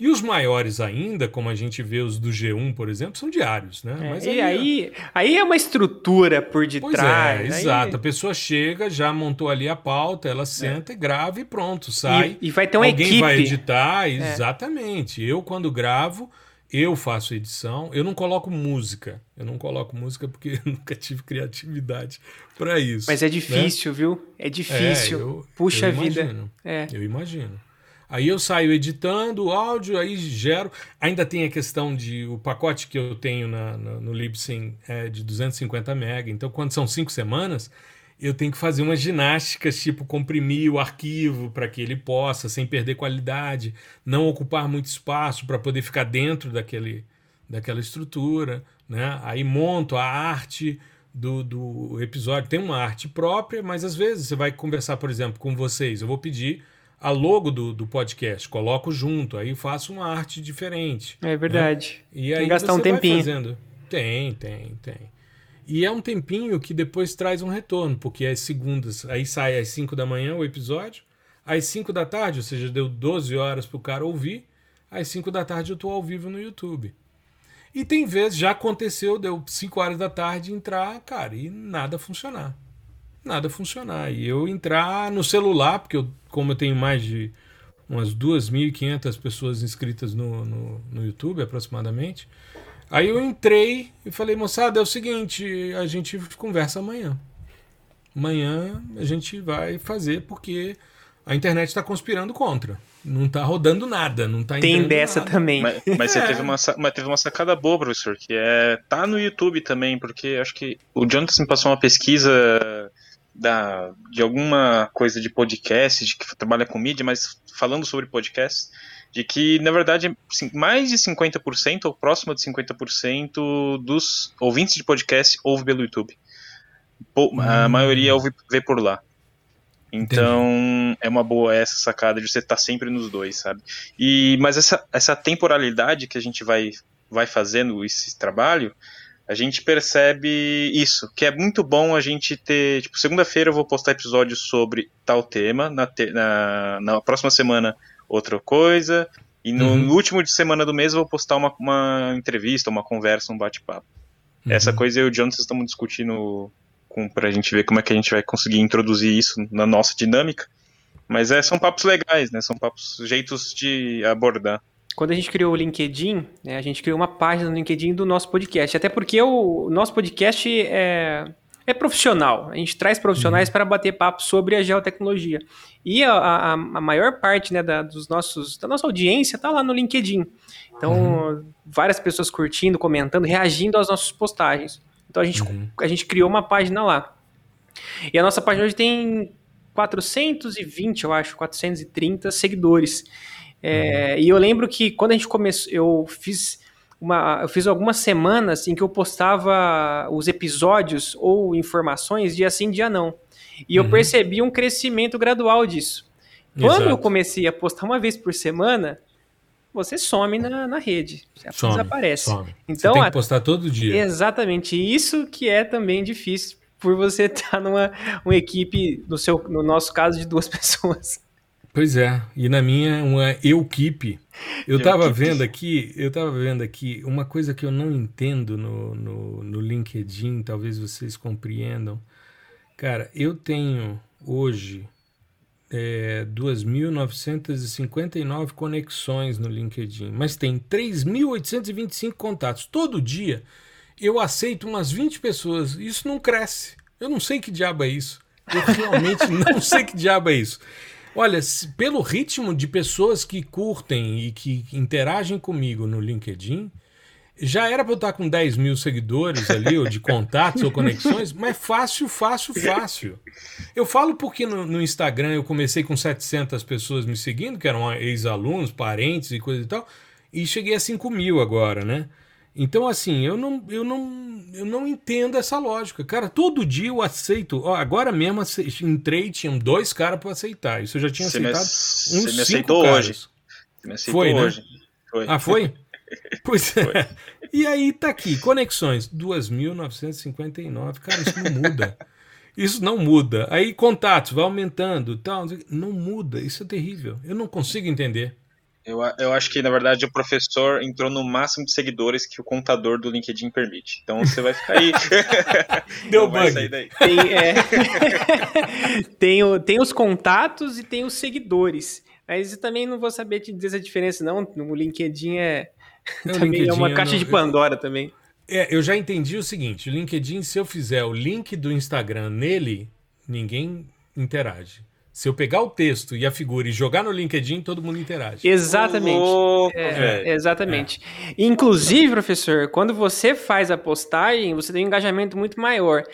E os maiores ainda, como a gente vê os do G1, por exemplo, são diários, né? É, Mas aí, e aí, aí é uma estrutura por detrás. É, exato. A pessoa chega, já montou ali a pauta, ela senta é. e grava e pronto, sai. E, e vai ter uma Alguém equipe. vai editar, é. exatamente. Eu, quando gravo, Eu faço edição, eu não coloco música. Eu não coloco música porque eu nunca tive criatividade para isso. Mas é difícil, né? viu? É difícil. É, eu, Puxa eu vida. É. Eu imagino. Aí eu saio editando o áudio, aí gero. Ainda tem a questão de o pacote que eu tenho na, na, no Libsyn é de 250 MB. Então, quando são cinco semanas, eu tenho que fazer umas ginásticas, tipo comprimir o arquivo para que ele possa, sem perder qualidade, não ocupar muito espaço para poder ficar dentro daquele, daquela estrutura. Né? Aí monto a arte do, do episódio. Tem uma arte própria, mas às vezes você vai conversar, por exemplo, com vocês. Eu vou pedir a logo do, do podcast, coloco junto, aí faço uma arte diferente. É verdade. Né? E aí tem gastar um tempinho. Fazendo. Tem, tem, tem. E é um tempinho que depois traz um retorno, porque às segundas, aí sai às 5 da manhã o episódio, às 5 da tarde, ou seja, deu 12 horas para o cara ouvir, às 5 da tarde eu estou ao vivo no YouTube. E tem vezes, já aconteceu, deu 5 horas da tarde entrar, cara, e nada funcionar. Nada funcionar. E eu entrar no celular, porque eu, como eu tenho mais de umas 2.500 pessoas inscritas no, no, no YouTube aproximadamente, Aí eu entrei e falei, moçada, é o seguinte, a gente conversa amanhã. Amanhã a gente vai fazer porque a internet está conspirando contra. Não está rodando nada, não está Tem dessa nada. também. Mas, mas é. você teve uma, mas teve uma sacada boa, professor, que é tá no YouTube também, porque acho que o Jonathan me passou uma pesquisa da, de alguma coisa de podcast, de que trabalha com mídia, mas falando sobre podcast de que, na verdade, mais de 50%, ou próximo de 50% dos ouvintes de podcast ouve pelo YouTube. A hum. maioria ouve, vê por lá. Então, Entendi. é uma boa essa sacada de você estar tá sempre nos dois, sabe? E, mas essa, essa temporalidade que a gente vai, vai fazendo esse trabalho, a gente percebe isso, que é muito bom a gente ter. Tipo, segunda-feira eu vou postar episódios sobre tal tema, na, te, na, na próxima semana outra coisa. E no, uhum. último de semana do mês eu vou postar uma, uma entrevista, uma conversa, um bate-papo. Uhum. Essa coisa eu e o Jonathan estamos discutindo com, pra gente ver como é que a gente vai conseguir introduzir isso na nossa dinâmica. Mas é, são papos legais, né? São papos, jeitos de abordar. Quando a gente criou o LinkedIn, né, a gente criou uma página no LinkedIn do nosso podcast. Até porque o nosso podcast é, é profissional. A gente traz profissionais uhum. para bater papo sobre a geotecnologia. E a, a, a maior parte né, da, dos nossos, da nossa audiência está lá no LinkedIn. Então, uhum. várias pessoas curtindo, comentando, reagindo às nossas postagens. Então, a gente, uhum. a gente criou uma página lá. E a nossa página hoje tem 420, eu acho, 430 seguidores. É, uhum. E eu lembro que quando a gente começou, eu fiz uma, eu fiz algumas semanas em que eu postava os episódios ou informações dia sim, dia não. E uhum. eu percebi um crescimento gradual disso. Quando Exato. eu comecei a postar uma vez por semana, você some na, na rede, você some, desaparece. Some. Então, você tem que postar todo dia. Exatamente, isso que é também difícil por você estar numa uma equipe, no, seu, no nosso caso, de duas pessoas. Pois é, e na minha uma equipe. Eu estava vendo aqui, eu estava vendo aqui uma coisa que eu não entendo no, no, no LinkedIn, talvez vocês compreendam. Cara, eu tenho hoje é, 2.959 conexões no LinkedIn, mas tem 3.825 contatos. Todo dia eu aceito umas 20 pessoas. Isso não cresce. Eu não sei que diabo é isso. Eu realmente não sei que diabo é isso. Olha, pelo ritmo de pessoas que curtem e que interagem comigo no LinkedIn, já era para eu estar com 10 mil seguidores ali, ou de contatos ou conexões, mas fácil, fácil, fácil. Eu falo porque no, no, Instagram eu comecei com 700 pessoas me seguindo, que eram ex-alunos, parentes e coisa e tal, e cheguei a 5 mil agora, né? Então, assim, eu não, eu não, eu não entendo essa lógica. Cara, todo dia eu aceito. Ó, agora mesmo entrei, tinham dois caras para aceitar. Isso eu já tinha aceitado me, uns me aceitou caras. hoje. Você me aceitou foi, né? hoje. Foi. Ah, foi? pois é. Foi. E aí tá aqui, conexões, 2.959. Cara, isso não muda. Isso não muda. Aí contatos, vai aumentando, tal. Não muda. Isso é terrível. Eu não consigo entender. Eu, eu acho que, na verdade, o professor entrou no máximo de seguidores que o contador do LinkedIn permite. Então você vai ficar aí. Deu bug. Tem, é... tem, o, tem os contatos e tem os seguidores. Mas eu também não vou saber te dizer a diferença, não. No LinkedIn é. É também é uma caixa não... de Pandora também. É, eu já entendi o seguinte: o LinkedIn, se eu fizer o link do Instagram nele, ninguém interage. Se eu pegar o texto e a figura e jogar no LinkedIn, todo mundo interage. Exatamente. Louco, é, exatamente. É. Inclusive, professor, quando você faz a postagem, você tem um engajamento muito maior.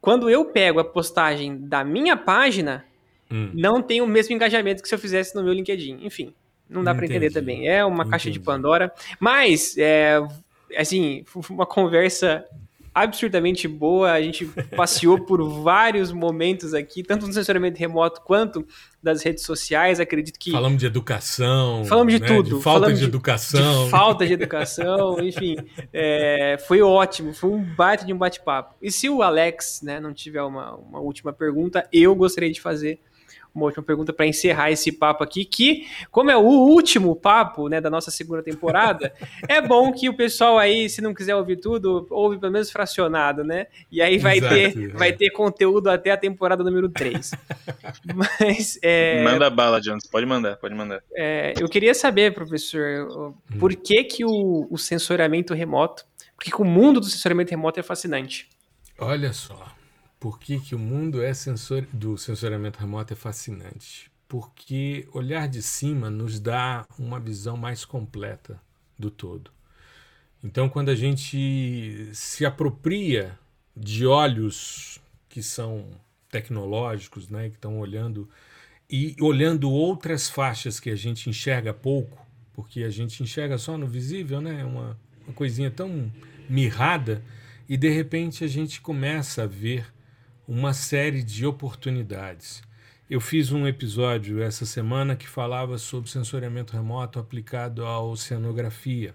Quando eu pego a postagem da minha página, hum. não tem o mesmo engajamento que se eu fizesse no meu LinkedIn. Enfim, não dá para entender também. É uma Entendi. caixa de Pandora. Mas, é, assim, uma conversa absurdamente boa. A gente passeou por vários momentos aqui, tanto no censuramento remoto quanto das redes sociais. Acredito que. Falamos de educação. Falamos de né? tudo. De falta de, de, educação. De falta de educação, enfim. É, foi ótimo, foi um bate de um bate-papo. E se o Alex né, não tiver uma, uma última pergunta, eu gostaria de fazer uma última pergunta para encerrar esse papo aqui, que, como é o último papo né, da nossa segunda temporada, é bom que o pessoal aí, se não quiser ouvir tudo, ouve pelo menos fracionado, né? E aí vai, Exato, ter, é. vai ter conteúdo até a temporada número 3. Mas. É, Manda bala, Jones, pode mandar, pode mandar. É, eu queria saber, professor, por que, que o, o sensoramento remoto, porque o mundo do sensoramento remoto é fascinante. Olha só por que, que o mundo é sensor, do sensoriamento remoto é fascinante? Porque olhar de cima nos dá uma visão mais completa do todo. Então, quando a gente se apropria de olhos que são tecnológicos, né, que estão olhando e olhando outras faixas que a gente enxerga pouco, porque a gente enxerga só no visível, né, uma, uma coisinha tão mirrada, e de repente a gente começa a ver uma série de oportunidades. Eu fiz um episódio essa semana que falava sobre sensoriamento remoto aplicado à oceanografia.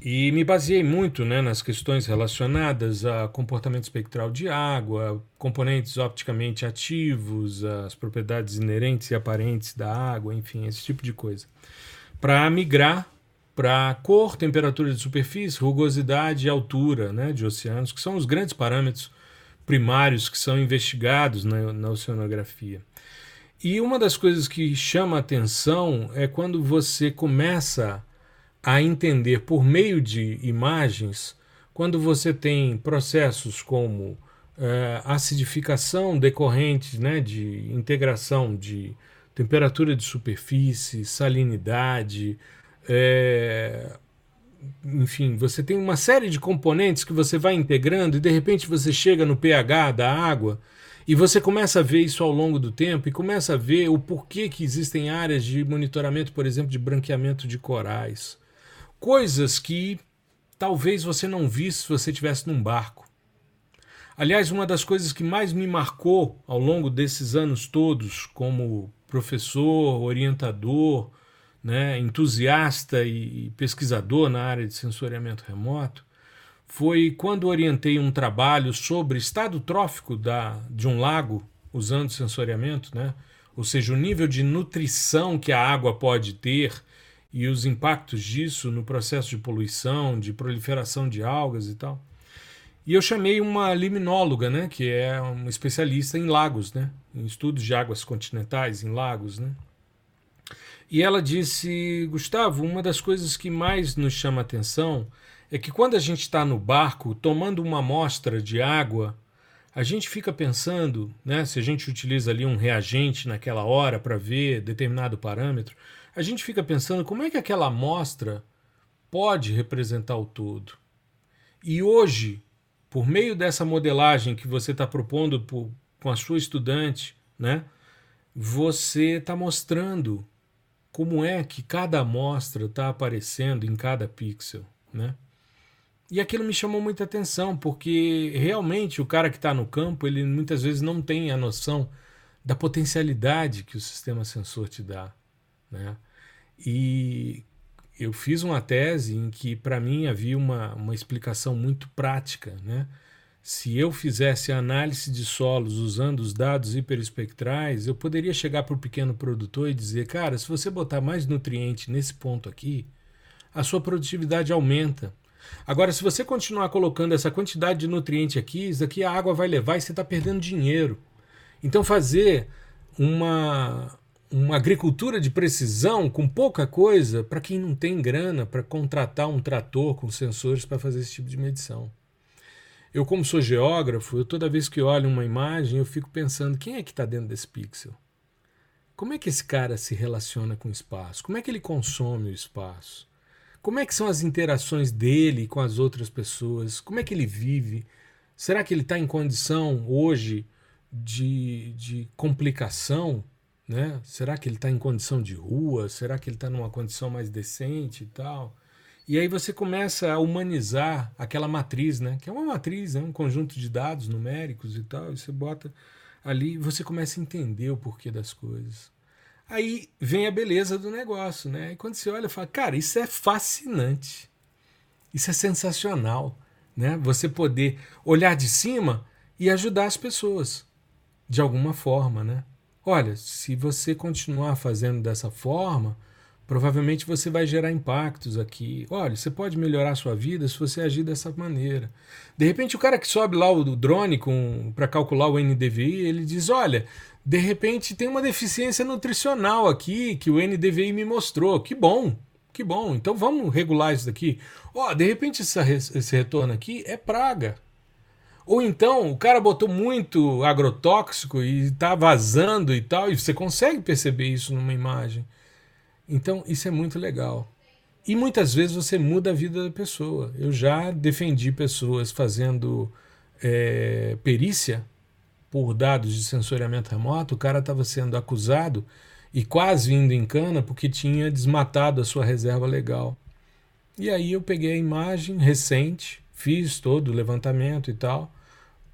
E me baseei muito né, nas questões relacionadas a comportamento espectral de água, componentes opticamente ativos, as propriedades inerentes e aparentes da água, enfim, esse tipo de coisa. Para migrar para cor, temperatura de superfície, rugosidade e altura né, de oceanos, que são os grandes parâmetros primários que são investigados na, na oceanografia. E uma das coisas que chama atenção é quando você começa a entender por meio de imagens, quando você tem processos como é, acidificação decorrente né, de integração de temperatura de superfície, salinidade, é, enfim, você tem uma série de componentes que você vai integrando e de repente você chega no pH da água e você começa a ver isso ao longo do tempo e começa a ver o porquê que existem áreas de monitoramento, por exemplo, de branqueamento de corais. Coisas que talvez você não visse se você estivesse num barco. Aliás, uma das coisas que mais me marcou ao longo desses anos todos, como professor, orientador, né, entusiasta e pesquisador na área de sensoriamento remoto, foi quando orientei um trabalho sobre estado trófico da, de um lago usando sensoriamento, né? ou seja, o nível de nutrição que a água pode ter e os impactos disso no processo de poluição, de proliferação de algas e tal. E eu chamei uma liminóloga, né, que é uma especialista em lagos, né, em estudos de águas continentais, em lagos, né. E ela disse: Gustavo, uma das coisas que mais nos chama atenção é que quando a gente está no barco tomando uma amostra de água, a gente fica pensando, né, se a gente utiliza ali um reagente naquela hora para ver determinado parâmetro, a gente fica pensando como é que aquela amostra pode representar o todo. E hoje, por meio dessa modelagem que você está propondo por, com a sua estudante, né, você está mostrando como é que cada amostra está aparecendo em cada pixel, né? E aquilo me chamou muita atenção, porque realmente o cara que está no campo, ele muitas vezes não tem a noção da potencialidade que o sistema sensor te dá, né? E eu fiz uma tese em que, para mim, havia uma, uma explicação muito prática, né? Se eu fizesse análise de solos usando os dados hiperespectrais, eu poderia chegar para o pequeno produtor e dizer: cara, se você botar mais nutriente nesse ponto aqui, a sua produtividade aumenta. Agora, se você continuar colocando essa quantidade de nutriente aqui, isso aqui a água vai levar e você está perdendo dinheiro. Então, fazer uma, uma agricultura de precisão com pouca coisa para quem não tem grana para contratar um trator com sensores para fazer esse tipo de medição. Eu, como sou geógrafo, eu, toda vez que olho uma imagem, eu fico pensando quem é que está dentro desse pixel? Como é que esse cara se relaciona com o espaço? Como é que ele consome o espaço? Como é que são as interações dele com as outras pessoas? Como é que ele vive? Será que ele está em condição hoje de, de complicação? Né? Será que ele está em condição de rua? Será que ele está numa condição mais decente e tal? E aí você começa a humanizar aquela matriz, né? Que é uma matriz, né? um conjunto de dados numéricos e tal. E você bota ali, você começa a entender o porquê das coisas. Aí vem a beleza do negócio, né? E quando você olha, fala, cara, isso é fascinante. Isso é sensacional, né? Você poder olhar de cima e ajudar as pessoas de alguma forma, né? Olha, se você continuar fazendo dessa forma, provavelmente você vai gerar impactos aqui. Olha, você pode melhorar a sua vida se você agir dessa maneira. De repente, o cara que sobe lá o drone para calcular o NDVI, ele diz: Olha, de repente tem uma deficiência nutricional aqui que o NDVI me mostrou. Que bom, que bom. Então vamos regular isso daqui. Ó, oh, de repente essa, esse retorno aqui é praga. Ou então o cara botou muito agrotóxico e está vazando e tal, e você consegue perceber isso numa imagem. Então, isso é muito legal. E muitas vezes você muda a vida da pessoa. Eu já defendi pessoas fazendo é, perícia por dados de sensoriamento remoto. O cara estava sendo acusado e quase indo em cana porque tinha desmatado a sua reserva legal. E aí eu peguei a imagem recente, fiz todo o levantamento e tal,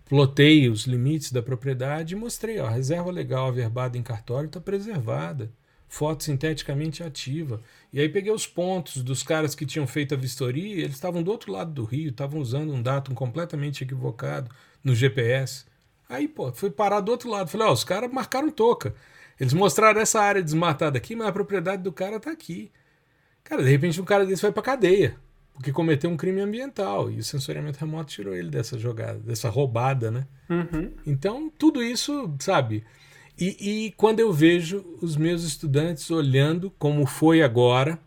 plotei os limites da propriedade e mostrei, ó, a reserva legal averbada em cartório está preservada fotossinteticamente ativa. E aí peguei os pontos dos caras que tinham feito a vistoria, eles estavam do outro lado do rio, estavam usando um datum completamente equivocado no GPS. Aí, pô, fui parar do outro lado. Falei, ó, os caras marcaram toca. Eles mostraram essa área desmatada aqui, mas a propriedade do cara tá aqui. Cara, de repente um cara desse vai pra cadeia, porque cometeu um crime ambiental. E o sensoriamento remoto tirou ele dessa jogada, dessa roubada, né? Uhum. Então, tudo isso, sabe? E, e quando eu vejo os meus estudantes olhando como foi agora,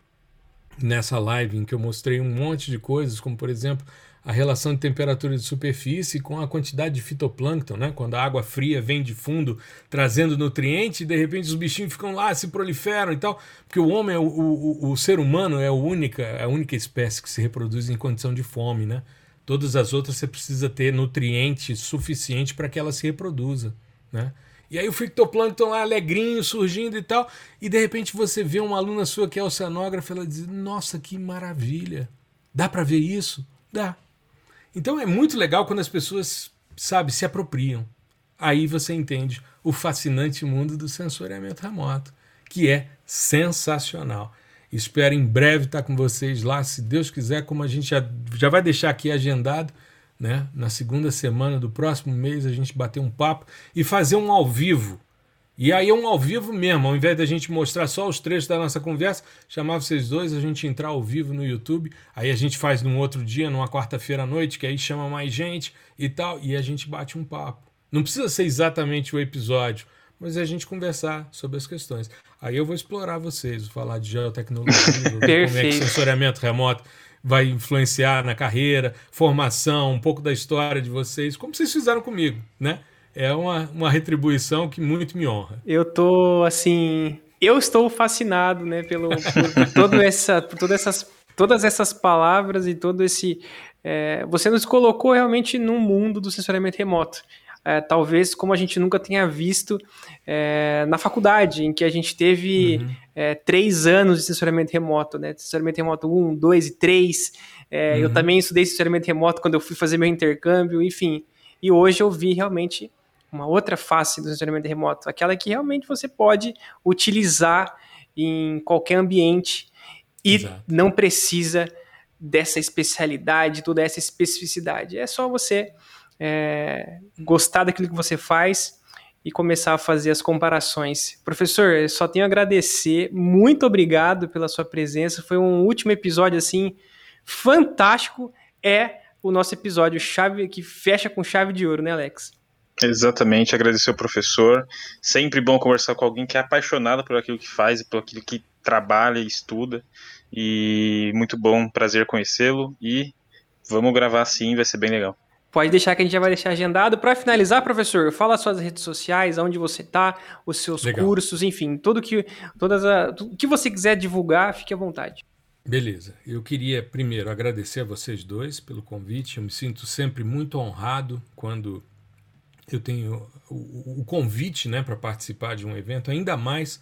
nessa live em que eu mostrei um monte de coisas, como por exemplo a relação de temperatura de superfície com a quantidade de fitoplâncton, né? Quando a água fria vem de fundo trazendo nutriente, de repente os bichinhos ficam lá, se proliferam e tal, porque o homem, é o, o, o ser humano é a única, a única espécie que se reproduz em condição de fome, né? Todas as outras você precisa ter nutriente suficiente para que ela se reproduza, né? E aí o fitoplâncton lá alegrinho, surgindo e tal. E de repente você vê uma aluna sua que é oceanógrafa, ela diz: Nossa, que maravilha! Dá para ver isso? Dá. Então é muito legal quando as pessoas, sabe, se apropriam. Aí você entende o fascinante mundo do sensoriamento remoto, que é sensacional. Espero em breve estar com vocês lá, se Deus quiser, como a gente já, já vai deixar aqui agendado né? Na segunda semana do próximo mês a gente bater um papo e fazer um ao vivo. E aí é um ao vivo mesmo, ao invés da gente mostrar só os trechos da nossa conversa, chamar vocês dois, a gente entrar ao vivo no YouTube, aí a gente faz num outro dia, numa quarta-feira à noite, que aí chama mais gente e tal, e a gente bate um papo. Não precisa ser exatamente o episódio, mas é a gente conversar sobre as questões. Aí eu vou explorar vocês, vou falar de geotecnologia, como é que sensoriamento remoto vai influenciar na carreira, formação, um pouco da história de vocês, como vocês fizeram comigo, né? É uma, uma retribuição que muito me honra. Eu tô assim, eu estou fascinado, né, pelo por, todo essa, por todas essas, todas essas palavras e todo esse é, você nos colocou realmente num mundo do sensoriamento remoto é, talvez como a gente nunca tenha visto é, na faculdade, em que a gente teve uhum. é, três anos de sensoramento remoto, né? Sensoramento remoto 1, 2 e 3. É, uhum. Eu também estudei sensoramento remoto quando eu fui fazer meu intercâmbio, enfim. E hoje eu vi realmente uma outra face do sensoramento remoto, aquela que realmente você pode utilizar em qualquer ambiente e Exato. não precisa dessa especialidade, toda essa especificidade. É só você é, gostar daquilo que você faz e começar a fazer as comparações. Professor, só tenho a agradecer, muito obrigado pela sua presença. Foi um último episódio assim fantástico. É o nosso episódio chave que fecha com chave de ouro, né, Alex? Exatamente, agradecer ao professor. Sempre bom conversar com alguém que é apaixonado por aquilo que faz e por aquilo que trabalha e estuda. E muito bom, prazer conhecê-lo. E vamos gravar sim, vai ser bem legal. Pode deixar que a gente já vai deixar agendado. Para finalizar, professor, fala suas redes sociais, onde você está, os seus Legal. cursos, enfim, tudo que, todas a, tudo que você quiser divulgar, fique à vontade. Beleza. Eu queria primeiro agradecer a vocês dois pelo convite. Eu me sinto sempre muito honrado quando eu tenho o, o convite né, para participar de um evento, ainda mais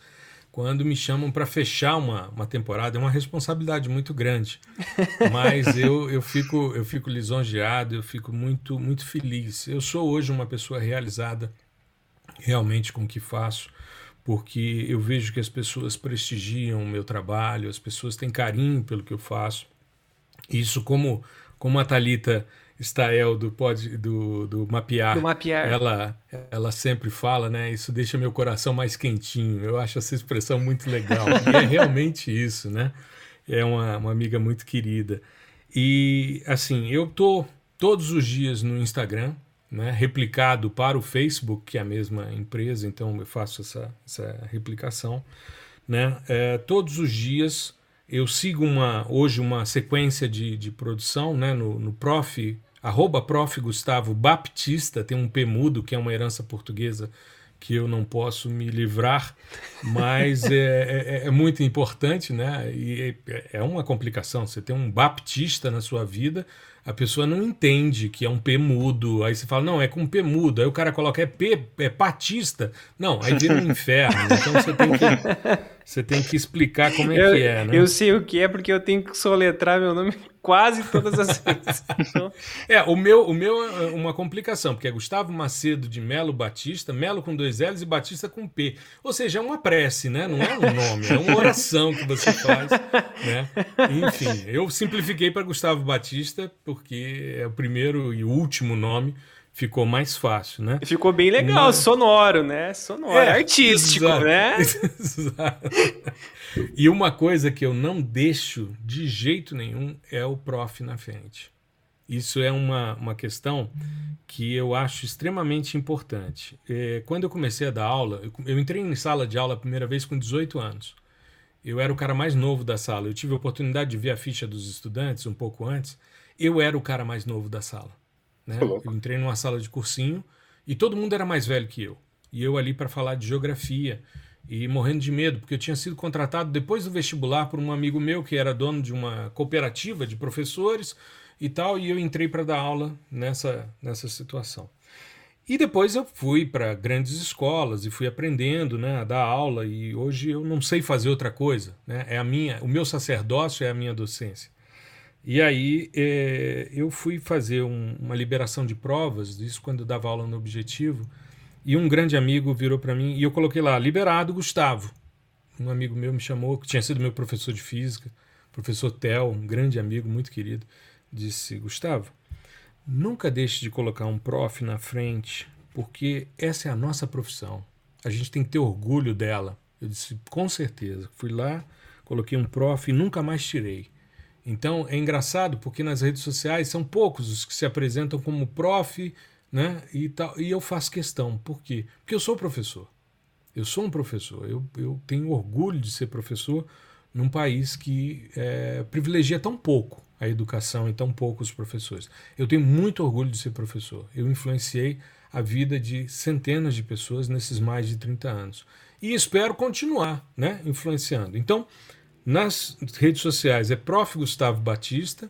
quando me chamam para fechar uma, uma temporada. É uma responsabilidade muito grande. Mas eu, eu, fico, eu fico lisonjeado, eu fico muito, muito feliz. Eu sou hoje uma pessoa realizada realmente com o que faço, porque eu vejo que as pessoas prestigiam o meu trabalho, as pessoas têm carinho pelo que eu faço. Isso, como, como a Thalita Stael do, pod, do, do Mapear, do Mapear. Ela, ela sempre fala, né? Isso deixa meu coração mais quentinho. Eu acho essa expressão muito legal. e é realmente isso, né? É uma, uma amiga muito querida. E, assim, eu tô todos os dias no Instagram, né? Replicado para o Facebook, que é a mesma empresa, então eu faço essa, essa replicação, né? É, todos os dias eu sigo uma, hoje uma sequência de, de produção, né? No, no Prof arroba prof. Gustavo Baptista, tem um P mudo, que é uma herança portuguesa que eu não posso me livrar, mas é, é, é, muito importante, né? E é, é uma complicação. Você tem um baptista na sua vida, a pessoa não entende que é um P mudo. Aí você fala, não, é com P mudo. Aí o cara coloca, é P, é patista. Não, aí vira um inferno. Então você tem que, você tem que explicar como é eu, que é, né? Eu sei o que é porque eu tenho que soletrar meu nome quase todas as vezes. Então... É, o meu, o meu é uma complicação, porque é Gustavo Macedo de Melo Batista, Melo com dois L's e Batista com P. Ou seja, é uma prece, né? Não é um nome, é uma oração que você faz, né? Enfim, eu simplifiquei para Gustavo Batista porque é o primeiro e último nome ficou mais fácil, né? Ficou bem legal, Mas... sonoro, né? Sonoro, é, artístico, exato, né? Exato. E uma coisa que eu não deixo de jeito nenhum é o prof na frente. Isso é uma, uma questão que eu acho extremamente importante. É, quando eu comecei a dar aula, eu, eu entrei em sala de aula a primeira vez com 18 anos. Eu era o cara mais novo da sala. Eu tive a oportunidade de ver a ficha dos estudantes um pouco antes. Eu era o cara mais novo da sala. Né? Eu entrei numa sala de cursinho e todo mundo era mais velho que eu. E eu ali para falar de geografia e morrendo de medo, porque eu tinha sido contratado depois do vestibular por um amigo meu que era dono de uma cooperativa de professores e tal, e eu entrei para dar aula nessa, nessa situação. E depois eu fui para grandes escolas e fui aprendendo né, a dar aula, e hoje eu não sei fazer outra coisa. Né? É a minha, o meu sacerdócio é a minha docência. E aí é, eu fui fazer um, uma liberação de provas, isso quando eu dava aula no Objetivo, e um grande amigo virou para mim e eu coloquei lá, liberado Gustavo. Um amigo meu me chamou, que tinha sido meu professor de física, professor Tel, um grande amigo, muito querido, disse: Gustavo, nunca deixe de colocar um prof na frente, porque essa é a nossa profissão. A gente tem que ter orgulho dela. Eu disse: com certeza. Fui lá, coloquei um prof e nunca mais tirei. Então é engraçado porque nas redes sociais são poucos os que se apresentam como prof, né? E, tal, e eu faço questão. Por quê? Porque eu sou professor. Eu sou um professor. Eu, eu tenho orgulho de ser professor num país que é, privilegia tão pouco a educação e tão pouco os professores. Eu tenho muito orgulho de ser professor. Eu influenciei a vida de centenas de pessoas nesses mais de 30 anos. E espero continuar né, influenciando. Então, nas redes sociais é Prof. Gustavo Batista.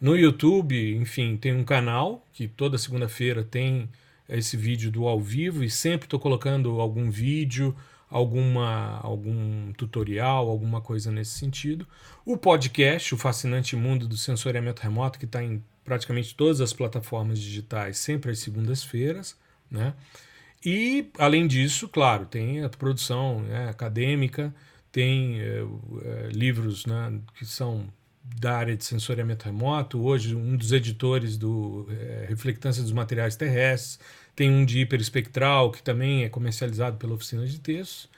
No YouTube, enfim, tem um canal que toda segunda-feira tem esse vídeo do ao vivo e sempre estou colocando algum vídeo, alguma, algum tutorial, alguma coisa nesse sentido. O podcast, o Fascinante Mundo do Sensoriamento Remoto, que está em praticamente todas as plataformas digitais, sempre às segundas-feiras, né? E, além disso, claro, tem a produção né, acadêmica, tem é, é, livros né, que são da área de sensoriamento remoto. Hoje, um dos editores do é, Reflectância dos Materiais Terrestres, tem um de hiperespectral, que também é comercializado pela oficina de textos.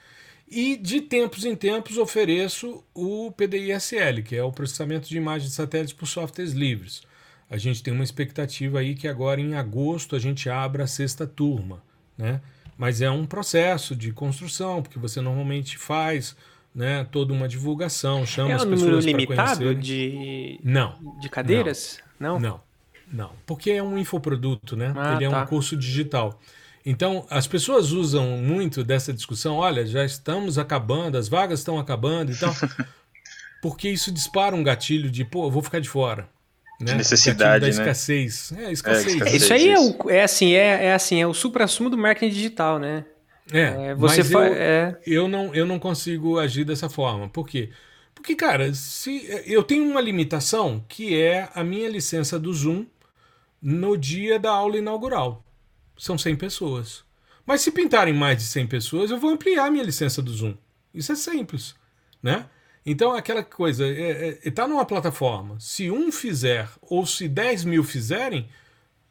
E de tempos em tempos ofereço o PDI-SL, que é o processamento de imagens de satélites por softwares livres. a gente tem uma expectativa aí que agora em agosto a gente abra a sexta turma, né? Mas é um processo de construção, porque você normalmente faz né, toda uma divulgação, chama é as pessoas para conhecerem. É um número limitado de, não, de cadeiras? Não, não, não, não, porque é um infoproduto, né? Ah, Ele é tá. um curso digital. Então, as pessoas usam muito dessa discussão, olha, já estamos acabando, as vagas estão acabando e tal, porque isso dispara um gatilho de, pô, eu vou ficar de fora. Né? De necessidade, da né? escassez. É, escassez. É, escassez. Isso aí é, o, é assim, é, é assim, é o supra-sumo do marketing digital, né? É, é você mas eu, é... eu, não, eu não consigo agir dessa forma. Por quê? Porque, cara, se eu tenho uma limitação que é a minha licença do Zoom no dia da aula inaugural. São 100 pessoas. Mas se pintarem mais de 100 pessoas, eu vou ampliar a minha licença do Zoom. Isso é simples, né? Então, aquela coisa, está é, é, tá numa plataforma. Se um fizer ou se 10 mil fizerem,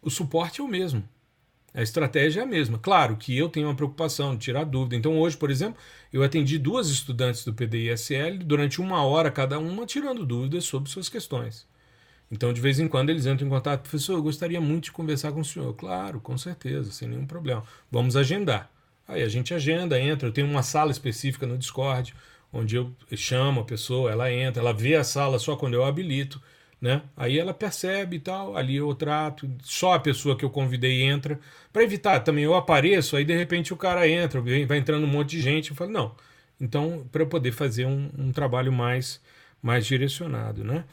o suporte é o mesmo. A estratégia é a mesma. Claro que eu tenho uma preocupação de tirar dúvida. Então, hoje, por exemplo, eu atendi duas estudantes do PDISL durante uma hora cada uma, tirando dúvidas sobre suas questões. Então, de vez em quando, eles entram em contato. Professor, eu gostaria muito de conversar com o senhor. Claro, com certeza, sem nenhum problema. Vamos agendar. Aí a gente agenda, entra. Eu tenho uma sala específica no Discord onde eu chamo a pessoa, ela entra, ela vê a sala só quando eu habilito, né? Aí ela percebe e tal, ali eu trato, só a pessoa que eu convidei entra, para evitar também eu apareço, aí de repente o cara entra, vai entrando um monte de gente, eu falo, não. Então, para poder fazer um, um trabalho mais, mais direcionado, né?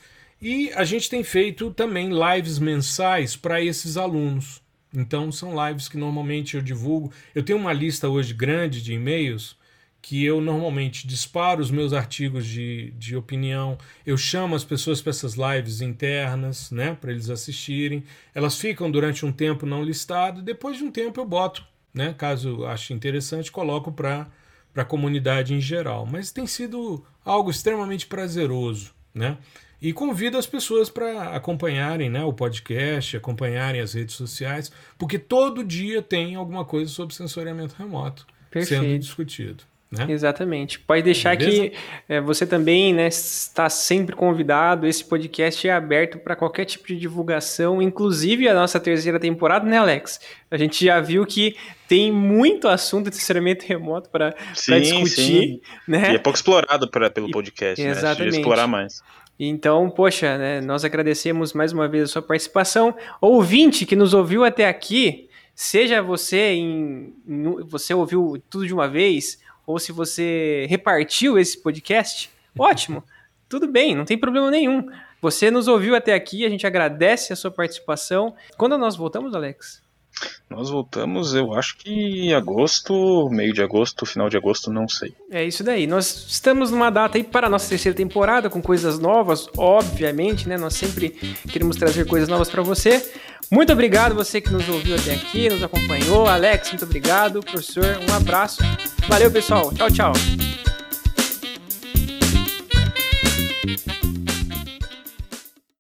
E a gente tem feito também lives mensais para esses alunos. Então, são lives que normalmente eu divulgo. Eu tenho uma lista hoje grande de e-mails que eu normalmente disparo os meus artigos de, de opinião, eu chamo as pessoas para essas lives internas, né, para eles assistirem. Elas ficam durante um tempo não listado, depois de um tempo eu boto, né, caso ache interessante, coloco para a comunidade em geral. Mas tem sido algo extremamente prazeroso, né? E convido as pessoas para acompanharem né, o podcast, acompanharem as redes sociais, porque todo dia tem alguma coisa sobre sensoriamento remoto Perfeito. sendo discutido. Né? Exatamente. Pode deixar Beleza? que é, você também né, está sempre convidado. Esse podcast é aberto para qualquer tipo de divulgação, inclusive a nossa terceira temporada, né, Alex? A gente já viu que tem muito assunto de sinceramente remoto para discutir. Sim. Né? E é pouco explorado pra, pelo podcast, e, né? Exatamente. explorar mais. Então, poxa, né, nós agradecemos mais uma vez a sua participação. Ouvinte que nos ouviu até aqui, seja você em, em você ouviu tudo de uma vez ou se você repartiu esse podcast, ótimo, tudo bem, não tem problema nenhum. Você nos ouviu até aqui, a gente agradece a sua participação. Quando nós voltamos, Alex? Nós voltamos, eu acho que em agosto, meio de agosto, final de agosto, não sei. É isso daí. Nós estamos numa data aí para a nossa terceira temporada, com coisas novas, obviamente, né? Nós sempre queremos trazer coisas novas para você. Muito obrigado você que nos ouviu até aqui, nos acompanhou. Alex, muito obrigado. Professor, um abraço. Valeu, pessoal. Tchau, tchau.